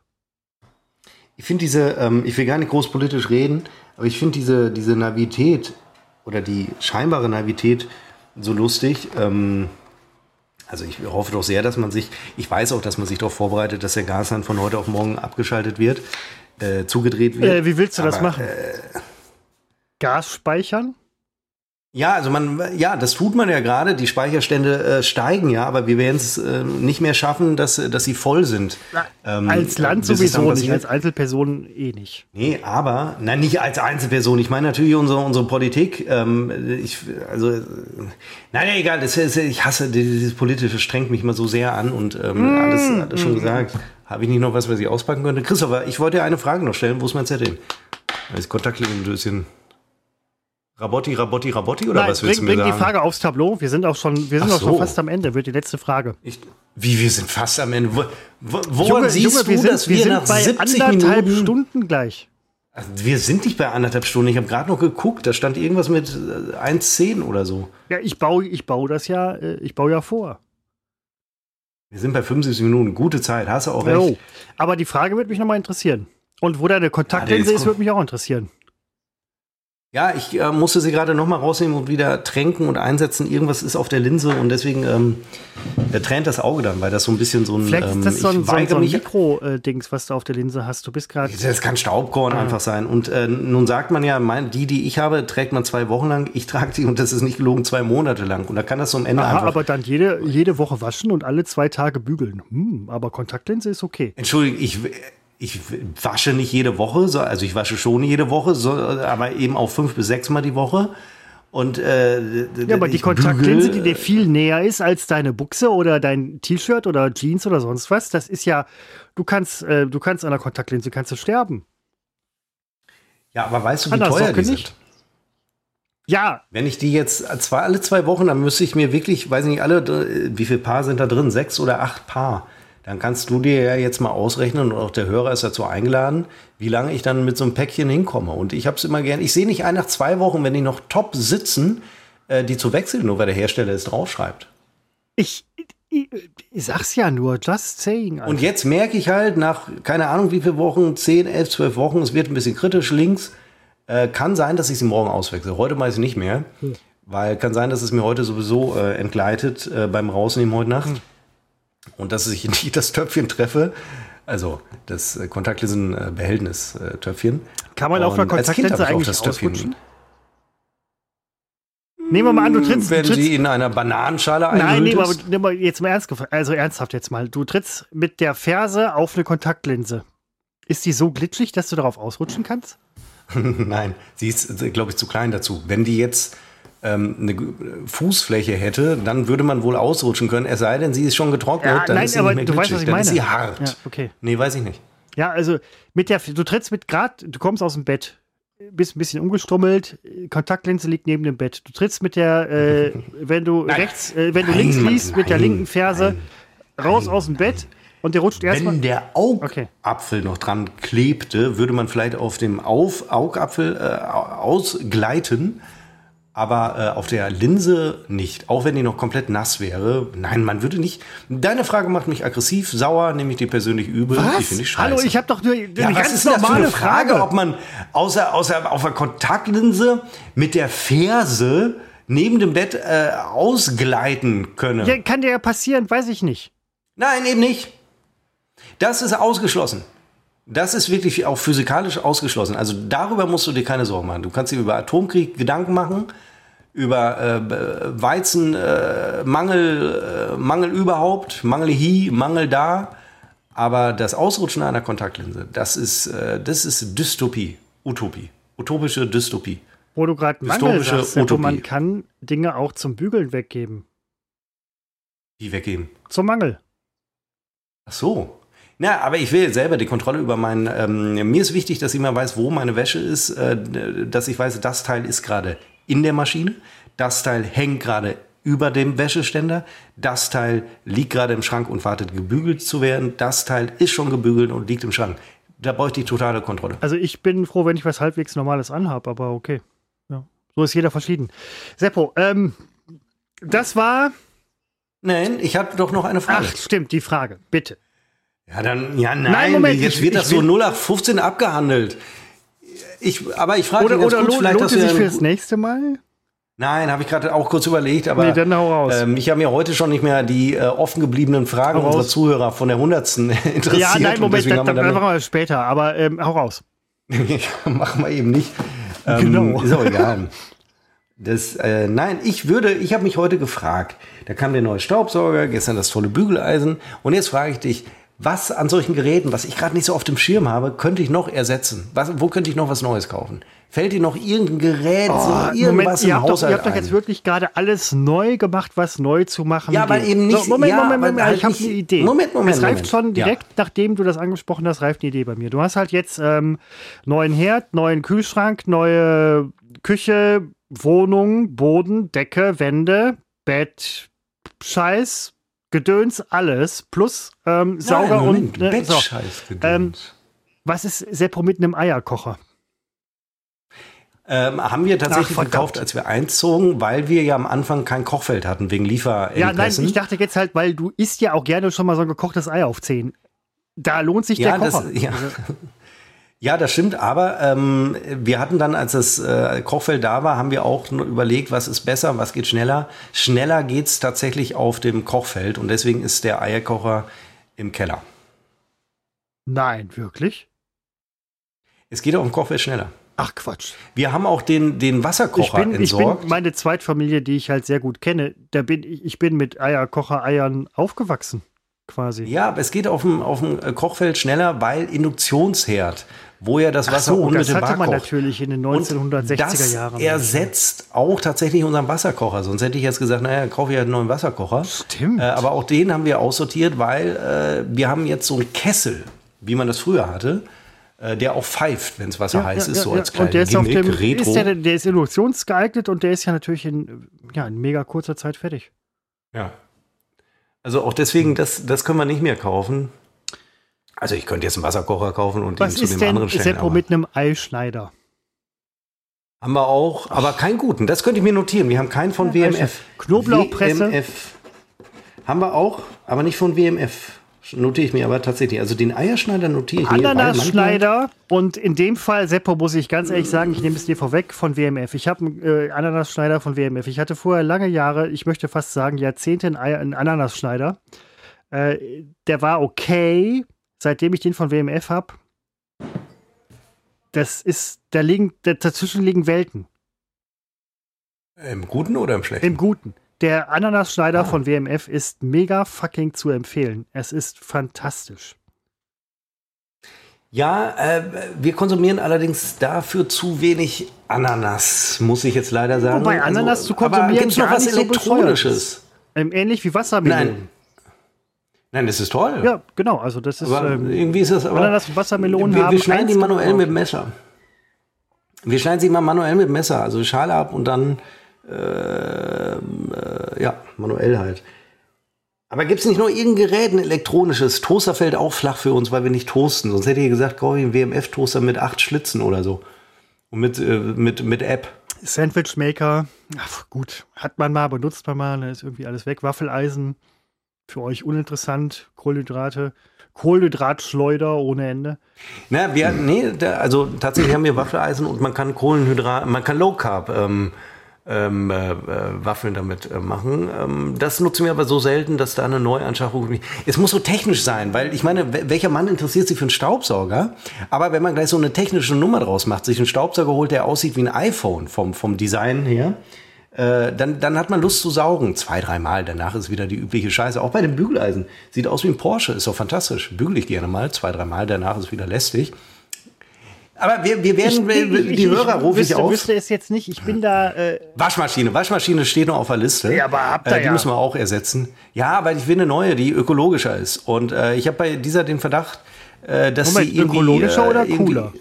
Speaker 1: Ich finde diese, ähm, ich will gar nicht groß politisch reden, aber ich finde diese, diese Navität oder die scheinbare Naivität so lustig. Ähm, also ich hoffe doch sehr, dass man sich, ich weiß auch, dass man sich darauf vorbereitet, dass der Gashahn von heute auf morgen abgeschaltet wird, äh, zugedreht wird.
Speaker 2: Äh, wie willst du Aber, das machen? Äh, Gas speichern?
Speaker 1: Ja, also man, ja, das tut man ja gerade. Die Speicherstände äh, steigen ja, aber wir werden es äh, nicht mehr schaffen, dass, dass sie voll sind.
Speaker 2: Ähm, als Land sowieso nicht, als Einzelperson eh nicht.
Speaker 1: Nee, aber, nein, nicht als Einzelperson. Ich meine natürlich unsere, unsere Politik. Ähm, ich, also, äh, nein, egal, das, ist, ich hasse dieses politische, strengt mich mal so sehr an und ähm, mm, alles, alles schon mm. gesagt. Habe ich nicht noch was, was ich auspacken könnte? Christopher, ich wollte dir eine Frage noch stellen. Wo ist mein Zettel? Das Kontaktlinsen-Döschen. Rabotti, Rabotti, Rabotti oder Nein, was willst bring, du mir
Speaker 2: bring die Frage aufs Tableau. Wir sind auch schon, wir sind auch schon fast am Ende. Wird die letzte Frage. Ich,
Speaker 1: wie, wir sind fast am Ende? Wo, wo, woran Junge, siehst Junge, du, wir sind, dass wir, wir sind nach
Speaker 2: bei 70 anderthalb Minuten
Speaker 1: Stunden
Speaker 2: gleich.
Speaker 1: Also wir sind nicht bei anderthalb Stunden. Ich habe gerade noch geguckt. Da stand irgendwas mit 1,10 äh, oder so.
Speaker 2: Ja, ich baue, ich baue das ja, äh, ich baue ja vor.
Speaker 1: Wir sind bei 75 Minuten. Gute Zeit. Hast du auch recht. Jo.
Speaker 2: Aber die Frage würde mich nochmal interessieren. Und wo deine Kontaktlinse ja, ist, würde mich auch interessieren.
Speaker 1: Ja, ich äh, musste sie gerade nochmal rausnehmen und wieder tränken und einsetzen. Irgendwas ist auf der Linse und deswegen ähm, äh, tränt das Auge dann, weil das so ein bisschen so ein.
Speaker 2: Vielleicht ist das ähm, so ein, so ein, so ein Mikro-Dings, was du auf der Linse hast. Du bist gerade.
Speaker 1: Das kann Staubkorn ja. einfach sein. Und äh, nun sagt man ja, mein, die, die ich habe, trägt man zwei Wochen lang. Ich trage sie und das ist nicht gelogen, zwei Monate lang. Und da kann das so am Ende Aha, einfach.
Speaker 2: aber dann jede, jede Woche waschen und alle zwei Tage bügeln. Hm, aber Kontaktlinse ist okay.
Speaker 1: Entschuldigung, ich ich wasche nicht jede Woche, also ich wasche schon jede Woche, aber eben auch fünf bis sechs Mal die Woche. Und, äh,
Speaker 2: ja, aber die Kontaktlinse, die dir viel näher ist als deine Buchse oder dein T-Shirt oder Jeans oder sonst was, das ist ja, du kannst, äh, du kannst an der Kontaktlinse kannst du sterben.
Speaker 1: Ja, aber weißt du, wie Anders teuer die sind? Nicht.
Speaker 2: Ja.
Speaker 1: Wenn ich die jetzt zwei, alle zwei Wochen, dann müsste ich mir wirklich, weiß nicht, alle, wie viele Paar sind da drin? Sechs oder acht Paar dann kannst du dir ja jetzt mal ausrechnen und auch der Hörer ist dazu eingeladen, wie lange ich dann mit so einem Päckchen hinkomme. Und ich habe es immer gern. Ich sehe nicht ein nach zwei Wochen, wenn die noch top sitzen, äh, die zu wechseln, nur weil der Hersteller es draufschreibt.
Speaker 2: Ich, ich, ich sag's ja nur, just saying.
Speaker 1: Alter. Und jetzt merke ich halt nach, keine Ahnung wie viele Wochen, 10, 11, 12 Wochen, es wird ein bisschen kritisch links. Äh, kann sein, dass ich sie morgen auswechsle. Heute weiß ich nicht mehr. Hm. Weil kann sein, dass es mir heute sowieso äh, entgleitet äh, beim Rausnehmen heute Nacht. Hm. Und dass ich nicht das Töpfchen treffe. Also das äh, Kontaktlinsen-Behältnis-Töpfchen.
Speaker 2: Kann man auf einer Kontaktlinse eigentlich das? Nehmen wir mal an, du trittst.
Speaker 1: Wenn
Speaker 2: du trittst,
Speaker 1: sie in einer Bananenschale
Speaker 2: Nein, nehmen wir, nehmen wir jetzt mal ernst, also ernsthaft jetzt mal. Du trittst mit der Ferse auf eine Kontaktlinse. Ist die so glitschig, dass du darauf ausrutschen kannst?
Speaker 1: Nein, sie ist, glaube ich, zu klein dazu. Wenn die jetzt ähm, eine Fußfläche hätte, dann würde man wohl ausrutschen können. Es sei denn, sie ist schon getrocknet, ja, dann
Speaker 2: nein,
Speaker 1: ist sie
Speaker 2: aber
Speaker 1: nicht mehr
Speaker 2: du weißt, was ich
Speaker 1: dann
Speaker 2: meine.
Speaker 1: ist sie hart.
Speaker 2: Ja, okay.
Speaker 1: Nee, weiß ich nicht.
Speaker 2: Ja, also mit der, du trittst mit grad, du kommst aus dem Bett, bist ein bisschen umgestrummelt, Kontaktlinse liegt neben dem Bett. Du trittst mit der, äh, wenn du
Speaker 1: Nein.
Speaker 2: rechts, äh, wenn du
Speaker 1: Nein,
Speaker 2: links liest, mit der linken Ferse raus aus dem Bett und der rutscht erstmal.
Speaker 1: Wenn der Augapfel noch dran klebte, würde man vielleicht auf dem auf Augapfel äh, ausgleiten, aber äh, auf der Linse nicht. Auch wenn die noch komplett nass wäre. Nein, man würde nicht. Deine Frage macht mich aggressiv, sauer, nehme ich die persönlich übel.
Speaker 2: Was?
Speaker 1: Die finde ich scheiße.
Speaker 2: Hallo, ich habe doch nur eine
Speaker 1: ja,
Speaker 2: ganz
Speaker 1: ist das
Speaker 2: normale
Speaker 1: eine Frage,
Speaker 2: Frage.
Speaker 1: ob man außer, außer auf der Kontaktlinse mit der Ferse neben dem Bett äh, ausgleiten könne.
Speaker 2: Ja, kann dir ja passieren, weiß ich nicht.
Speaker 1: Nein, eben nicht. Das ist ausgeschlossen. Das ist wirklich auch physikalisch ausgeschlossen. Also darüber musst du dir keine Sorgen machen. Du kannst dir über Atomkrieg Gedanken machen, über äh, Weizenmangel, äh, Mangel, äh, Mangel überhaupt, Mangel hier, Mangel da. Aber das Ausrutschen einer Kontaktlinse, das ist, äh, das ist Dystopie, Utopie, utopische Dystopie.
Speaker 2: Wo du gerade Mangel sagst,
Speaker 1: Utopie.
Speaker 2: man kann Dinge auch zum Bügeln weggeben.
Speaker 1: Die weggeben.
Speaker 2: Zum Mangel.
Speaker 1: Ach so. Na, aber ich will selber die Kontrolle über meinen. Ähm, mir ist wichtig, dass ich mal weiß, wo meine Wäsche ist, äh, dass ich weiß, das Teil ist gerade in der Maschine, das Teil hängt gerade über dem Wäscheständer, das Teil liegt gerade im Schrank und wartet gebügelt zu werden, das Teil ist schon gebügelt und liegt im Schrank. Da bräuchte ich totale Kontrolle.
Speaker 2: Also ich bin froh, wenn ich was halbwegs Normales anhabe, aber okay. Ja. So ist jeder verschieden. Seppo, ähm, das war.
Speaker 1: Nein, ich habe doch noch eine Frage.
Speaker 2: Ach, stimmt, die Frage. Bitte.
Speaker 1: Ja, dann, ja, nein,
Speaker 2: Nein, Moment,
Speaker 1: jetzt
Speaker 2: ich-
Speaker 1: wird
Speaker 2: ich
Speaker 1: das so
Speaker 2: will-
Speaker 1: 0815 abgehandelt. Ich, aber ich frage
Speaker 2: Oder,
Speaker 1: ganz
Speaker 2: oder
Speaker 1: kurz, vielleicht
Speaker 2: lohnt es sich
Speaker 1: ja
Speaker 2: fürs nächste Mal?
Speaker 1: Nein, habe ich gerade auch kurz überlegt, aber
Speaker 2: Nee, dann hau raus.
Speaker 1: ähm, ich habe mir heute schon nicht mehr die äh, offen gebliebenen Fragen
Speaker 2: Hau
Speaker 1: unserer
Speaker 2: raus.
Speaker 1: Zuhörer von der hundertsten interessiert.
Speaker 2: Ja, nein, Moment, das, das
Speaker 1: dann
Speaker 2: machen wir später, aber ähm, hau raus.
Speaker 1: machen wir eben nicht. Ähm,
Speaker 2: Genau.
Speaker 1: Ist auch egal. Das, äh, nein, ich würde, ich habe mich heute gefragt. Da kam der neue Staubsauger, gestern das tolle Bügeleisen und jetzt frage ich dich, was an solchen Geräten, was ich gerade nicht so auf dem Schirm habe, könnte ich noch ersetzen? Was, wo könnte ich noch was Neues kaufen? Fällt dir noch irgendein Gerät, so
Speaker 2: Oh,
Speaker 1: irgendwas
Speaker 2: ihr
Speaker 1: im
Speaker 2: habt, doch,
Speaker 1: Haushalt
Speaker 2: ihr habt doch jetzt wirklich gerade alles neu gemacht, was neu zu machen
Speaker 1: Ja, aber eben nicht-
Speaker 2: So, Moment,
Speaker 1: ja,
Speaker 2: Moment,
Speaker 1: aber
Speaker 2: Moment,
Speaker 1: halt
Speaker 2: ich habe eine Idee.
Speaker 1: Moment, Moment,
Speaker 2: Es reift
Speaker 1: Moment.
Speaker 2: schon
Speaker 1: Ja.
Speaker 2: direkt, nachdem du das angesprochen hast, reift eine Idee bei mir. Du hast halt jetzt ähm, neuen Herd, neuen Kühlschrank, neue Küche, Wohnung, Boden, Decke, Wände, Bett, Scheiß, Gedöns, alles, plus ähm, Sauger
Speaker 1: Nein, Moment,
Speaker 2: und äh, so.
Speaker 1: Bettscheißgedöns.
Speaker 2: Ähm, Was ist Seppo mit einem Eierkocher?
Speaker 1: Ähm, haben wir tatsächlich
Speaker 2: Ach, verdammt.
Speaker 1: gekauft, als wir einzogen, weil wir ja am Anfang kein Kochfeld hatten wegen Lieferengpässen.
Speaker 2: Ja, nein, ich dachte jetzt halt, weil du isst ja auch gerne schon mal so ein gekochtes Ei auf 10. Da lohnt sich
Speaker 1: ja,
Speaker 2: der
Speaker 1: das,
Speaker 2: Kocher.
Speaker 1: ja. Ja, das stimmt, aber ähm, wir hatten dann, als das äh, Kochfeld da war, haben wir auch nur überlegt, was ist besser, was geht schneller. Schneller geht's tatsächlich auf dem Kochfeld und deswegen ist der Eierkocher im Keller.
Speaker 2: Nein, wirklich?
Speaker 1: Es geht auf dem Kochfeld schneller.
Speaker 2: Ach Quatsch.
Speaker 1: Wir haben auch den, den
Speaker 2: Ich
Speaker 1: Wasserkocher
Speaker 2: bin, ich bin
Speaker 1: entsorgt.
Speaker 2: meine Zweitfamilie, die ich halt sehr gut kenne, da bin ich, ich bin mit Eierkocher-Eiern aufgewachsen, quasi.
Speaker 1: ja, aber es geht auf dem, auf dem äh, Kochfeld schneller, weil Induktionsherd, wo ja das
Speaker 2: Ach
Speaker 1: Wasser
Speaker 2: so, das
Speaker 1: unmittelbar
Speaker 2: hatte man
Speaker 1: kocht.
Speaker 2: natürlich in den
Speaker 1: Und
Speaker 2: 1960er
Speaker 1: das
Speaker 2: Jahren.
Speaker 1: ersetzt auch tatsächlich unseren Wasserkocher. Sonst hätte ich jetzt gesagt, naja, kaufe ich halt einen neuen Wasserkocher.
Speaker 2: Stimmt.
Speaker 1: Äh, aber auch den haben wir aussortiert, weil äh, wir haben jetzt so einen Kessel, wie man das früher hatte, äh, der auch pfeift, wenn es Wasser heiß ist, so als kleinen
Speaker 2: und der ist auf
Speaker 1: Gimmick,
Speaker 2: dem,
Speaker 1: Retro.
Speaker 2: ist der, der ist induktionsgeeignet und der ist ja natürlich in, ja, in mega kurzer Zeit fertig.
Speaker 1: ja. Also auch deswegen, das, das können wir nicht mehr kaufen. Also ich könnte jetzt einen Wasserkocher kaufen und
Speaker 2: Was
Speaker 1: ihn zu dem anderen stellen.
Speaker 2: Seppo mit einem Eischneider?
Speaker 1: Haben wir auch, aber keinen guten. Das könnte ich mir notieren. Wir haben keinen von WMF.
Speaker 2: Knoblauchpresse.
Speaker 1: WMF. Haben wir auch, aber nicht von WMF. Notiere ich mir aber tatsächlich. Also den Eierschneider notiere ich mir. weil manchmal-
Speaker 2: Ananasschneider und in dem Fall, Seppo, muss ich ganz ehrlich sagen, ich nehme es dir vorweg von WMF. Ich habe einen äh, Ananasschneider von WMF. Ich hatte vorher lange Jahre, ich möchte fast sagen Jahrzehnte einen, Ei- einen Ananasschneider. Äh, der war okay, seitdem ich den von WMF habe. Das ist, da liegen, da- dazwischen liegen Welten.
Speaker 1: Im Guten oder im Schlechten?
Speaker 2: Im Guten. Der Ananasschneider
Speaker 1: Ah.
Speaker 2: von WMF ist mega fucking zu empfehlen. Es ist fantastisch.
Speaker 1: Ja, äh, wir konsumieren allerdings dafür zu wenig Ananas, muss ich jetzt leider sagen. Also,
Speaker 2: Wobei Ananas zu konsumieren
Speaker 1: Aber gibt's noch was
Speaker 2: nicht so
Speaker 1: Elektronisches?
Speaker 2: Ähm, ähnlich wie Wassermelonen.
Speaker 1: Nein. Nein, das ist toll.
Speaker 2: Ja, genau. Also das ist ähm,
Speaker 1: irgendwie ist das aber.
Speaker 2: Ananas Wassermelonen
Speaker 1: wir,
Speaker 2: haben
Speaker 1: wir schneiden die manuell
Speaker 2: gebraucht.
Speaker 1: mit dem Messer. Wir schneiden sie mal manuell mit dem Messer, also Schale ab und dann äh, äh, ja manuell halt. Aber gibt es nicht nur irgendein Gerät, ein elektronisches? Toaster fällt auch flach für uns, weil wir nicht toasten. Sonst hätte ich gesagt, kauf ich einen WMF-Toaster mit acht Schlitzen oder so. Und mit, äh, mit, mit App.
Speaker 2: Sandwichmaker. Ach, gut. Hat man mal, benutzt man mal, dann ist irgendwie alles weg. Waffeleisen. Für euch uninteressant. Kohlenhydrate. Kohlenhydratschleuder ohne Ende.
Speaker 1: Na, wir, nee, da, also tatsächlich haben wir Waffeleisen und man kann Kohlenhydrat, man kann Low Carb ähm, ähm, äh, äh, Waffeln damit äh, machen. Ähm, das nutzen wir aber so selten, dass da eine Neuanschaffung. Es muss so technisch sein, weil ich meine, wel- welcher Mann interessiert sich für einen Staubsauger? Aber wenn man gleich so eine technische Nummer draus macht, sich einen Staubsauger holt, der aussieht wie ein iPhone vom, vom Design her. Äh, dann, dann hat man Lust zu saugen. Zwei, dreimal. Danach ist wieder die übliche Scheiße. Auch bei den Bügeleisen. Sieht aus wie ein Porsche. Ist doch fantastisch. Bügel ich gerne mal. Zwei, dreimal. Danach ist wieder lästig. Aber wir, wir werden, die Hörer rufe ich auf.
Speaker 2: wüsste es jetzt nicht. Ich bin da. Äh,
Speaker 1: Waschmaschine. Waschmaschine steht noch auf der Liste.
Speaker 2: Ja, aber habt ihr
Speaker 1: äh, Die
Speaker 2: ja.
Speaker 1: müssen wir auch ersetzen. Ja, weil ich will eine neue, die ökologischer ist. Und äh, ich habe bei dieser den Verdacht, äh, dass
Speaker 2: Moment,
Speaker 1: sie irgendwie...
Speaker 2: ökologischer
Speaker 1: äh,
Speaker 2: oder
Speaker 1: irgendwie-
Speaker 2: cooler?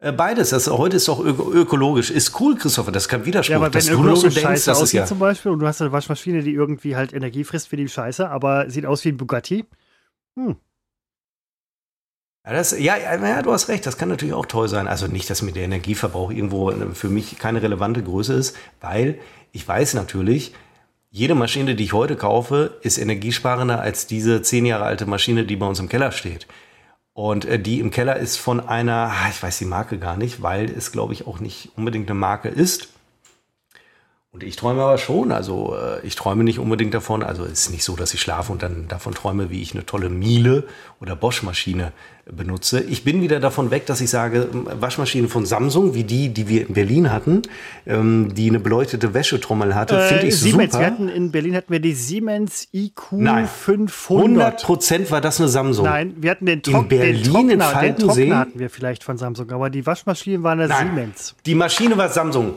Speaker 1: Äh, Beides. Das, heute ist doch öko ökologisch. Ist cool, Christopher. Das ist kein Widerspruch.
Speaker 2: ja, aber wenn
Speaker 1: so
Speaker 2: ökologisch
Speaker 1: denkst,
Speaker 2: scheiße aussieht
Speaker 1: ja...
Speaker 2: zum Beispiel und du hast eine Waschmaschine, die irgendwie halt Energie frisst für die Scheiße, aber sieht aus wie ein Bugatti.
Speaker 1: Ja, das, ja, ja, ja, du hast recht, das kann natürlich auch toll sein. Also nicht, dass mir der Energieverbrauch irgendwo äh, für mich keine relevante Größe ist, weil ich weiß natürlich, jede Maschine, die ich heute kaufe, ist energiesparender als diese zehn Jahre alte Maschine, die bei uns im Keller steht. Und äh, die im Keller ist von einer, ah, ich weiß die Marke gar nicht, weil es, glaube ich, auch nicht unbedingt eine Marke ist. Und ich träume aber schon, also äh, ich träume nicht unbedingt davon, also es ist nicht so, dass ich schlafe und dann davon träume, wie ich eine tolle Miele oder Bosch-Maschine benutze. Ich bin wieder davon weg, dass ich sage, Waschmaschine von Samsung, wie die, die wir in Berlin hatten, ähm, die eine beleuchtete Wäschetrommel hatte, finde ich
Speaker 2: Äh, Siemens, wir
Speaker 1: super.
Speaker 2: hatten in Berlin hatten wir die Siemens IQ
Speaker 1: Nein.
Speaker 2: 500.
Speaker 1: 100 Prozent war das eine Samsung.
Speaker 2: Nein, wir hatten den, Trock
Speaker 1: Berlin,
Speaker 2: den
Speaker 1: in
Speaker 2: Trockner, den
Speaker 1: Falkensee?
Speaker 2: Trockner hatten wir vielleicht von Samsung, aber die Waschmaschinen waren eine
Speaker 1: Nein,
Speaker 2: Siemens.
Speaker 1: Die Maschine war Samsung.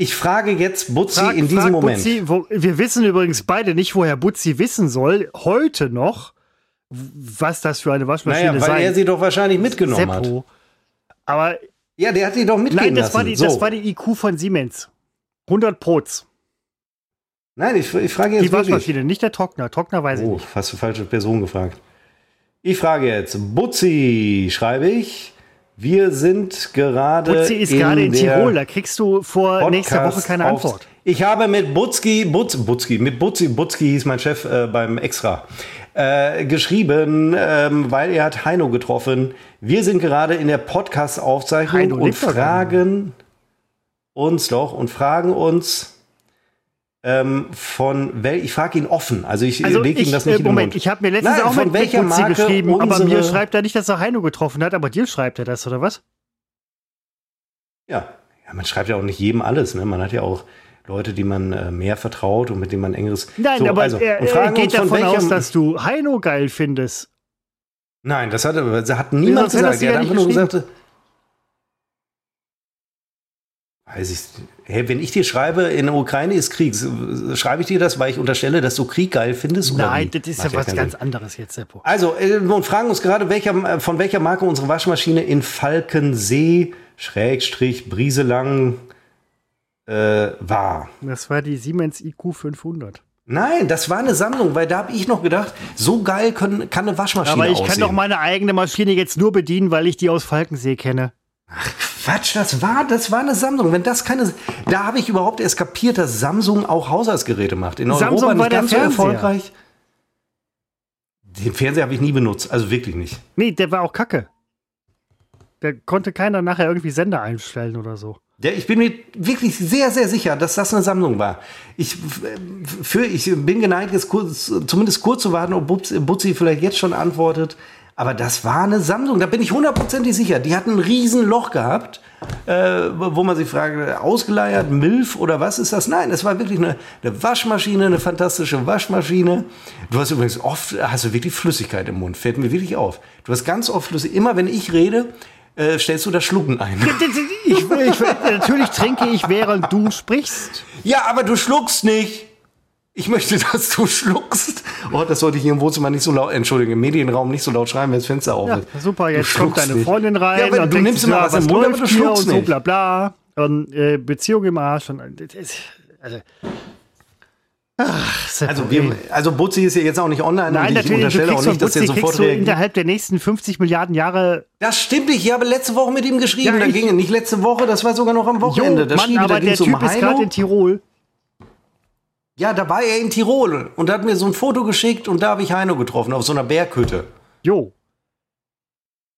Speaker 1: Ich frage jetzt Butzi
Speaker 2: Frag-
Speaker 1: in diesem Moment.
Speaker 2: Butzi, wo, wir wissen übrigens beide nicht, woher Butzi wissen soll, heute noch, was das für eine Waschmaschine
Speaker 1: Naja, weil
Speaker 2: sein
Speaker 1: er sie doch wahrscheinlich mitgenommen hat.
Speaker 2: Seppo. Aber
Speaker 1: Ja, der hat die doch mitgehen
Speaker 2: nein, das war, die,
Speaker 1: so.
Speaker 2: das war die IQ von Siemens. 100 Proz.
Speaker 1: Nein, ich, ich frage jetzt
Speaker 2: Die
Speaker 1: wirklich.
Speaker 2: Waschmaschine, nicht der Trockner. Trockner weiß ich
Speaker 1: Oh,
Speaker 2: nicht.
Speaker 1: fast die falsche Person gefragt. Ich frage jetzt, Butzi, schreibe ich. Wir sind gerade.
Speaker 2: Butzi ist gerade in Tirol, da kriegst du vor nächster
Speaker 1: Podcast
Speaker 2: Woche keine Antwort.
Speaker 1: Ich habe mit Butzki, Butz, Butzki, mit Butzi, Butzki hieß mein Chef äh, beim Extra, äh, geschrieben, ähm, weil er hat Heino getroffen. Wir sind gerade in der Podcast-Aufzeichnung und
Speaker 2: gar
Speaker 1: fragen uns doch und fragen uns ähm, von wel ich frage ihn offen, also ich
Speaker 2: Also
Speaker 1: lege ihm das nicht
Speaker 2: äh,
Speaker 1: in den
Speaker 2: Moment,
Speaker 1: Mund.
Speaker 2: ich habe mir letztens
Speaker 1: Nein,
Speaker 2: auch
Speaker 1: von
Speaker 2: mit
Speaker 1: welcher Marke
Speaker 2: geschrieben, aber mir schreibt er nicht, dass er Heino getroffen hat, aber dir schreibt er das, oder was?
Speaker 1: Ja. ja, man schreibt ja auch nicht jedem alles. Ne? Man hat ja auch Leute, die man äh, mehr vertraut und mit denen man engeres.
Speaker 2: Nein,
Speaker 1: So,
Speaker 2: aber
Speaker 1: also,
Speaker 2: er, er geht davon aus, dass du Heino geil findest.
Speaker 1: Nein, das hat, das hat niemand gesagt.
Speaker 2: es
Speaker 1: Er hat einfach nur gesagt. Weiß ich. Hey, wenn ich dir schreibe, in der Ukraine ist Krieg, schreibe ich dir das, weil ich unterstelle, dass du Krieg geil findest? Oder
Speaker 2: Nein, das ist
Speaker 1: Macht
Speaker 2: ja was ganz
Speaker 1: Sinn.
Speaker 2: anderes jetzt, Seppo.
Speaker 1: Also, äh, und fragen uns gerade, welcher, äh, von welcher Marke unsere Waschmaschine in Falkensee, Schrägstrich, Brieselang, äh, war.
Speaker 2: Das war die Siemens IQ 500.
Speaker 1: Nein, das war eine Sammlung, weil da habe ich noch gedacht, so geil können, kann eine Waschmaschine
Speaker 2: Aber ich
Speaker 1: aussehen.
Speaker 2: kann doch meine eigene Maschine jetzt nur bedienen, weil ich die aus Falkensee kenne.
Speaker 1: Quatsch, das war, das war eine Sammlung. Wenn das keine, da habe ich überhaupt erst kapiert, dass Samsung auch Haushaltsgeräte macht. In
Speaker 2: Samsung
Speaker 1: Europa
Speaker 2: war
Speaker 1: nicht ganz so erfolgreich. Den Fernseher habe ich nie benutzt, also wirklich nicht.
Speaker 2: Nee, der war auch kacke. Da konnte keiner nachher irgendwie Sender einstellen oder so.
Speaker 1: Ja, ich bin mir wirklich sehr, sehr sicher, dass das eine Sammlung war. Ich, für, ich bin geneigt, jetzt kurz, zumindest kurz zu warten, ob Butzi vielleicht jetzt schon antwortet. Aber das war eine Sammlung, da bin ich hundertprozentig sicher. Die hatten ein riesen Loch gehabt, äh, wo man sich fragt, ausgeleiert, Milf oder was ist das? Nein, es war wirklich eine, eine Waschmaschine, eine fantastische Waschmaschine. Du hast übrigens oft, hast du wirklich Flüssigkeit im Mund, fällt mir wirklich auf. Du hast ganz oft Flüssigkeit, immer wenn ich rede, äh, stellst du das Schlucken ein.
Speaker 2: Ich, ich, natürlich trinke ich, während du sprichst.
Speaker 1: Ja, aber du schluckst nicht. Ich möchte, dass du schluckst. Oh, das sollte ich hier im Wohnzimmer nicht so laut, entschuldige, im Medienraum nicht so laut schreien, wenn das Fenster auf
Speaker 2: Ja,
Speaker 1: ist.
Speaker 2: super, jetzt
Speaker 1: Du
Speaker 2: kommt deine. Freundin rein
Speaker 1: Ja,
Speaker 2: und
Speaker 1: du nimmst immer
Speaker 2: ja,
Speaker 1: was im
Speaker 2: was
Speaker 1: Mund, aber du schluckst
Speaker 2: und so
Speaker 1: nicht.
Speaker 2: bla bla. Und äh, Beziehung im Arsch. Und, ist, also, ach,
Speaker 1: Also, wir, also Butzi ist ja jetzt auch nicht online
Speaker 2: Nein,
Speaker 1: und ich
Speaker 2: natürlich,
Speaker 1: unterstelle auch nicht, dass er sofort
Speaker 2: du innerhalb der nächsten 50 Milliarden Jahre
Speaker 1: Das stimmt nicht. Ich habe letzte Woche mit ihm geschrieben.
Speaker 2: Ja,
Speaker 1: da ging nicht letzte Woche, das war sogar noch am
Speaker 2: Jo,
Speaker 1: Wochenende. Da
Speaker 2: Mann, aber der
Speaker 1: ging's um
Speaker 2: Typ ist gerade in Tirol.
Speaker 1: Ja, da war er in Tirol und hat mir so ein Foto geschickt und da habe ich Heino getroffen auf so einer Berghütte.
Speaker 2: Jo.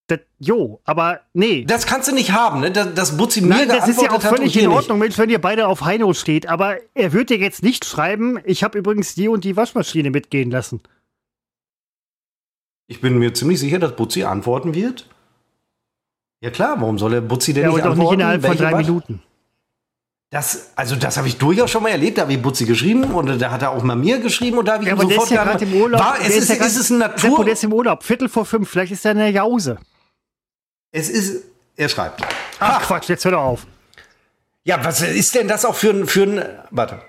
Speaker 2: Das, jo, aber nee.
Speaker 1: Das kannst du nicht haben, ne? Das, das Butzi mir
Speaker 2: Nein, das ist ja auch
Speaker 1: und
Speaker 2: völlig in. Ordnung, Mensch, wenn ihr beide auf Heino steht. Aber er wird dir jetzt nicht schreiben, ich habe übrigens die und die Waschmaschine mitgehen lassen.
Speaker 1: Ich bin mir ziemlich sicher, dass Butzi antworten wird. Ja klar, warum soll er Butzi denn
Speaker 2: Ja,
Speaker 1: nicht
Speaker 2: und auch
Speaker 1: antworten?
Speaker 2: nicht innerhalb von drei
Speaker 1: Wasch-
Speaker 2: Minuten.
Speaker 1: Das, also das habe ich durchaus schon mal erlebt. Da habe ich Butzi geschrieben und da hat er auch mal mir geschrieben und da habe ich
Speaker 2: Ja,
Speaker 1: ihm
Speaker 2: aber der
Speaker 1: sofort
Speaker 2: ist ja gerade im Urlaub.
Speaker 1: War,
Speaker 2: Der
Speaker 1: es, ist,
Speaker 2: ja grad-
Speaker 1: ist es ein
Speaker 2: Seppo,
Speaker 1: Natur...
Speaker 2: der ist im Urlaub. Viertel vor fünf. Vielleicht ist er in der Jause.
Speaker 1: Es ist... Er schreibt.
Speaker 2: Ach, Quatsch, jetzt hör doch auf.
Speaker 1: Ja, was ist denn das auch für ein... Für ein warte.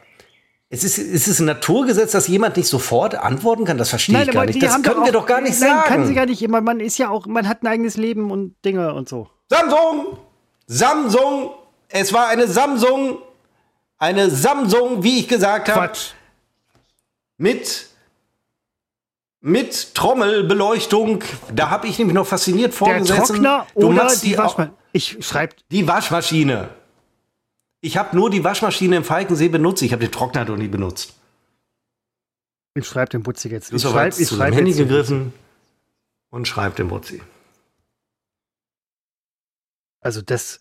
Speaker 1: Es ist, ist es ein Naturgesetz, dass jemand nicht sofort antworten kann? Das verstehe ich gar nicht. Das können wir doch gar nicht
Speaker 2: nein,
Speaker 1: sagen.
Speaker 2: kann sie gar nicht immer. Man ist ja auch, man hat ein eigenes Leben und Dinge und so.
Speaker 1: Samsung! Samsung! Es war eine Samsung! Eine Samsung, wie ich gesagt habe.
Speaker 2: Quatsch.
Speaker 1: mit mit Trommelbeleuchtung. Da habe ich nämlich noch fasziniert
Speaker 2: Der
Speaker 1: vorgesessen.
Speaker 2: Trockner
Speaker 1: Du
Speaker 2: oder die
Speaker 1: au-
Speaker 2: Waschmaschine. Ich schreibe
Speaker 1: Die Waschmaschine. Ich habe nur die Waschmaschine im Falkensee benutzt. Ich habe den Trockner doch nie benutzt.
Speaker 2: ich schreib den Butzi jetzt. Ich schreibe ich
Speaker 1: zu
Speaker 2: schreib
Speaker 1: Handy
Speaker 2: den
Speaker 1: gegriffen und schreibt dem Butzi.
Speaker 2: Also das.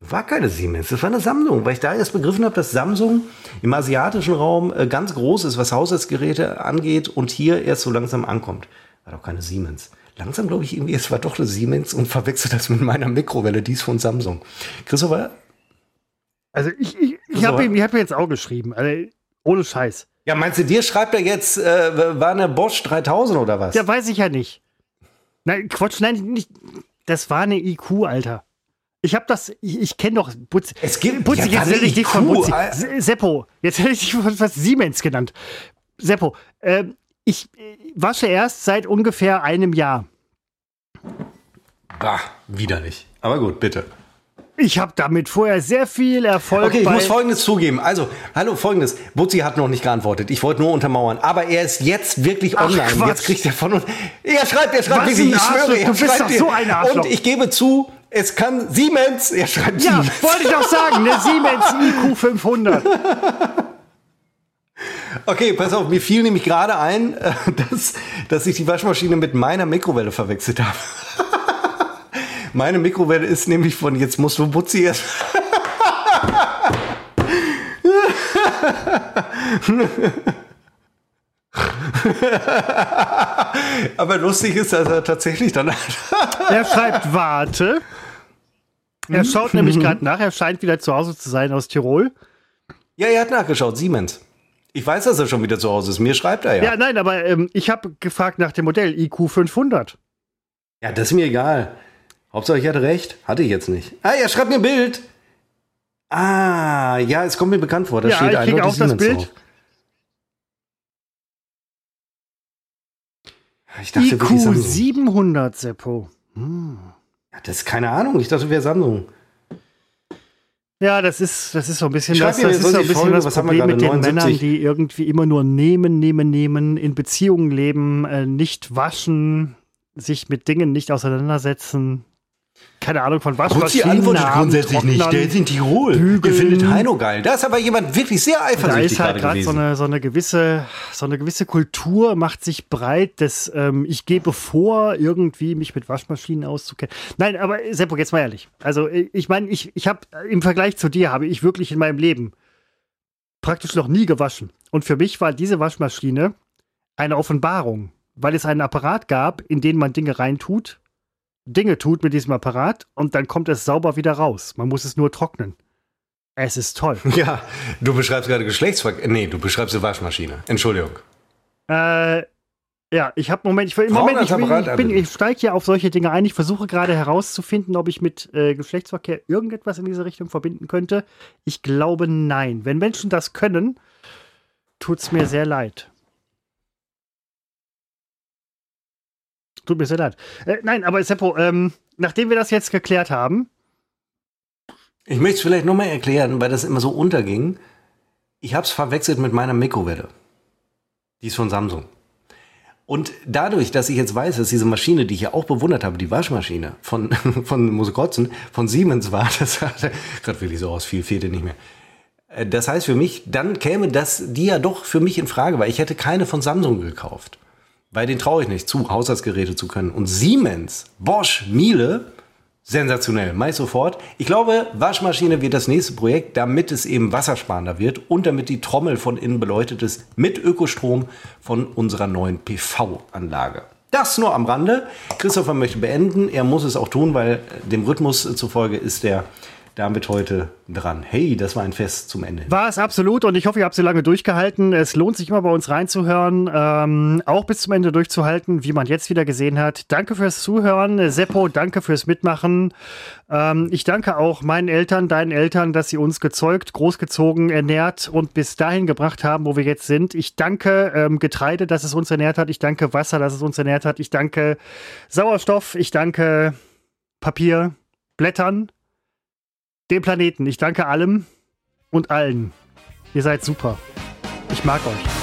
Speaker 1: War keine Siemens, das war eine Sammlung, weil ich da erst begriffen habe, dass Samsung im asiatischen Raum äh, ganz groß ist, was Haushaltsgeräte angeht und hier erst so langsam ankommt. War doch keine Siemens. Langsam glaube ich irgendwie, es war doch eine Siemens und verwechselt das mit meiner Mikrowelle, die ist von Samsung. Christopher?
Speaker 2: Also ich, ich, ich habe ihm, ich hab jetzt auch geschrieben. Also ohne Scheiß.
Speaker 1: Ja, meinst du, dir schreibt er jetzt, äh, war eine Bosch 3000 oder was?
Speaker 2: Ja, weiß ich ja nicht. Nein, Quatsch, nein, nicht. Das war eine IQ, Alter. Ich habe das, ich, ich kenne doch Butzi.
Speaker 1: Es gibt-
Speaker 2: Butzi,
Speaker 1: ja,
Speaker 2: jetzt hätte ich dich von Butzi. Seppo, jetzt hätte ich dich von was Siemens genannt. Seppo, ähm, ich äh, wasche erst seit ungefähr einem Jahr.
Speaker 1: Bah, wieder nicht. Aber gut, bitte.
Speaker 2: Ich habe damit vorher sehr viel Erfolg
Speaker 1: Okay, ich muss Folgendes zugeben. Also, hallo, Folgendes. Butzi hat noch nicht geantwortet. Ich wollte nur untermauern. Aber er ist jetzt wirklich
Speaker 2: Ach,
Speaker 1: online.
Speaker 2: Quatsch.
Speaker 1: Jetzt kriegt er von uns. Er schreibt, er schreibt
Speaker 2: Was
Speaker 1: Ich schwöre, er
Speaker 2: Du bist
Speaker 1: schreibt
Speaker 2: doch so ein Arschloch.
Speaker 1: Und ich gebe zu, es kann Siemens. Er schreibt
Speaker 2: ja,
Speaker 1: Siemens.
Speaker 2: wollte ich doch sagen, eine Siemens IQ 500.
Speaker 1: Okay, pass auf, mir fiel nämlich gerade ein, äh, dass, dass ich die Waschmaschine mit meiner Mikrowelle verwechselt habe. Meine Mikrowelle ist nämlich von jetzt musst du Butzi erst. Aber lustig ist, dass er tatsächlich dann.
Speaker 2: Er schreibt, warte. Er schaut nämlich gerade nach, er scheint wieder zu Hause zu sein aus Tirol.
Speaker 1: ja, er hat nachgeschaut, Siemens. Ich weiß, dass er schon wieder zu Hause ist. Mir schreibt er ja.
Speaker 2: Ja, nein, aber ähm, ich habe gefragt nach dem Modell IQ 500.
Speaker 1: Ja, das ist mir egal. Hauptsache, ich hatte recht. Hatte ich jetzt nicht. Ah, er schreibt mir ein Bild. Ah, ja, es kommt mir bekannt vor. Da
Speaker 2: Ja,
Speaker 1: steht
Speaker 2: ich krieg
Speaker 1: eindeutig
Speaker 2: auch das
Speaker 1: Siemens
Speaker 2: Bild.
Speaker 1: drauf. Ich dachte
Speaker 2: IQ
Speaker 1: wirklich Samsung.
Speaker 2: 700, Seppo.
Speaker 1: Das ist keine Ahnung. Ich dachte, wäre Samsung.
Speaker 2: Ja, das ist, das ist so ein bisschen
Speaker 1: Schreib
Speaker 2: das,
Speaker 1: mir,
Speaker 2: das, ist so ein bisschen das
Speaker 1: wir
Speaker 2: Problem mit den
Speaker 1: gerade, 79?
Speaker 2: Männern, die irgendwie immer nur nehmen, nehmen, nehmen, in Beziehungen leben, äh, nicht waschen, sich mit Dingen nicht auseinandersetzen. Keine Ahnung von
Speaker 1: Kurz
Speaker 2: Waschmaschinen.
Speaker 1: die antwortet grundsätzlich nicht.
Speaker 2: Trocknern.
Speaker 1: Der ist in Tirol.
Speaker 2: bügeln.
Speaker 1: Der findet Heino geil. Da ist aber jemand wirklich sehr
Speaker 2: Da
Speaker 1: eifersüchtig
Speaker 2: ist halt
Speaker 1: gerade
Speaker 2: so eine, so eine gewisse, so eine gewisse Kultur macht sich breit, dass ähm, ich gebe vor, irgendwie mich mit Waschmaschinen auszukennen. Nein, aber Seppo, jetzt mal ehrlich. Also äh, ich meine, ich, ich habe im Vergleich zu dir habe ich wirklich in meinem Leben praktisch noch nie gewaschen. Und für mich war diese Waschmaschine eine Offenbarung, weil es einen Apparat gab, in den man Dinge reintut, Dinge tut mit diesem Apparat und dann kommt es sauber wieder raus. Man muss es nur trocknen. Es ist toll.
Speaker 1: Ja, du beschreibst gerade Geschlechtsverkehr. Nee, du beschreibst eine Waschmaschine. Entschuldigung.
Speaker 2: Äh, ja, ich habe Moment, ich, im
Speaker 1: Frauen
Speaker 2: Moment, ich, bin- ich,
Speaker 1: anbieten.
Speaker 2: ich steige hier auf solche Dinge ein. Ich versuche gerade herauszufinden, ob ich mit äh, Geschlechtsverkehr irgendetwas in diese Richtung verbinden könnte. Ich glaube nein. Wenn Menschen das können, tut's mir sehr leid. Tut mir sehr leid. Äh, nein, aber Seppo, ähm, nachdem wir das jetzt geklärt haben,
Speaker 1: Ich möchte es vielleicht nochmal erklären, weil das immer so unterging. Ich habe es verwechselt mit meiner Mikrowelle. Die ist von Samsung. Und dadurch, dass ich jetzt weiß, dass diese Maschine, die ich ja auch bewundert habe, die Waschmaschine von, von muss ich kotzen, von Siemens war, das sah gerade wirklich so aus, viel fehlte nicht mehr. Äh, Das heißt für mich, dann käme das, die ja doch für mich in Frage, weil ich hätte keine von Samsung gekauft. Weil den traue ich nicht zu, Haushaltsgeräte zu können. Und Siemens, Bosch, Miele, sensationell, meist sofort. Ich glaube, Waschmaschine wird das nächste Projekt, damit es eben wassersparender wird und damit die Trommel von innen beleuchtet ist mit Ökostrom von unserer neuen PV-Anlage. Das nur am Rande. Christopher möchte beenden. Er muss es auch tun, weil dem Rhythmus zufolge ist er damit heute dran. Hey, das war ein Fest zum Ende.
Speaker 2: War es absolut und ich hoffe, ihr habt so lange durchgehalten. Es lohnt sich immer bei uns reinzuhören, ähm, auch bis zum Ende durchzuhalten, wie man jetzt wieder gesehen hat. Danke fürs Zuhören. Seppo, danke fürs Mitmachen. Ähm, ich danke auch meinen Eltern, deinen Eltern, dass sie uns gezeugt, großgezogen, ernährt und bis dahin gebracht haben, wo wir jetzt sind. Ich danke ähm, Getreide, dass es uns ernährt hat. Ich danke Wasser, dass es uns ernährt hat. Ich danke Sauerstoff. Ich danke Papier, Blättern, dem Planeten. Ich danke allem und allen. Ihr seid super. Ich mag euch.